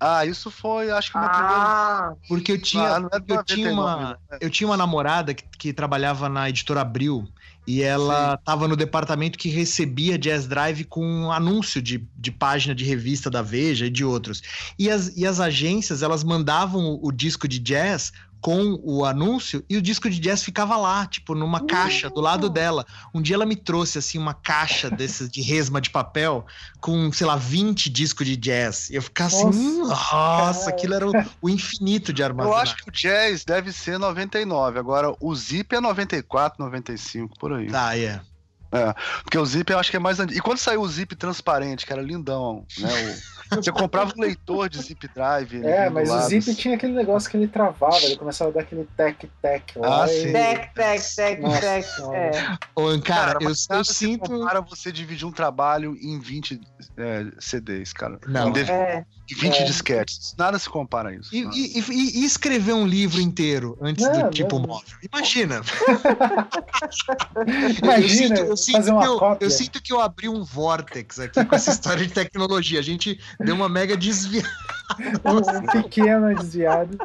Ah, isso foi, acho que meu ah, primeiro. Porque eu tinha, ah, é eu, tinha uma, né? eu tinha uma namorada que, que trabalhava na editora Abril e ela estava no departamento que recebia Jazz Drive com um anúncio de, de página de revista da Veja e de outros. E as, e as agências, elas mandavam o, o disco de jazz com o anúncio e o disco de jazz ficava lá, tipo, numa caixa do lado dela. Um dia ela me trouxe, assim, uma caixa desses de resma de papel com, sei lá, 20 discos de jazz. E eu ficava assim, nossa, nossa aquilo era o, o, infinito de armazenar. Eu acho que o jazz deve ser 99, agora o zip é 94, 95, por aí. Tá, é. Yeah. É, porque o Zip eu acho que é mais antigo. E quando saiu o Zip transparente, que era lindão, né? O... Você comprava um leitor de Zip Drive. É, mas o Zip assim. tinha aquele negócio que ele travava, ele começava a dar aquele tec-tec lá. Ah. Tec, tec, tec, tec. É. Ô, cara, cara eu, eu sinto. Para você dividir um trabalho em 20 é, CDs, cara. Não, é. 20 é. disquetes. Nada se compara a isso. E, e, e, e escrever um livro inteiro antes não, do tipo não. móvel? Imagina. Imagina. Eu sinto, eu, sinto eu, eu sinto, que eu, abri um vórtex aqui com essa história de tecnologia. A gente deu uma mega desviada. um pequeno desviado.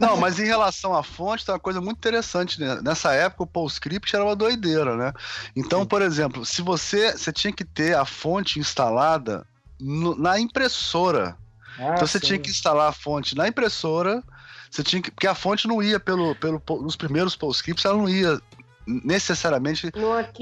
Não, mas em relação à fonte, tem uma coisa muito interessante. Né? Nessa época, o PostScript era uma doideira, né? Então, por exemplo, se você, você tinha que ter a fonte instalada no, na impressora ah, então você sim. tinha que instalar a fonte na impressora, você tinha que, porque a fonte não ia pelo, pelo nos primeiros PostScripts, ela não ia necessariamente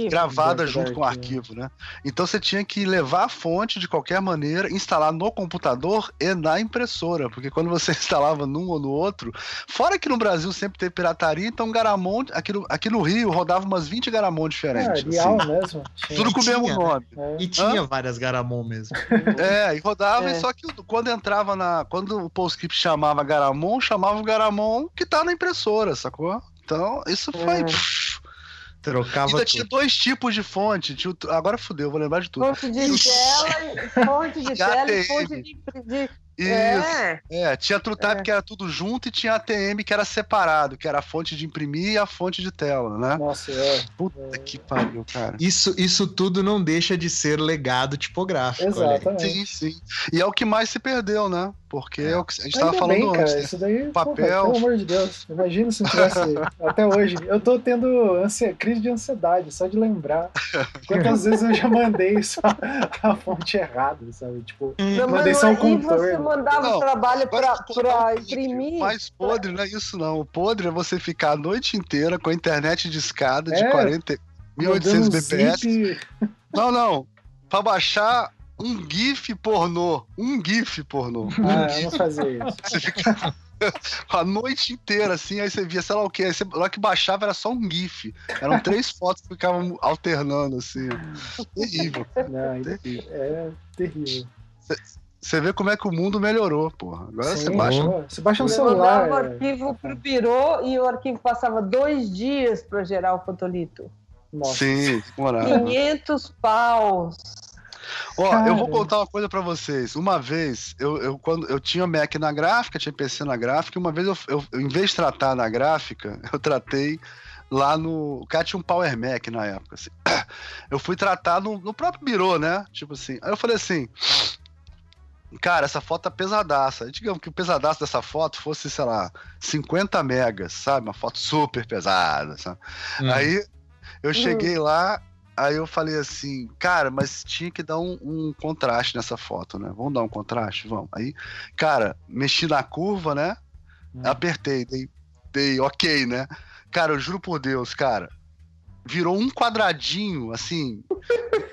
gravada junto com o arquivo, né? Então você tinha que levar a fonte de qualquer maneira, instalar no computador e na impressora, porque quando você instalava num ou no outro, fora que no Brasil sempre teve pirataria, então Garamond, aqui no, aqui no Rio rodava umas 20 Garamond diferentes. É, real assim. mesmo. Tudo com o mesmo né? nome. É. E tinha Hã? várias Garamond mesmo. É, e rodava, é. só que quando entrava na. Quando o PostScript chamava Garamond, chamava o Garamond que tá na impressora, sacou? Então, isso foi. É. Trocava Ainda tinha dois tipos de fonte. Tinha, agora fudeu, vou lembrar de tudo. Fonte de tela, fonte de tela e fonte de, de, isso. É. é, tinha TrueType é. que era tudo junto e tinha ATM que era separado, que era a fonte de imprimir e a fonte de tela, né? Nossa, é. Puta é. que pariu, cara. Isso, isso tudo não deixa de ser legado tipográfico. Exatamente. Sim, sim. E é o que mais se perdeu, né? Porque é, o que a gente estava falando bem, antes. Cara, né? Isso daí, papel. Porra, pelo amor de Deus. Imagina se não tivesse até hoje. Eu tô tendo ansia, crise de ansiedade, só de lembrar. Quantas vezes eu já mandei só a fonte errada, sabe? Tipo, não, mandei só um contorno mandava o trabalho para imprimir. Mais podre não é isso, não. O podre é você ficar a noite inteira com a internet de escada de é, 40, 1800 bps. Não, não. Para baixar um GIF pornô. Um GIF pornô. Ah, eu não fazia isso. Você fica a noite inteira, assim, aí você via, sei lá o que, aí você, lá que baixava era só um GIF. Eram três fotos que ficavam alternando, assim. Terrível. Não, terrível. É terrível. Você vê como é que o mundo melhorou, porra. Agora Sim, você baixa. Você baixa no celular. Eu mandava o arquivo pro birô e o arquivo passava dois dias para gerar o fotolito. Nossa. Sim, morava. 500 paus. Ó, Cara. eu vou contar uma coisa para vocês. Uma vez, eu, eu, quando eu tinha Mac na gráfica, tinha PC na gráfica, e uma vez eu, eu, em vez de tratar na gráfica, eu tratei lá no. O cara tinha um Power Mac na época. Assim. Eu fui tratar no, no próprio birô, né? Tipo assim. Aí eu falei assim: Cara, essa foto tá pesadaça. Digamos que o pesadaço dessa foto fosse, sei lá, 50 megas, sabe? Uma foto super pesada, sabe? Hum. Aí eu hum. cheguei lá, aí eu falei assim, cara, mas tinha que dar um, um, contraste nessa foto, né? Vamos dar um contraste? Vamos. Aí, cara, mexi na curva, né? Hum. Apertei, dei, dei ok, né? Cara, eu juro por Deus, cara, virou um quadradinho, assim.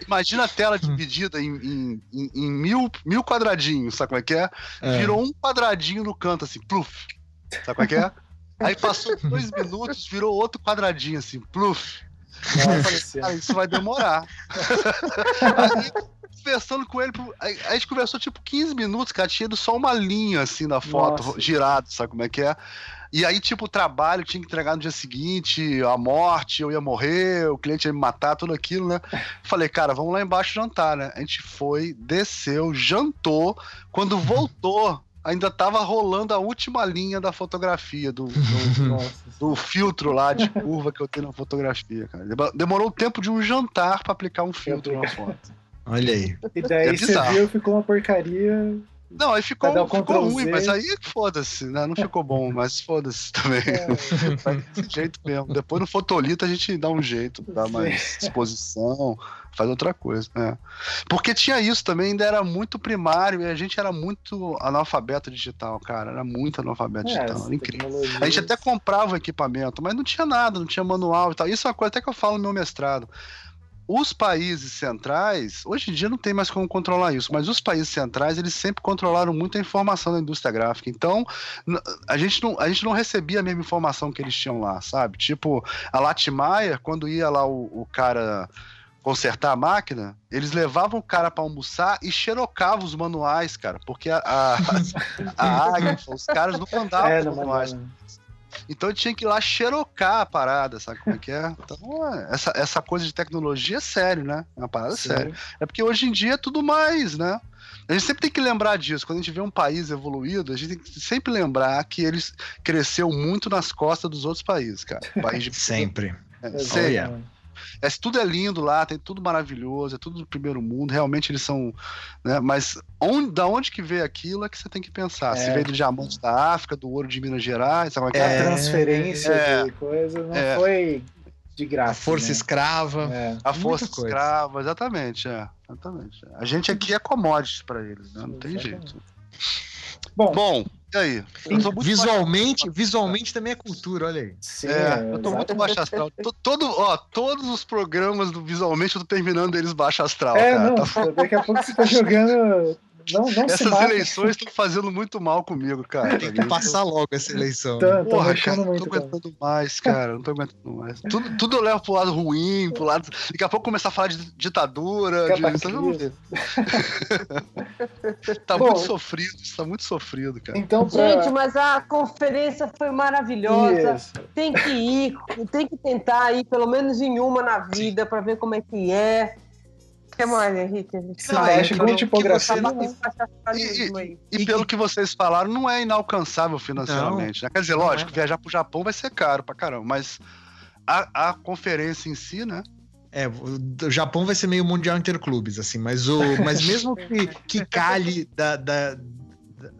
Imagina a tela dividida em, em, em, em, mil, mil quadradinhos, sabe como é que é? é? Virou um quadradinho no canto, assim, pluf. Sabe como é que é? Aí passou dois minutos, virou outro quadradinho, assim, pluf. Falei, ah, isso vai demorar. Aí, conversando com ele. A gente conversou tipo 15 minutos, cara. Tinha só uma linha assim na foto, Nossa. girado, sabe como é que é? E aí, tipo, o trabalho tinha que entregar no dia seguinte, a morte, eu ia morrer, o cliente ia me matar, tudo aquilo, né? Falei, cara, vamos lá embaixo jantar, né? A gente foi, desceu, jantou. Quando voltou, ainda tava rolando a última linha da fotografia, do, do, do, filtro lá de curva que eu tenho na fotografia, cara. Demorou o tempo de um jantar para aplicar um filtro na foto. Olha aí. E daí é você viu, ficou uma porcaria. Não, aí ficou, ficou ruim, mas aí foda-se, né? Não ficou bom, mas foda-se também. É. Faz desse jeito mesmo. Depois no fotolito a gente dá um jeito, dá mais disposição, faz outra coisa. Né? Porque tinha isso também, ainda era muito primário e a gente era muito analfabeto digital, cara. Era muito analfabeto é, digital. Era incrível. A gente até comprava o equipamento, mas não tinha nada, não tinha manual e tal. Isso é uma coisa até que eu falo no meu mestrado os países centrais, hoje em dia não tem mais como controlar isso, mas os países centrais, eles sempre controlaram muito a informação da indústria gráfica. Então, a gente não, a gente não recebia a mesma informação que eles tinham lá, sabe? Tipo, a Latimaia, quando ia lá o, o cara consertar a máquina, eles levavam o cara para almoçar e xerocavam os manuais, cara, porque a, a, a Águia, os caras não mandavam é, não manuais. Então tinha que ir lá xerocar a parada, sabe como é que é? Então, essa, essa coisa de tecnologia é sério, né? É uma parada Sim. séria. É porque hoje em dia é tudo mais, né? A gente sempre tem que lembrar disso. Quando a gente vê um país evoluído, a gente tem que sempre lembrar que ele cresceu muito nas costas dos outros países, cara. País de... sempre. É, sempre. É, tudo é lindo lá, tem tudo maravilhoso, é tudo do primeiro mundo, realmente eles são. Né, mas onde, da onde que veio aquilo é que você tem que pensar. É. Se veio do diamante da África, do ouro de Minas Gerais, sabe é, é, a transferência é, de coisa não é. foi de graça. A força né? escrava. É. A força escrava, exatamente, é, exatamente. A gente aqui é commodity para eles, né? Não tem jeito. Bom, Bom e aí? Visualmente, visualmente também é cultura, olha aí. Sim, é, eu tô muito baixo astral. Todo, ó, todos os programas do visualmente eu tô terminando eles baixo astral. É, cara. não, tá... daqui a pouco você tá jogando não, não Essas eleições estão fazendo muito mal comigo, cara. Tem que passar logo essa eleição. Tá, Porra, cara, não tô aguentando mais, cara. Não tô aguentando mais. Tudo, tudo eu levo pro lado ruim, pro lado. Daqui a pouco começar a falar de ditadura. De... tá Bom, muito sofrido, isso tá muito sofrido, cara. Então, pra... Gente, mas a conferência foi maravilhosa. Isso. Tem que ir, tem que tentar ir pelo menos em uma na vida para ver como é que é que mais, Henrique? A não, é, tipo, tipografia não... e, e, e, pelo que vocês falaram, não é inalcançável financeiramente. Né? Quer dizer, lógico, é. viajar pro Japão vai ser caro pra caramba, mas a, a conferência em si, né? É, o Japão vai ser meio mundial interclubes, assim, mas, o, mas mesmo que, que cale da, da,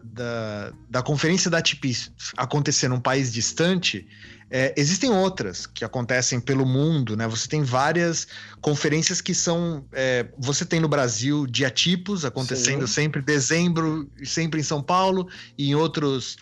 da, da conferência da TIP acontecer num país distante, é, existem outras que acontecem pelo mundo, né? Você tem várias conferências que são. É, você tem no Brasil diatipos acontecendo Sim. sempre dezembro, sempre em São Paulo, e em outros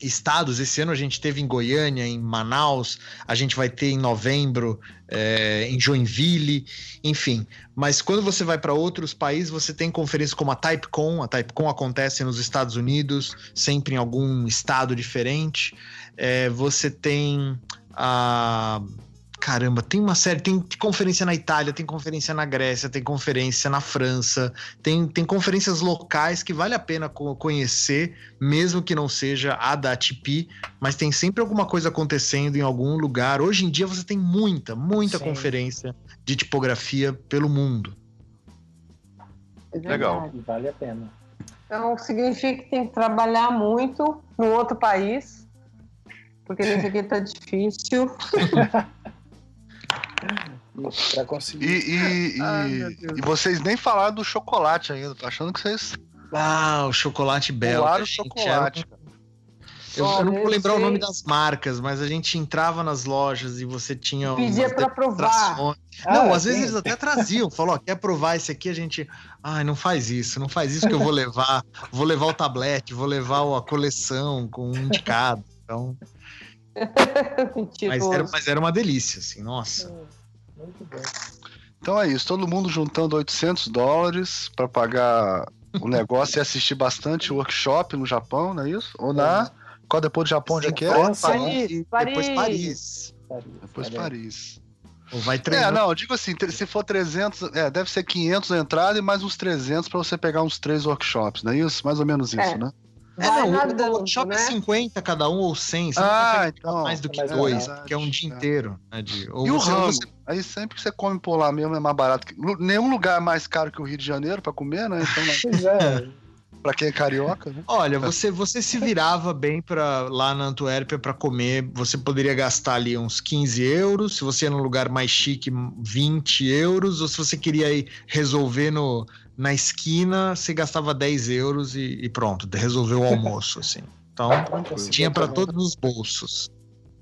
estados. Esse ano a gente teve em Goiânia, em Manaus, a gente vai ter em novembro é, em Joinville, enfim. Mas quando você vai para outros países, você tem conferências como a TypeCon. A TypeCon acontece nos Estados Unidos, sempre em algum estado diferente. É, você tem a. Caramba, tem uma série, tem conferência na Itália, tem conferência na Grécia, tem conferência na França, tem, tem conferências locais que vale a pena conhecer, mesmo que não seja a da ATP, mas tem sempre alguma coisa acontecendo em algum lugar. Hoje em dia você tem muita, muita Sim. conferência de tipografia pelo mundo. É Legal. Vale a pena. Então significa que tem que trabalhar muito no outro país porque nesse aqui tá difícil. pra conseguir. E, e, Ai, e, vocês nem falaram do chocolate ainda. Tô achando que vocês. Ah, o chocolate belga. Claro, o chocolate. Eu, eu, não vou lembrar sei. o nome das marcas, mas a gente entrava nas lojas e você tinha. Pedia para provar. Ah, não, às sim. vezes eles até traziam. Falou, quer provar esse aqui? A gente. Ai, não faz isso, não faz isso que eu vou levar. vou levar o tablete, vou levar a coleção com um indicado. Então. mas, era, mas era uma delícia, assim, nossa. Muito bem. Então é isso, todo mundo juntando 800 dólares para pagar o negócio e assistir bastante workshop no Japão, não é isso? Ou na. Qual depois do Japão, onde é que é? Paris, Paris. Depois Paris. Paris. Depois Paris. Ou vai treinar. É, não, digo assim, se for 300, é, deve ser 500 a entrada e mais uns 300 para você pegar uns três workshops, não é isso? Mais ou menos isso, é. né? É, não, nadando, o workshop é né? é 50 cada um ou 100. Você ah, então. Mais do que dois, que é um dia é. inteiro. Né, de, e o rango? Você... Aí sempre que você come por lá mesmo é mais barato. Nenhum lugar é mais caro que o Rio de Janeiro para comer, né? Então, pois é. Pra quem é carioca, né? Olha, você, você se virava bem para lá na Antuérpia para comer. Você poderia gastar ali uns 15 euros. Se você ia num lugar mais chique, 20 euros. Ou se você queria ir resolver no, na esquina, você gastava 10 euros e, e pronto, resolveu o almoço, assim. Então, tinha para todos os bolsos.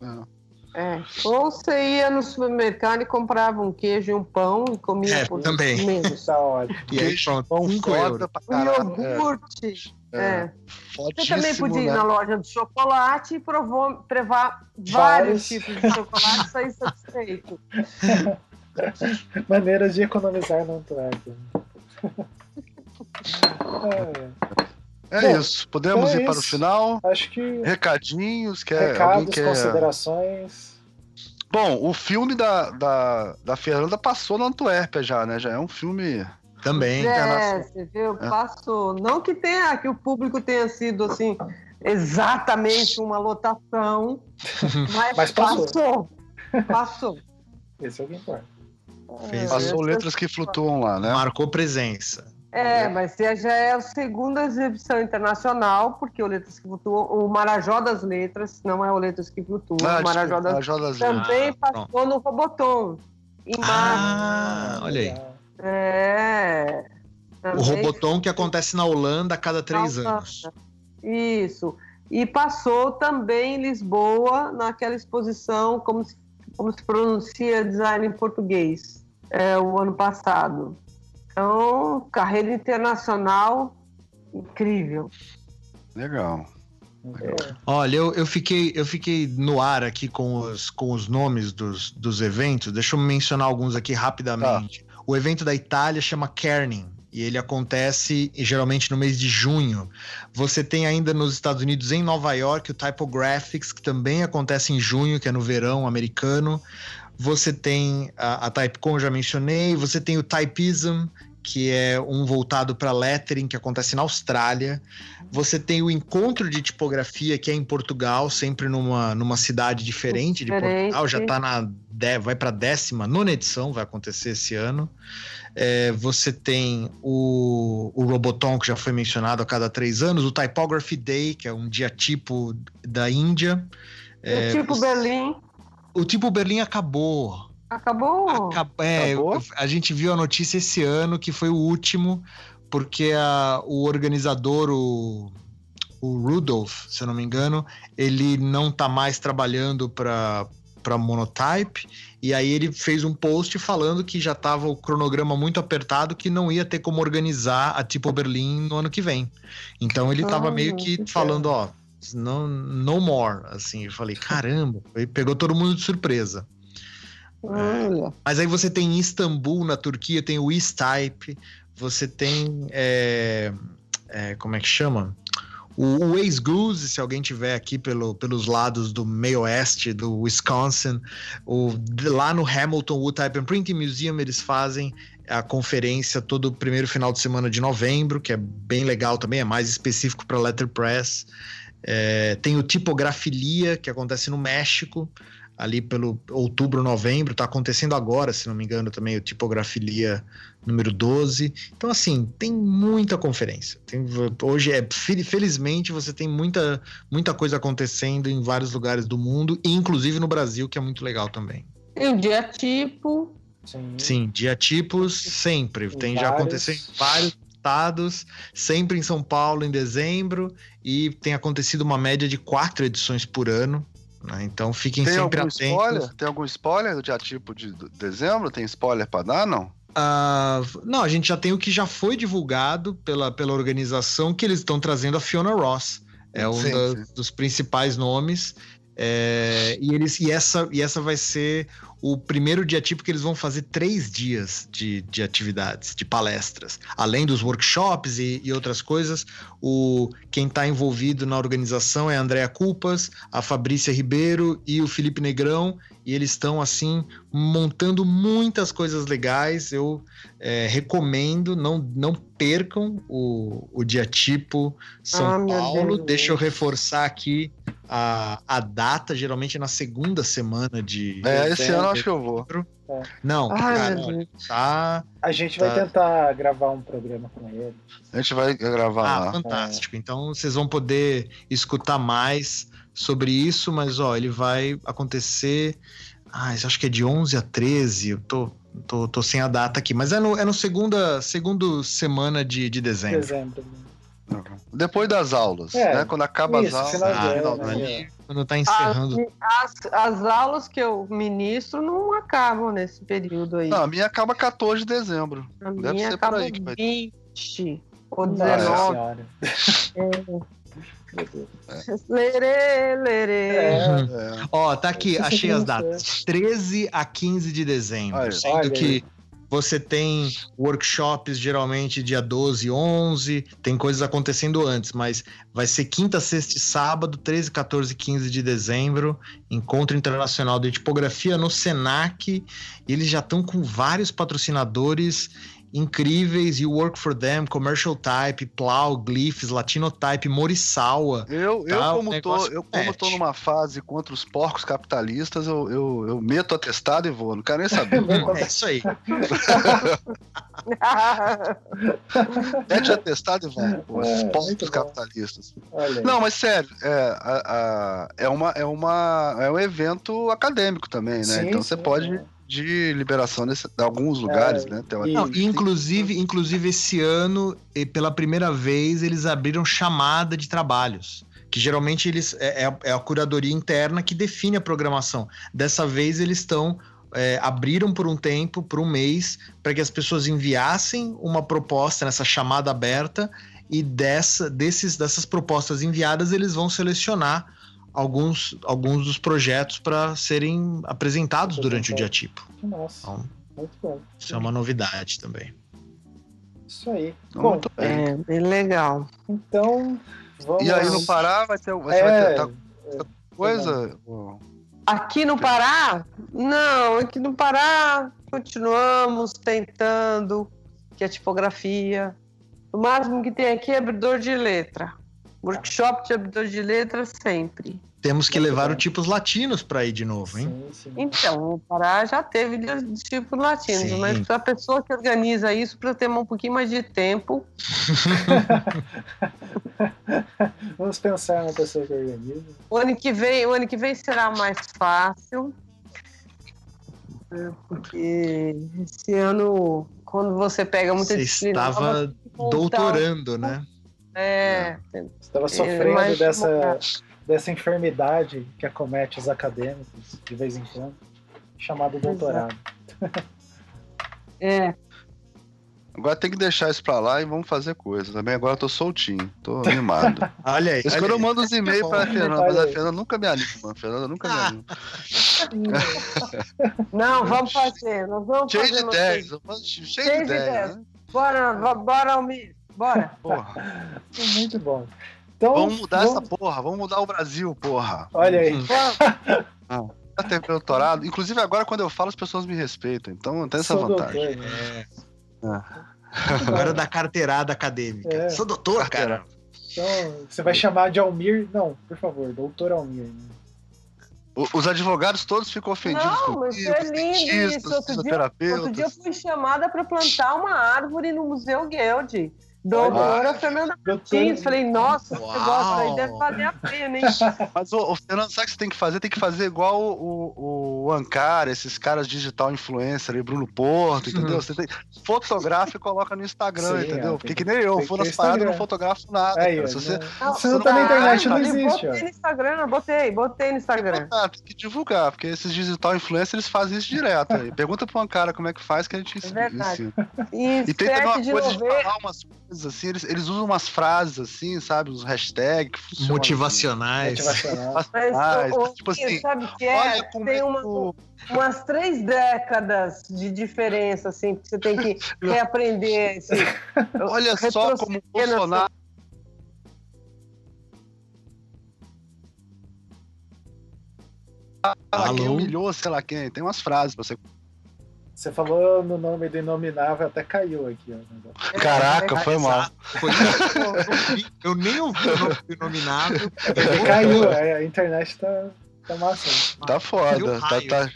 É. É. Ou você ia no supermercado e comprava um queijo e um pão e comia é, por também. Tá ótimo. E aí, pronto, pão foda pra caralho. Um iogurte. É. é. Você também podia ir né? na loja de chocolate e provou, provar vários tipos de chocolate e sair satisfeito. Maneiras de economizar no Antwerp. É, é Bom, isso. Podemos então é ir isso. para o final? Acho que. Recadinhos, quer, Recados, quer... considerações. Bom, o filme da, da, da Fernanda passou na Antuérpia já, né? Já é um filme. Também. É, você viu, é. passou. Não que tenha, que o público tenha sido assim, exatamente uma lotação, mas, mas passou. Passou. passou. Esse é o que importa. Fez Passou letras que flutuam lá, né? Marcou presença. É, mas já é a segunda exibição internacional, porque o Letras que Flutuam, o Marajó das Letras, não é o Letras que Flutuam, ah, o Marajó das, Marajó das também ah, passou pronto. no Robotom, em março. Ah, olha aí. É. O Robotom que acontece na Holanda a cada três anos. Isso. E passou também em Lisboa, naquela exposição, como se, como se pronuncia design em português, é, o ano passado. Então, carreira internacional incrível. Legal. É. Olha, eu, eu, fiquei, eu fiquei no ar aqui com os, com os nomes dos, dos eventos. Deixa eu mencionar alguns aqui rapidamente. Ah. O evento da Itália chama Kerning e ele acontece geralmente no mês de junho. Você tem ainda nos Estados Unidos, em Nova York, o Typographics, que também acontece em junho, que é no verão americano. Você tem a, a Typecon, já mencionei. Você tem o Typism, que é um voltado para lettering, que acontece na Austrália. Você tem o encontro de tipografia, que é em Portugal, sempre numa, numa cidade diferente, diferente. de Portugal. Já está na. Vai para a décima, nona edição, vai acontecer esse ano. É, você tem o, o Roboton, que já foi mencionado a cada três anos, o Typography Day, que é um dia tipo da Índia. É, o tipo você... Berlim. O tipo Berlim acabou. Acabou? Acab é, acabou? A gente viu a notícia esse ano que foi o último, porque a, o organizador, o, o Rudolph, se eu não me engano, ele não tá mais trabalhando para para Monotype, e aí ele fez um post falando que já estava o cronograma muito apertado, que não ia ter como organizar a Tipo Berlim no ano que vem. Então ele estava meio que falando, ó, no, no more, assim, eu falei, caramba, pegou todo mundo de surpresa. Olha. Mas aí você tem Istambul, na Turquia, tem o E-Type, você tem. É, é, como é que chama? O, o Ace Goose, se alguém tiver aqui pelo, pelos lados do meio oeste, do Wisconsin, o, lá no Hamilton Wood Type and Printing Museum, eles fazem a conferência todo primeiro final de semana de novembro, que é bem legal também, é mais específico para letterpress. É, tem o Tipografilia, que acontece no México, ali pelo outubro, novembro, está acontecendo agora, se não me engano, também o Tipografilia número 12. Então, assim, tem muita conferência. Tem, hoje, é, felizmente, você tem muita, muita coisa acontecendo em vários lugares do mundo, inclusive no Brasil, que é muito legal também. Tem o dia tipo. Sim, Sim dia tipos sempre. Tem vários. já acontecendo em vários estados, sempre em São Paulo em dezembro, e tem acontecido uma média de quatro edições por ano. Né? Então fiquem tem sempre atentos. Spoiler? Tem algum spoiler do dia tipo de dezembro? Tem spoiler para dar, não? Uh, não, a gente já tem o que já foi divulgado pela, pela organização, que eles estão trazendo a Fiona Ross. É um sim, da, sim. dos principais nomes. É, e, eles, e, essa, e essa vai ser o primeiro dia tipo que eles vão fazer três dias de, de atividades, de palestras. Além dos workshops e, e outras coisas, o, quem está envolvido na organização é a Andrea Culpas, a Fabrícia Ribeiro e o Felipe Negrão, e eles estão assim montando muitas coisas legais. Eu é, recomendo, não, não percam o, o dia tipo São ah, Paulo. Deixa eu reforçar aqui a, a data, geralmente na segunda semana de. É, esse ano acho que eu vou. É. Não, Ai, cara, tá. A gente tá... vai tentar gravar um programa com ele. A gente vai gravar ah, lá. Fantástico. É. Então vocês vão poder escutar mais sobre isso, mas ó, ele vai acontecer. Ah, acho que é de 11 a 13. Eu tô, tô, tô sem a data aqui, mas é no, é no segunda, segundo semana de, de dezembro. Dezembro. Né? Depois das aulas, é, né? Quando acaba isso, as aulas. Ah, né? Quando tá encerrando. As, as, aulas que eu ministro não acabam nesse período aí. Não, a minha acaba 14 de dezembro. A Deve minha ser acaba por aí que vai 20 ou 19. É. Lerê, lerê. É, é. Ó, tá aqui, achei as datas. 13 a 15 de dezembro. Olha, sendo olha que você tem workshops geralmente dia 12 e 11, tem coisas acontecendo antes, mas vai ser quinta, sexta e sábado, 13, 14 e 15 de dezembro, Encontro Internacional de Tipografia no Senac. Eles já estão com vários patrocinadores incríveis, You Work for Them, Commercial Type, Plow, Glyphs, Latino Type, Morisawa. Eu, eu, tá, como, tô, eu como tô numa fase contra os porcos capitalistas, eu, eu, eu meto atestado e vou, não quero nem saber. é isso aí. Mete atestado e vai, pô, esses é, porcos capitalistas. Não, mas sério, é, a, a, é, uma, é, uma, é um evento acadêmico também, né? Sim, então você pode... É de liberação de alguns lugares, é, né? Não, inclusive, inclusive esse ano, pela primeira vez, eles abriram chamada de trabalhos. Que geralmente eles é, é, é a curadoria interna que define a programação. Dessa vez eles estão é, abriram por um tempo, por um mês, para que as pessoas enviassem uma proposta nessa chamada aberta e dessa, desses, dessas propostas enviadas eles vão selecionar alguns, alguns dos projetos para serem apresentados durante o dia tipo. Nossa, então, muito bom. Isso é uma novidade também. Isso aí. Bom, é bem legal. Então, vamos... E aí no Pará vai ter, vai, é, vai ter tá, coisa? Aqui no Pará? Não, aqui no Pará continuamos tentando que a tipografia. O máximo que tem aqui é abridor de letra. Workshop de abridor de letras sempre. Temos que levar o tipos latinos para ir de novo, hein? Sim, sim. Então, o Pará já teve tipos latinos, sim. mas a pessoa que organiza isso para ter um pouquinho mais de tempo. Vamos pensar na pessoa que organiza. O ano que vem, o ano que vem será mais fácil. Porque esse ano, quando você pega muita você disciplina. Estava doutorando, né? É. Estava sofrendo é, dessa, dessa enfermidade que acomete os acadêmicos de vez em quando, chamado doutorado. É. Agora tem que deixar isso pra lá e vamos fazer coisa. Também agora eu tô soltinho, tô animado. olha aí. Isso quando eu mando os e-mails pra Fernanda, mas a Fernanda nunca me anima. A Fernanda nunca me anima. Não, vamos fazer. Nós vamos cheio fazer de ideias. Cheio, cheio de ideias. Né? Bora, bora, Almir. Bora. Porra. Muito bom. Então, vamos mudar vamos... essa porra, vamos mudar o Brasil, porra. Olha aí. ah, ter doutorado. Inclusive, agora quando eu falo, as pessoas me respeitam. Então tem essa Sou vantagem. Doutor, né? é. Agora da carteirada acadêmica. É. Sou doutor, cara. Então, você vai chamar de Almir. Não, por favor, doutor Almir. Né? Os advogados todos ficam ofendidos não, mas é lindo isso. Outro dia, outro dia eu fui chamada para plantar uma árvore no Museu Guild. Doutora ah, Fernanda Martins. Falei, nossa, Uau. esse negócio aí deve valer a pena, hein? Mas, o, o Fernando, sabe o que você tem que fazer? Tem que fazer igual o, o, o Ancar, esses caras digital influencer aí, Bruno Porto, entendeu? Você tem, fotografa e coloca no Instagram, Sim, entendeu? É, Porque que nem eu, for nas paradas, não fotografo nada. Aí, Se você, não, você não tá na internet, não existe. Botei no Instagram, botei, botei no Instagram. Tem que, divulgar, porque esses digital influencers, eles fazem isso direto aí. Pergunta pro Ancara como é que faz que a gente é ensina. E, e tem também uma coisa de falar umas coisas coisas assim, eles, eles usam umas frases assim, sabe? Uns hashtags motivacionais. Assim. Motivacionais. Mas, tipo assim, sabe que é? Tem uma, umas três décadas de diferença, assim, que você tem que reaprender. Assim, olha só como o Bolsonaro. Alô? Quem humilhou, sei lá quem. Tem umas frases pra você você falou no nome do Inominável, até caiu aqui. Ó. Caraca, foi mal. Foi eu nem ouvi o nome do Inominável. caiu, é, a internet tá, tá massa. Tá foda. Tá, tá...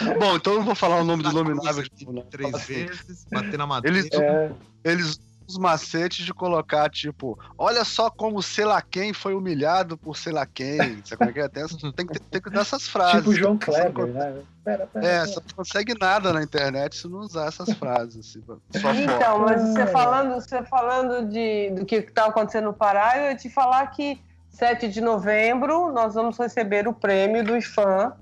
Bom, então eu não vou falar o nome do Inominável. Três vezes, bater na madeira. Eles, é... eles os macetes de colocar, tipo, olha só como sei lá quem foi humilhado por sei lá quem. Sabe como é que é? Tem, tem, que, tem que dar essas frases. Tipo João Kleber, né? Pera, pera, é, você não consegue nada na internet se não usar essas frases. Assim, então, foto. mas você falando, você falando de, do que está acontecendo no Pará, eu ia te falar que 7 de novembro nós vamos receber o prêmio do IFAM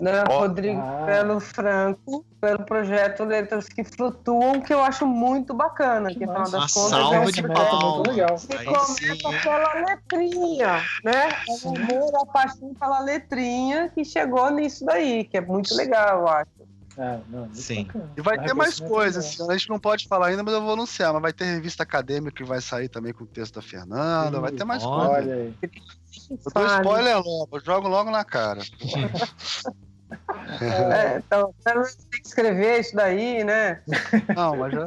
né? Oh. Rodrigo ah. Pelo Franco, pelo projeto Letras que Flutuam, que eu acho muito bacana. Que, que das contas, salva de palmas. Que começa pela letrinha, né? O amor, a paixão pela letrinha que chegou nisso daí, que é muito legal, eu acho. É, não, Sim. Bacana. E vai ter mais coisas, assim, a gente não pode falar ainda, mas eu vou anunciar. Mas vai ter revista acadêmica que vai sair também com o texto da Fernanda, vai ter mais coisas. Olha aí. Eu dou spoiler logo, eu jogo logo na cara. É, então, você tem que escrever isso daí, né? Não, mas já.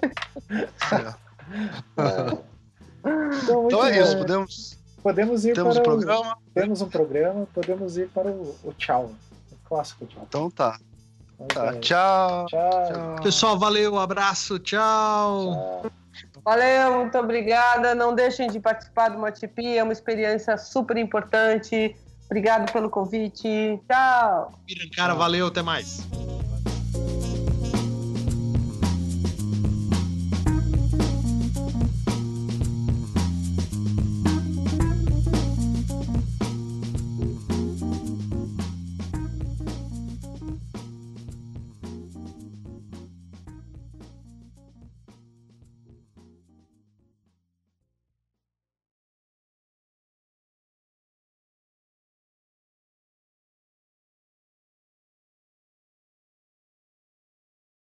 Então, então é isso, podemos. Podemos ir temos para um programa. O, temos um programa, podemos ir para o, o tchau. O clássico tchau. Então tá. Então tá. Tchau. tchau. tchau. Pessoal, valeu, abraço, tchau. tchau. Valeu, muito obrigada. Não deixem de participar do Matipi, é uma experiência super importante. Obrigado pelo convite. Tchau. Cara, valeu, até mais.